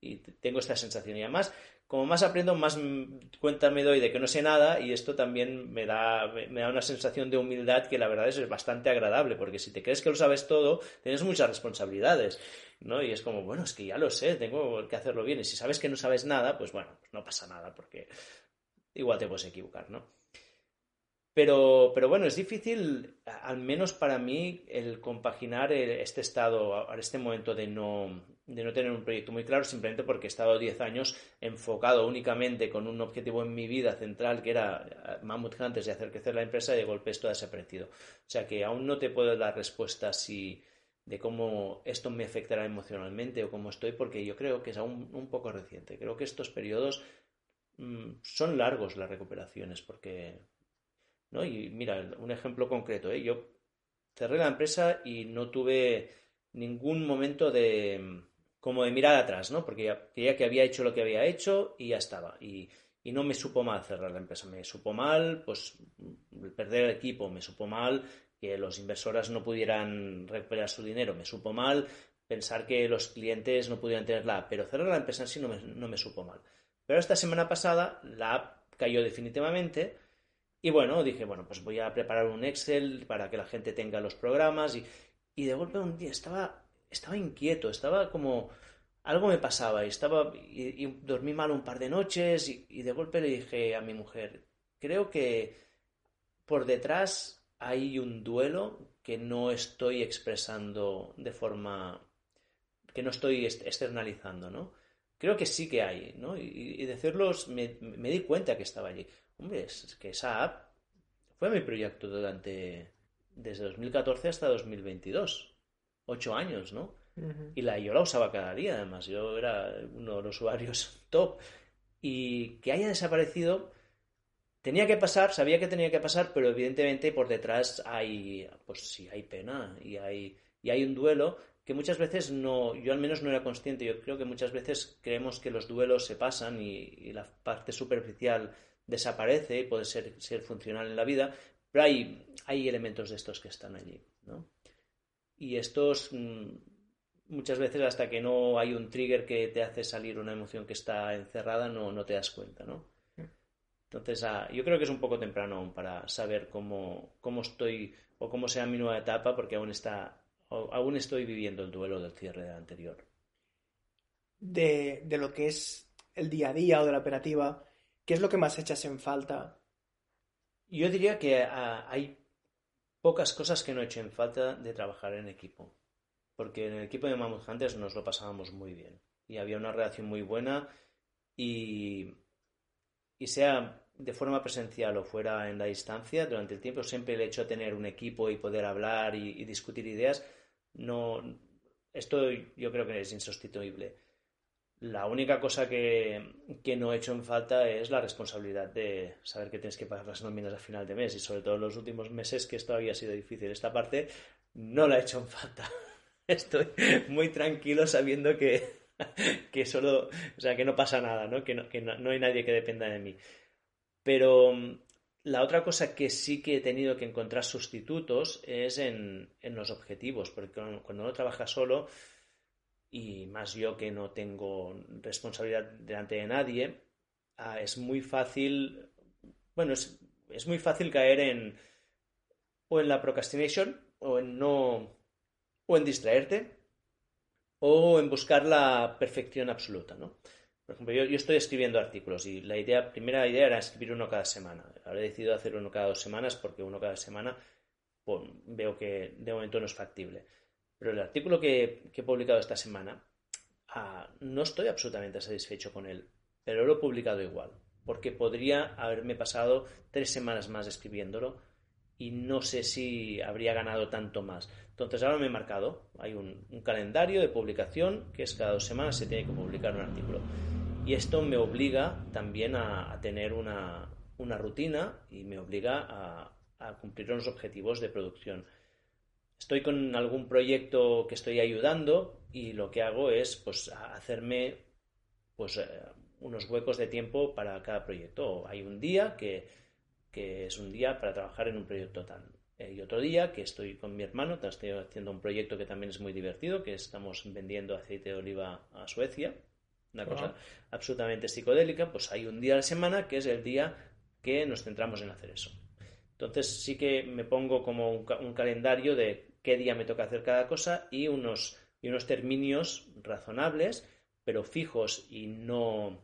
Y tengo esta sensación. Y además, como más aprendo, más cuenta me doy de que no sé nada. Y esto también me da, me, da una sensación de humildad que la verdad es, bastante agradable. Porque si te crees que lo sabes todo, tienes muchas responsabilidades. ¿no? Y es como, bueno, es que ya lo sé, tengo que hacerlo bien. Y si sabes que no sabes nada, pues bueno, pues no pasa nada. Porque igual te puedes equivocar, ¿no? Pero, pero bueno, es difícil, al menos para mí, el compaginar el- este estado, este momento de no, de no tener un proyecto muy claro, simplemente porque he estado 10 años enfocado únicamente con un objetivo en mi vida central, que era eh, Mammoth Hunters y hacer crecer la empresa, y de golpe esto ha desaparecido. O sea que aún no te puedo dar respuesta si, de cómo esto me afectará emocionalmente o cómo estoy, porque yo creo que es aún un poco reciente. Creo que estos periodos mm, son largos las recuperaciones, porque ¿no? Y mira, un ejemplo concreto, ¿eh? Yo cerré la empresa y no tuve ningún momento de, como de mirar atrás, ¿no? Porque ya, creía que había hecho lo que había hecho y ya estaba. Y, no me supo mal cerrar la empresa. Me supo mal, pues, perder el equipo, me supo mal que los inversores no pudieran recuperar su dinero, me supo mal pensar que los clientes no pudieran tener la app, pero cerrar la empresa sí no me, no me supo mal. Pero esta semana pasada la app cayó definitivamente y bueno, dije, bueno, pues voy a preparar un Excel para que la gente tenga los programas y, y de golpe un día estaba, estaba inquieto, estaba como algo me pasaba y estaba y, dormí mal un par de noches y, de golpe le dije a mi mujer, creo que por detrás hay un duelo que no estoy expresando de forma que no estoy externalizando, ¿no? Creo que sí que hay, ¿no? Y, decirlos me, me, di cuenta que estaba allí. Hombre, es que esa app fue mi proyecto durante desde 2014 hasta 2022. Ocho años, ¿no? Y la, yo la usaba cada día, además. Yo era uno de los usuarios top. Y que haya desaparecido tenía que pasar, sabía que tenía que pasar, pero evidentemente por detrás hay, pues sí, hay pena y hay, y hay un duelo que muchas veces no, yo al menos no era consciente. Yo creo que muchas veces creemos que los duelos se pasan y, la parte superficial desaparece y puede ser, ser funcional en la vida, pero hay, hay elementos de estos que están allí, ¿no? Y estos mm, muchas veces hasta que no hay un trigger que te hace salir una emoción que está encerrada, no, no te das cuenta, ¿no? Entonces, ah, yo creo que es un poco temprano aún para saber cómo, cómo estoy o cómo sea mi nueva etapa, porque aún está, aún estoy viviendo el duelo del cierre del anterior. De, de lo que es el día a día o de la operativa, ¿qué es lo que más echas en falta? Yo diría que ah, hay pocas cosas que no echen en falta de trabajar en equipo porque en el equipo de Mammoth Hunters nos lo pasábamos muy bien y había una relación muy buena y, y sea de forma presencial o fuera en la distancia, durante el tiempo siempre el hecho de tener un equipo y poder hablar y, discutir ideas, no, esto yo creo que es insustituible. La única cosa que, que, no he hecho en falta es la responsabilidad de saber que tienes que pagar las nóminas a final de mes y sobre todo en los últimos meses que esto había sido difícil. Esta parte no la he hecho en falta. estoy muy tranquilo sabiendo que, que solo, o sea, que no pasa nada, ¿no? Que, no, que no, hay nadie que dependa de mí. Pero la otra cosa que sí que he tenido que encontrar sustitutos es en, en los objetivos, porque cuando uno trabaja solo, y más yo que no tengo responsabilidad delante de nadie, ah, es muy fácil, bueno, es, es muy fácil caer en o en la procrastination o en no o en distraerte o en buscar la perfección absoluta, ¿no? Por ejemplo, yo, estoy escribiendo artículos y la idea, primera idea era escribir uno cada semana. Ahora he decidido hacer uno cada dos semanas porque uno cada semana veo que de momento no es factible. Pero el artículo que, he publicado esta semana ah, no estoy absolutamente satisfecho con él, pero lo he publicado igual, porque podría haberme pasado tres semanas más escribiéndolo y no sé si habría ganado tanto más. Entonces ahora me he marcado, hay un, calendario de publicación que es cada dos semanas se tiene que publicar un artículo. Y esto me obliga también a, tener una, rutina y me obliga a, cumplir unos objetivos de producción. Estoy con algún proyecto que estoy ayudando y lo que hago es pues hacerme pues eh, unos huecos de tiempo para cada proyecto. Hay un día que que es un día para trabajar en un proyecto tal. Eh, y otro día que estoy con mi hermano, estoy haciendo un proyecto que también es muy divertido, que estamos vendiendo aceite de oliva a Suecia, una cosa absolutamente psicodélica, pues hay un día a la semana que es el día que nos centramos en hacer eso. Entonces sí que me pongo como un, calendario de qué día me toca hacer cada cosa y unos, y unos términos razonables, pero fijos y no,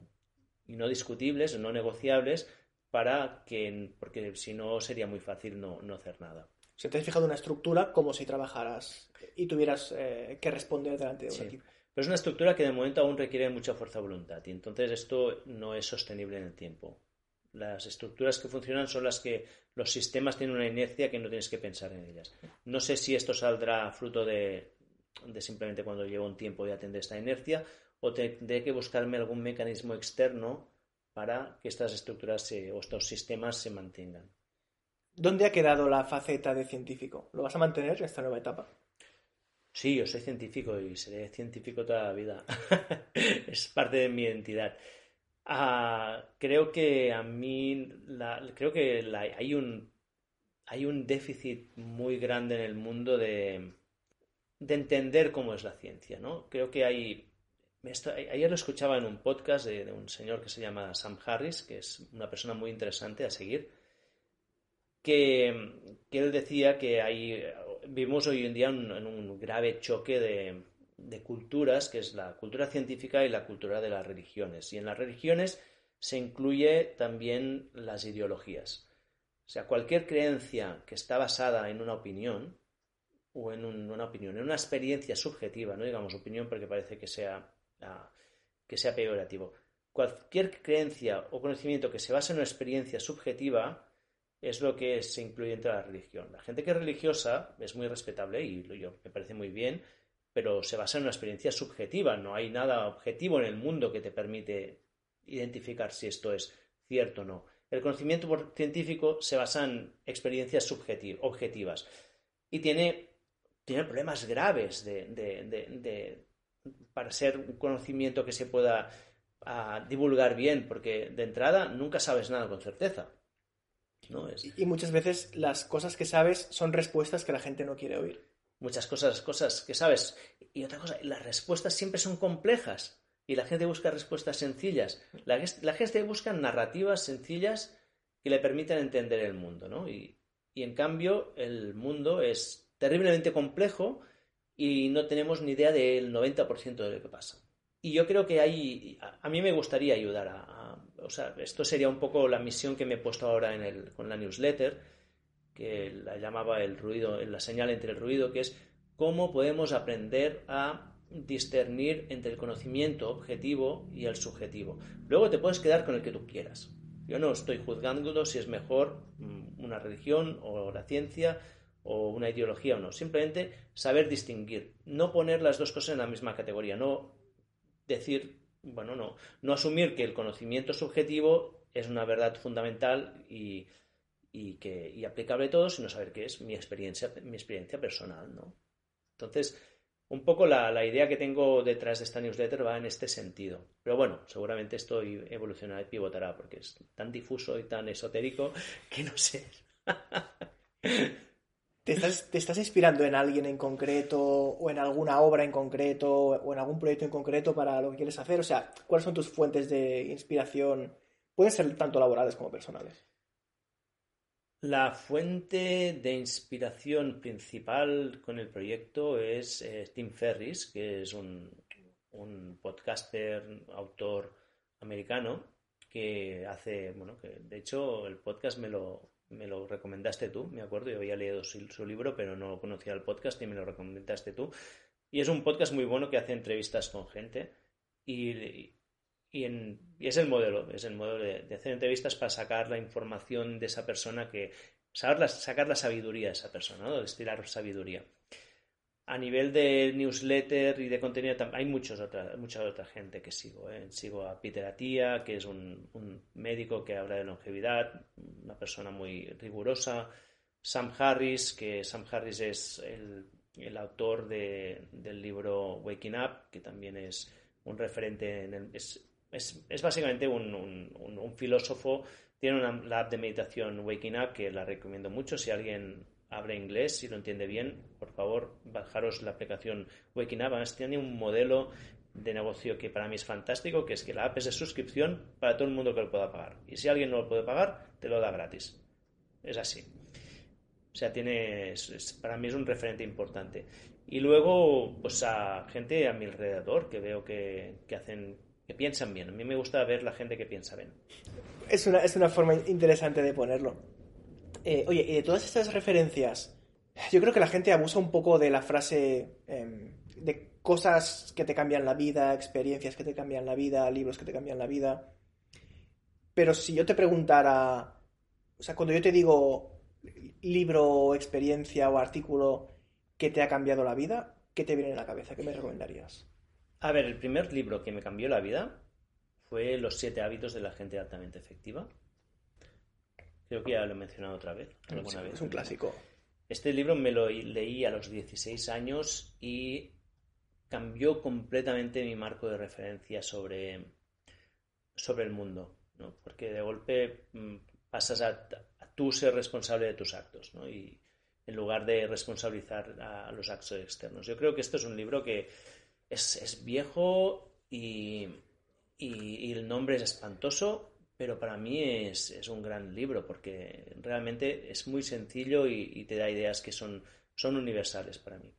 y no discutibles, no negociables, para que, porque si no sería muy fácil no, hacer nada. Se te has fijado una estructura como si trabajaras y tuvieras eh, que responder delante de un equipo. Pero es una estructura que de momento aún requiere mucha fuerza de voluntad y entonces esto no es sostenible en el tiempo. Las estructuras que funcionan son las que los sistemas tienen una inercia que no tienes que pensar en ellas. No sé si esto saldrá fruto de, de simplemente cuando llevo un tiempo de atender esta inercia o tendré que buscarme algún mecanismo externo para que estas estructuras o estos sistemas se mantengan. ¿Dónde ha quedado la faceta de científico? ¿Lo vas a mantener en esta nueva etapa? Sí, yo soy científico y seré científico toda la vida. es parte de mi identidad. Ah, creo que a mí, creo que hay, un, hay un déficit muy grande en el mundo de, de entender cómo es la ciencia, ¿no? Creo que hay... ayer lo escuchaba en un podcast de, un señor que se llama Sam Harris, que es una persona muy interesante a seguir, que, él decía que hay, vivimos hoy en día en, un grave choque de, de culturas, que es la cultura científica y la cultura de las religiones. Y en las religiones se incluye también las ideologías. O sea, cualquier creencia que está basada en una opinión, o en una opinión, en una experiencia subjetiva, no digamos opinión porque parece que sea, ah, que sea peyorativo. Cualquier creencia o conocimiento que se base en una experiencia subjetiva es lo que se incluye dentro de la religión. La gente que es religiosa es muy respetable y yo, me parece muy bien, pero se basa en una experiencia subjetiva. No hay nada objetivo en el mundo que te permite identificar si esto es cierto o no. El conocimiento científico se basa en experiencias objetivas y tiene tiene problemas graves de, para ser un conocimiento que se pueda ah, divulgar bien, porque de entrada nunca sabes nada con certeza. ¿no? Y muchas veces las cosas que sabes son respuestas que la gente no quiere oír. Muchas cosas, cosas que sabes. Y otra cosa, las respuestas siempre son complejas y la gente busca respuestas sencillas. La, gente busca narrativas sencillas que le permitan entender el mundo, ¿no? Y, en cambio el mundo es terriblemente complejo y no tenemos ni idea del 90% de lo que pasa. Y yo creo que hay, a, mí me gustaría ayudar a, o sea, esto sería un poco la misión que me he puesto ahora en el, con la newsletter, que la llamaba el ruido, la señal entre el ruido, que es cómo podemos aprender a discernir entre el conocimiento objetivo y el subjetivo. Luego te puedes quedar con el que tú quieras. Yo no estoy juzgando si es mejor mm, una religión o la ciencia o una ideología o no. Simplemente saber distinguir, no poner las dos cosas en la misma categoría, no decir, bueno, no, no asumir que el conocimiento subjetivo es una verdad fundamental y, que, y aplicable a todos, sino saber que es mi experiencia, mi experiencia personal, ¿no? Entonces, un poco la, la, idea que tengo detrás de esta newsletter va en este sentido. Pero bueno, seguramente esto evolucionará y pivotará porque es tan difuso y tan esotérico que no sé. ¿Te estás, inspirando en alguien en concreto o en alguna obra en concreto o en algún proyecto en concreto para lo que quieres hacer? O sea, ¿cuáles son tus fuentes de inspiración? Pueden ser tanto laborales como personales. La fuente de inspiración principal con el proyecto es eh, Tim Ferris, que es un, podcaster, autor americano, que hace, bueno, que de hecho el podcast me lo, me lo recomendaste tú, me acuerdo, yo había leído su, libro, pero no conocía el podcast y me lo recomendaste tú. Y es un podcast muy bueno que hace entrevistas con gente y, es el modelo, es el modelo de, hacer entrevistas para sacar la información de esa persona que, saber sacar la sabiduría de esa persona, ¿no? destilar sabiduría a nivel de newsletter y de contenido, hay muchos otra, mucha otra gente que sigo. ¿eh? Sigo a Peter Atia, que es un, médico que habla de longevidad, una persona muy rigurosa. Sam Harris, que Sam Harris es el, autor del libro Waking Up, que también es un referente en el, es, es, básicamente un, un, filósofo. Tiene una app de meditación Waking Up que la recomiendo mucho. Si alguien habla inglés, si lo entiende bien, por favor, bajaros la aplicación Waking Up. tiene un modelo de negocio que para mí es fantástico, que es que la app es de suscripción para todo el mundo que lo pueda pagar. Y si alguien no lo puede pagar, te lo da gratis. Es así. O sea, tiene, para mí es un referente importante. Y luego, pues a gente a mi alrededor que veo que, que hacen, que piensan bien. A mí me gusta ver la gente que piensa bien. Es una, es una forma interesante de ponerlo. Eh, oye, y de todas estas referencias, yo creo que la gente abusa un poco de la frase em, de cosas que te cambian la vida, experiencias que te cambian la vida, libros que te cambian la vida. Pero si yo te preguntara, o sea, cuando yo te digo libro, experiencia o artículo que te ha cambiado la vida, ¿qué te viene a la cabeza? ¿Qué me recomendarías? A ver, el primer libro que me cambió la vida fue Los siete hábitos de la gente altamente efectiva Creo que ya lo he mencionado otra vez. Es un clásico. Este libro me lo leí a los 16 años y cambió completamente mi marco de referencia sobre, sobre el mundo, ¿no? porque de golpe mm, pasas a, tú ser responsable de tus actos ¿no? y en lugar de responsabilizar a los actos externos. Yo creo que esto es un libro que es, viejo y, y, el nombre es espantoso, pero para mí es, es, un gran libro porque realmente es muy sencillo y, te da ideas que son, son universales para mí.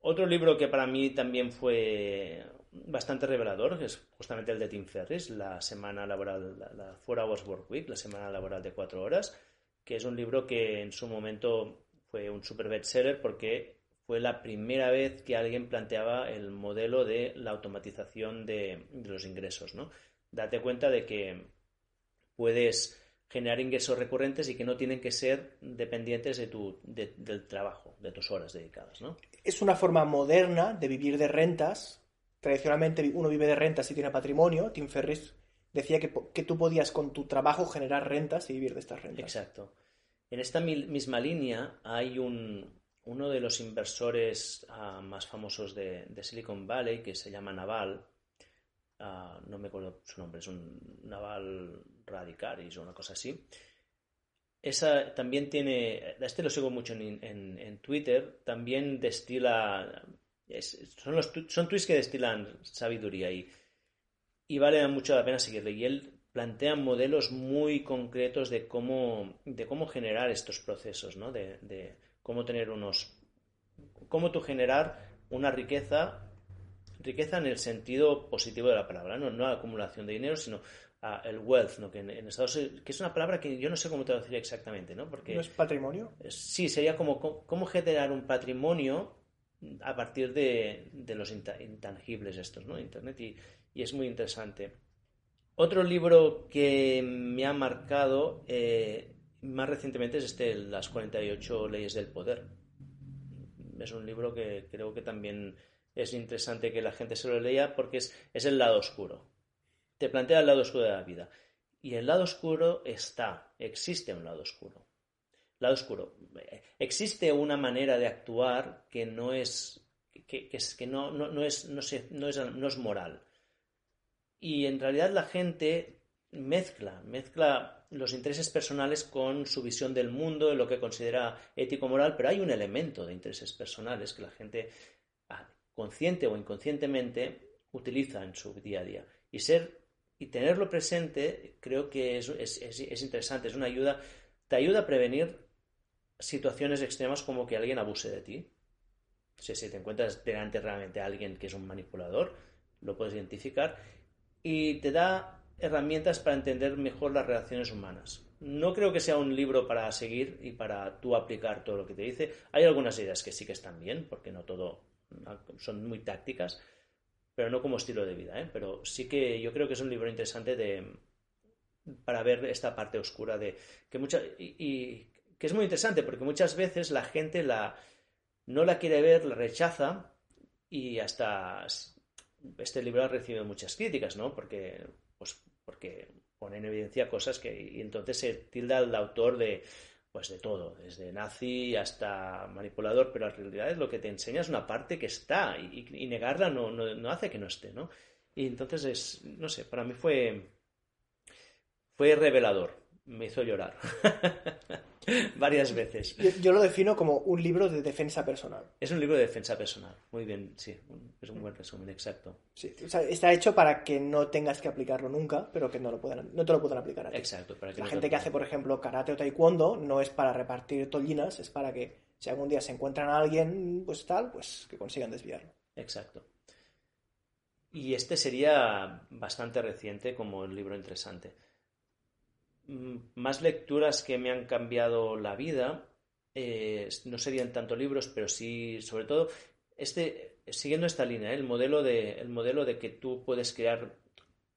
Otro libro que para mí también fue bastante revelador es justamente el de Tim Ferris, la semana laboral, la, Four Hours Work Week, la semana laboral de cuatro horas, que es un libro que en su momento fue un super bestseller porque fue la primera vez que alguien planteaba el modelo de la automatización de, los ingresos. ¿no? Date cuenta de que puedes generar ingresos recurrentes y que no tienen que ser dependientes de tu, del trabajo, de tus horas dedicadas. ¿no? Es una forma moderna de vivir de rentas. Tradicionalmente uno vive de rentas si tiene patrimonio. Tim Ferris decía que, que tú podías con tu trabajo generar rentas y vivir de estas rentas. Exacto. En esta misma línea hay un, uno de los inversores ah, más famosos de, Silicon Valley, que se llama Naval, ah, no me acuerdo su nombre, es un Naval Radicaris o una cosa así. Esa también tiene, este lo sigo mucho en, Twitter, también destila, son, los, tweets que destilan sabiduría y, y vale mucho la pena seguirle. Y él plantea modelos muy concretos de cómo, de cómo generar estos procesos, ¿no? de cómo tener unos, cómo tú generar una riqueza, riqueza en el sentido positivo de la palabra, no, no la acumulación de dinero, sino el wealth, ¿no? que en, Estados Unidos, que es una palabra que yo no sé cómo traducir exactamente, ¿no? Porque, ¿No es patrimonio? Sí, sería como cómo generar un patrimonio a partir de, de los intangibles estos, ¿no? Internet y, y, es muy interesante. Otro libro que me ha marcado eh, más recientemente es este, Las 48 leyes del poder. Es un libro que creo que también es interesante que la gente se lo lea porque es, es el lado oscuro. Te plantea el lado oscuro de la vida. Y el lado oscuro está, existe un lado oscuro. Lado oscuro. Existe una manera de actuar que no es, que, es, que no, no, es, no, no, es, no es moral. Y en realidad la gente mezcla, mezcla los intereses personales con su visión del mundo, de lo que considera ético-moral, pero hay un elemento de intereses personales que la gente, ah, consciente o inconscientemente, utiliza en su día a día. Y ser y tenerlo presente creo que es, es, interesante, es una ayuda, te ayuda a prevenir situaciones extremas como que alguien abuse de ti. Si, si te encuentras delante realmente a alguien que es un manipulador, lo puedes identificar y te da herramientas para entender mejor las relaciones humanas. No creo que sea un libro para seguir y para tú aplicar todo lo que te dice. Hay algunas ideas que sí que están bien, porque no todo son muy tácticas, pero no como estilo de vida. ¿eh? Pero sí que yo creo que es un libro interesante de, para ver esta parte oscura de que mucha, y, que es muy interesante porque muchas veces la gente la, no la quiere ver, la rechaza y hasta este libro ha recibido muchas críticas, ¿no? Porque pues porque pone en evidencia cosas que y entonces se tilda al autor de pues de todo, desde nazi hasta manipulador, pero en realidad lo que te enseña es una parte que está y, negarla no, no, hace que no esté, ¿no? Y entonces es, no sé, para mí fue, fue revelador me hizo llorar varias veces. Yo, lo defino como un libro de defensa personal. Es un libro de defensa personal, muy bien, sí, es un buen resumen, exacto. Sí, está hecho para que no tengas que aplicarlo nunca, pero que no, lo puedan, no te lo puedan aplicar a ti. Exacto. Para que La gente que hace, por ejemplo, karate o taekwondo no es para repartir tollinas, es para que si algún día se encuentran a alguien, pues tal, pues que consigan desviarlo. Exacto. Y este sería bastante reciente como un libro interesante. Mm, más lecturas que me han cambiado la vida, eh, no serían tanto libros, pero sí, sobre todo, este, siguiendo esta línea, ¿eh? el, modelo de, el modelo de que tú puedes crear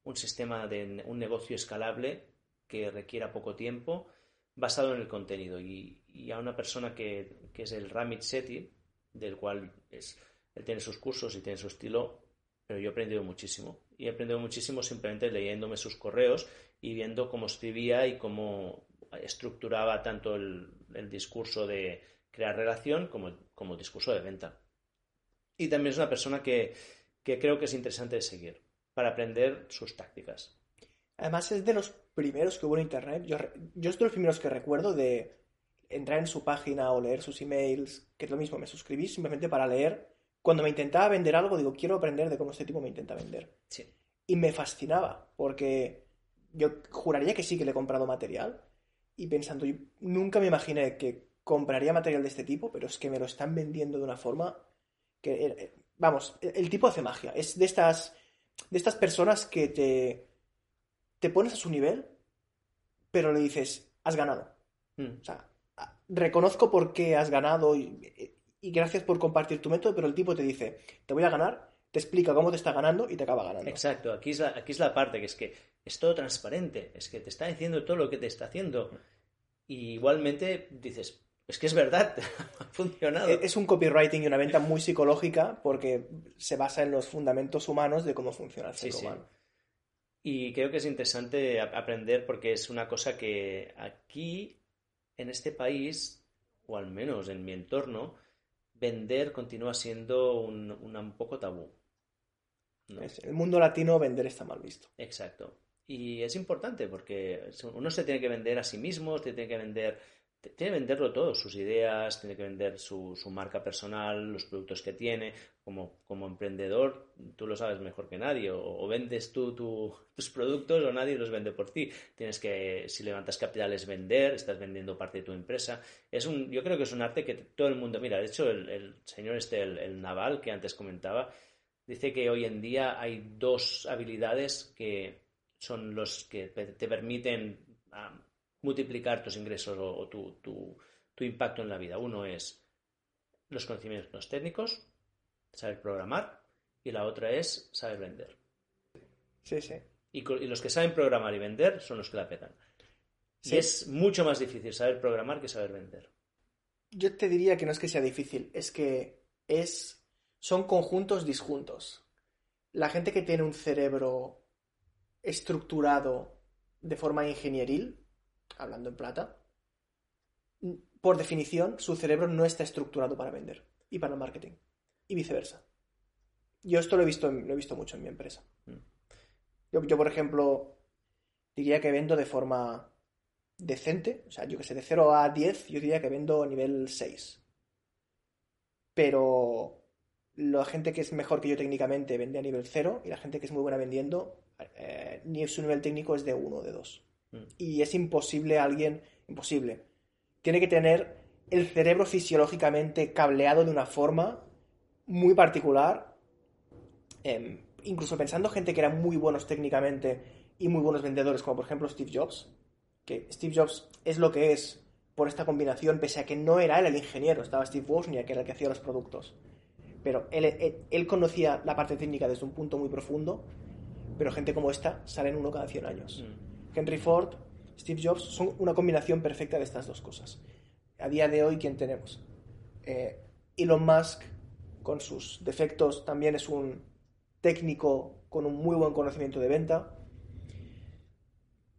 un sistema de un negocio escalable que requiera poco tiempo, basado en el contenido. Y, a una persona que, que, es el Ramit Sethi, del cual es, él tiene sus cursos y tiene su estilo, pero yo he aprendido muchísimo. Y he aprendido muchísimo simplemente leyéndome sus correos y viendo cómo escribía y cómo estructuraba tanto el, discurso de crear relación como, como el discurso de venta. Y también es una persona que, creo que es interesante de seguir para aprender sus tácticas. Además es de los primeros que hubo en Internet. Yo, yo es de los primeros que recuerdo de entrar en su página o leer sus emails, que es lo mismo, me suscribí simplemente para leer. Cuando me intentaba vender algo, digo, quiero aprender de cómo este tipo me intenta vender. Sí. Y me fascinaba, porque yo juraría que sí que le he comprado material. Y pensando, yo nunca me imaginé que compraría material de este tipo, pero es que me lo están vendiendo de una forma que, eh, eh, vamos, el, tipo hace magia. Es de estas, de estas personas que te, te pones a su nivel, pero le dices, has ganado. Mm. O sea, reconozco por qué has ganado y, gracias por compartir tu método, pero el tipo te dice, te voy a ganar, te explica cómo te está ganando y te acaba ganando. Exacto, aquí es la, aquí es la parte que es que es todo transparente, es que te está diciendo todo lo que te está haciendo. Y igualmente dices, es que es verdad, ha funcionado. Es un copywriting y una venta muy psicológica porque se basa en los fundamentos humanos de cómo funciona el ser humano. Y creo que es interesante aprender porque es una cosa que aquí en este país, o al menos en mi entorno, vender continúa siendo un, un poco tabú. En el mundo latino vender está mal visto. Exacto. Y es importante porque uno se tiene que vender a sí mismo, se tiene que vender tiene que venderlo todo, sus ideas, tiene que vender su, marca personal, los productos que tiene. Como, como, emprendedor, tú lo sabes mejor que nadie, o, vendes tú tus productos o nadie los vende por ti. Tienes que, si levantas capitales, vender, estás vendiendo parte de tu empresa. Es un, yo creo que es un arte que todo el mundo, mira, de hecho el, señor este, el, Naval, que antes comentaba, dice que hoy en día hay dos habilidades que son los que te permiten multiplicar tus ingresos o, tu, impacto en la vida. Uno es los conocimientos técnicos, saber programar, y la otra es saber vender. Sí, sí. Y, los que saben programar y vender son los que la petan. Es mucho más difícil saber programar que saber vender. Yo te diría que no es que sea difícil, es que es son conjuntos disjuntos. La gente que tiene un cerebro estructurado de forma ingenieril hablando en plata, por definición, su cerebro no está estructurado para vender y para el marketing. Y viceversa. Yo esto lo he visto, lo he visto mucho en mi empresa. Mm. Yo, por ejemplo, diría que vendo de forma decente. O sea, yo que sé, de 0 a 10, yo diría que vendo a nivel 6. Pero la gente que es mejor que yo técnicamente vende a nivel 0 y la gente que es muy buena vendiendo, eh, ni su nivel técnico es de 1 o de 2. Y es imposible alguien, imposible. Tiene que tener el cerebro fisiológicamente cableado de una forma muy particular. Em, incluso pensando gente que eran muy buenos técnicamente y muy buenos vendedores, como por ejemplo Steve Jobs, que Steve Jobs es lo que es por esta combinación, pese a que no era él el ingeniero, estaba Steve Wozniak, que era el que hacía los productos. Pero él, conocía la parte técnica desde un punto muy profundo, pero gente como esta sale en uno cada 100 años. Mm. Henry Ford, Steve Jobs, son una combinación perfecta de estas dos cosas. A día de hoy, ¿quién tenemos? Eh, Elon Musk, con sus defectos, también es un técnico con un muy buen conocimiento de venta.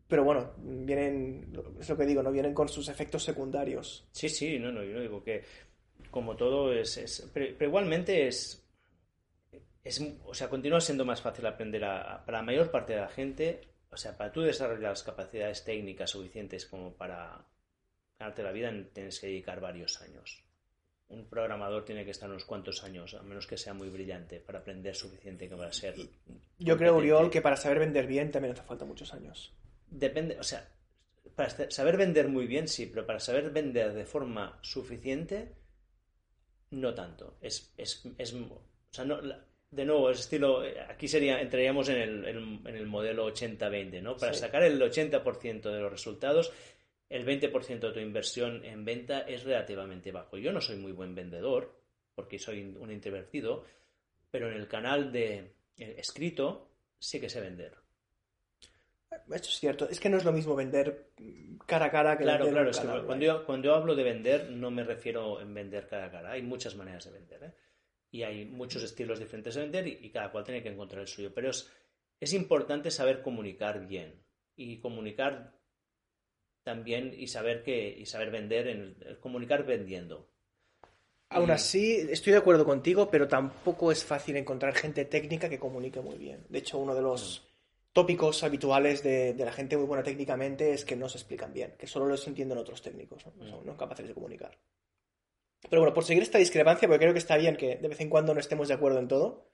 Pero bueno, vienen, es lo que digo, ¿no? Vienen con sus efectos secundarios. Sí, sí, no, no, yo no digo que como todo es, pero, igualmente es, es, o sea, continúa siendo más fácil aprender para la mayor parte de la gente o sea, para tú desarrollar las capacidades técnicas suficientes como para ganarte la vida, tienes que dedicar varios años. Un programador tiene que estar unos cuantos años, a menos que sea muy brillante, para aprender suficiente para ser. Yo creo, Uriol, que para saber vender bien también hace falta muchos años. Depende, o sea, para saber vender muy bien sí, pero para saber vender de forma suficiente, no tanto. Es, es, es o sea, no, de nuevo, es estilo, aquí sería, entraríamos en el, en, el modelo 80-20, ¿no? Para sacar el 80% de los resultados, el 20% de tu inversión en venta es relativamente bajo. Yo no soy muy buen vendedor, porque soy un introvertido, pero en el canal de escrito sí que sé vender. Esto es cierto, es que no es lo mismo vender cara a cara que claro, Claro, es que cuando yo, cuando yo hablo de vender no me refiero en vender cara a cara, hay muchas maneras de vender. ¿eh? y hay muchos estilos diferentes de vender y, cada cual tiene que encontrar el suyo. Pero es, es importante saber comunicar bien y comunicar también y saber que y saber vender, en el, comunicar vendiendo. Aún así, estoy de acuerdo contigo, pero tampoco es fácil encontrar gente técnica que comunique muy bien. De hecho, uno de los tópicos habituales de, la gente muy buena técnicamente es que no se explican bien, que solo los entienden otros técnicos, ¿no? son capaces de comunicar. Pero bueno, por seguir esta discrepancia, porque creo que está bien que de vez en cuando no estemos de acuerdo en todo,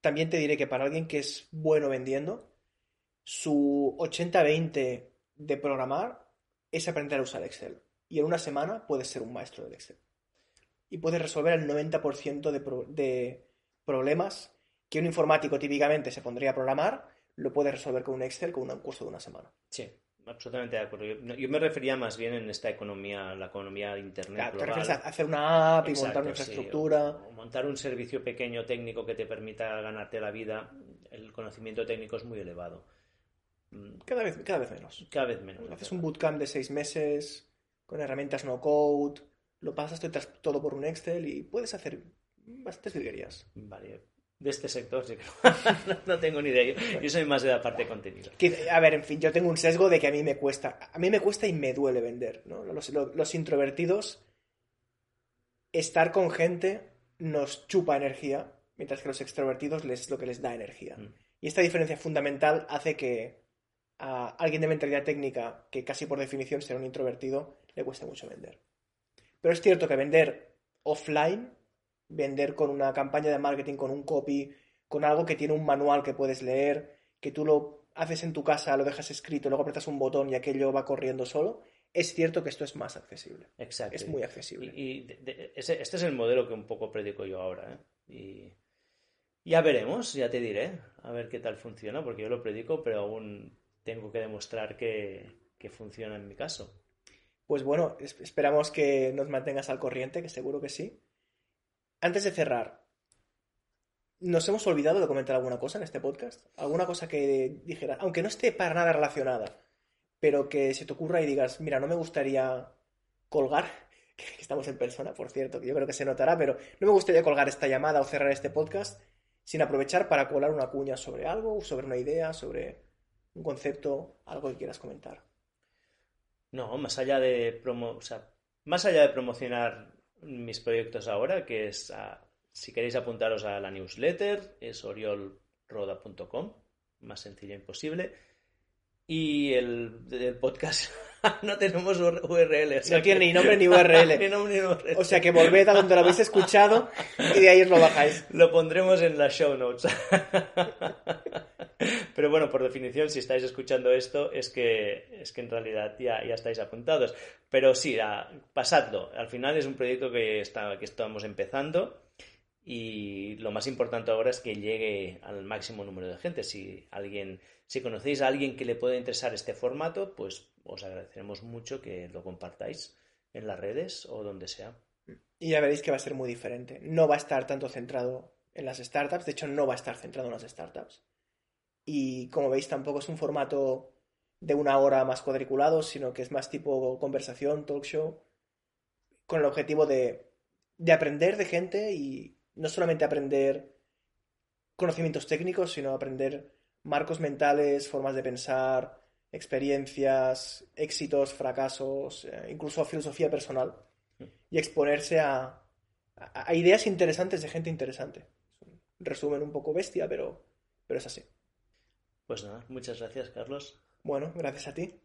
también te diré que para alguien que es bueno vendiendo, su 80-20 de programar es aprender a usar Excel. Y en una semana puedes ser un maestro del Excel. Y puedes resolver el 90% de, de problemas que un informático típicamente se pondría a programar, lo puedes resolver con un Excel con un curso de una semana. Sí, absolutamente de acuerdo. Yo, me refería más bien en esta economía, la economía de Internet. Claro, te refieres a hacer una app y montar una infraestructura. montar un servicio pequeño técnico que te permita ganarte la vida. El conocimiento técnico es muy elevado. Mm. Cada vez, cada vez menos. Cada vez menos. Haces un bootcamp de seis meses con herramientas no code, lo pasas todo por un Excel y puedes hacer bastantes virguerías. Vale, de este sector, sí que no, tengo ni idea. Yo, soy más de la parte de contenido. A ver, en fin, yo tengo un sesgo de que a mí me cuesta. A mí me cuesta y me duele vender. ¿no? Los, introvertidos, estar con gente nos chupa energía, mientras que los extrovertidos les lo que les da energía. Mm. Y esta diferencia fundamental hace que a alguien de mentalidad técnica, que casi por definición será un introvertido, le cueste mucho vender. Pero es cierto que vender offline vender con una campaña de marketing, con un copy, con algo que tiene un manual que puedes leer, que tú lo haces en tu casa, lo dejas escrito, luego apretas un botón y aquello va corriendo solo, es cierto que esto es más accesible. Exacto. Es muy accesible. Y, este es el modelo que un poco predico yo ahora. ¿eh? Y ya veremos, ya te diré, a ver qué tal funciona, porque yo lo predico, pero aún tengo que demostrar que, que funciona en mi caso. Pues bueno, esperamos que nos mantengas al corriente, que seguro que sí. Antes de cerrar, ¿nos hemos olvidado de comentar alguna cosa en este podcast? ¿Alguna cosa que dijera, aunque no esté para nada relacionada, pero que se te ocurra y digas, mira, no me gustaría colgar, que estamos en persona, por cierto, que yo creo que se notará, pero no me gustaría colgar esta llamada o cerrar este podcast sin aprovechar para colar una cuña sobre algo, sobre una idea, sobre un concepto, algo que quieras comentar. No, más allá de promo, más allá de promocionar mis proyectos ahora, que es, si queréis apuntaros a la newsletter, es oriolroda.com, más sencillo imposible. Y el, podcast no tenemos URL. no tiene ni nombre ni URL. O sea que volved a donde lo habéis escuchado y de ahí os lo bajáis. Lo pondremos en las show notes. Pero bueno, por definición, si estáis escuchando esto, es que, es que en realidad ya, ya estáis apuntados. Pero sí, pasadlo. Al final es un proyecto que, está, que estamos empezando y lo más importante ahora es que llegue al máximo número de gente. Si alguien, si conocéis a alguien que le pueda interesar este formato, pues os agradeceremos mucho que lo compartáis en las redes o donde sea. Y ya veréis que va a ser muy diferente. No va a estar tanto centrado en las startups, de hecho no va a estar centrado en las startups. Y como veis, tampoco es un formato de una hora más cuadriculado, sino que es más tipo conversación, talk show, con el objetivo de, de aprender de gente y no solamente aprender conocimientos técnicos, sino aprender marcos mentales, formas de pensar, experiencias, éxitos, fracasos, eh, incluso filosofía personal y exponerse a, a, ideas interesantes de gente interesante. resumen un poco bestia, pero, pero es así. Pues nada, muchas gracias, Carlos. Bueno, gracias a ti.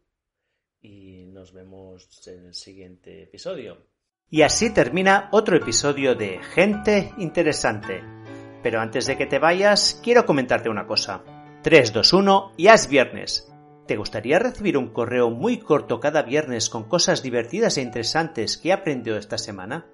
Y nos vemos en el siguiente episodio. Y así termina otro episodio de Gente Interesante. Pero antes de que te vayas, quiero comentarte una cosa. 3, 2, 1, ya es viernes. ¿Te gustaría recibir un correo muy corto cada viernes con cosas divertidas e interesantes que he aprendido esta semana?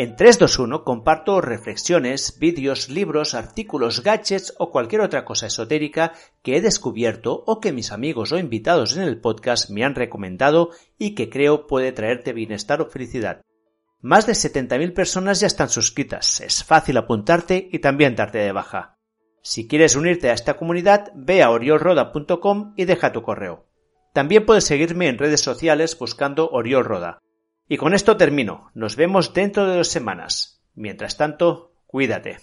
En 321 comparto reflexiones, vídeos, libros, artículos, gadgets o cualquier otra cosa esotérica que he descubierto o que mis amigos o invitados en el podcast me han recomendado y que creo puede traerte bienestar o felicidad. Más de 70.000 personas ya están suscritas, es fácil apuntarte y también darte de baja. Si quieres unirte a esta comunidad, ve a oriolroda.com y deja tu correo. También puedes seguirme en redes sociales buscando Oriol Roda. Y con esto termino. Nos vemos dentro de dos semanas. Mientras tanto, cuídate.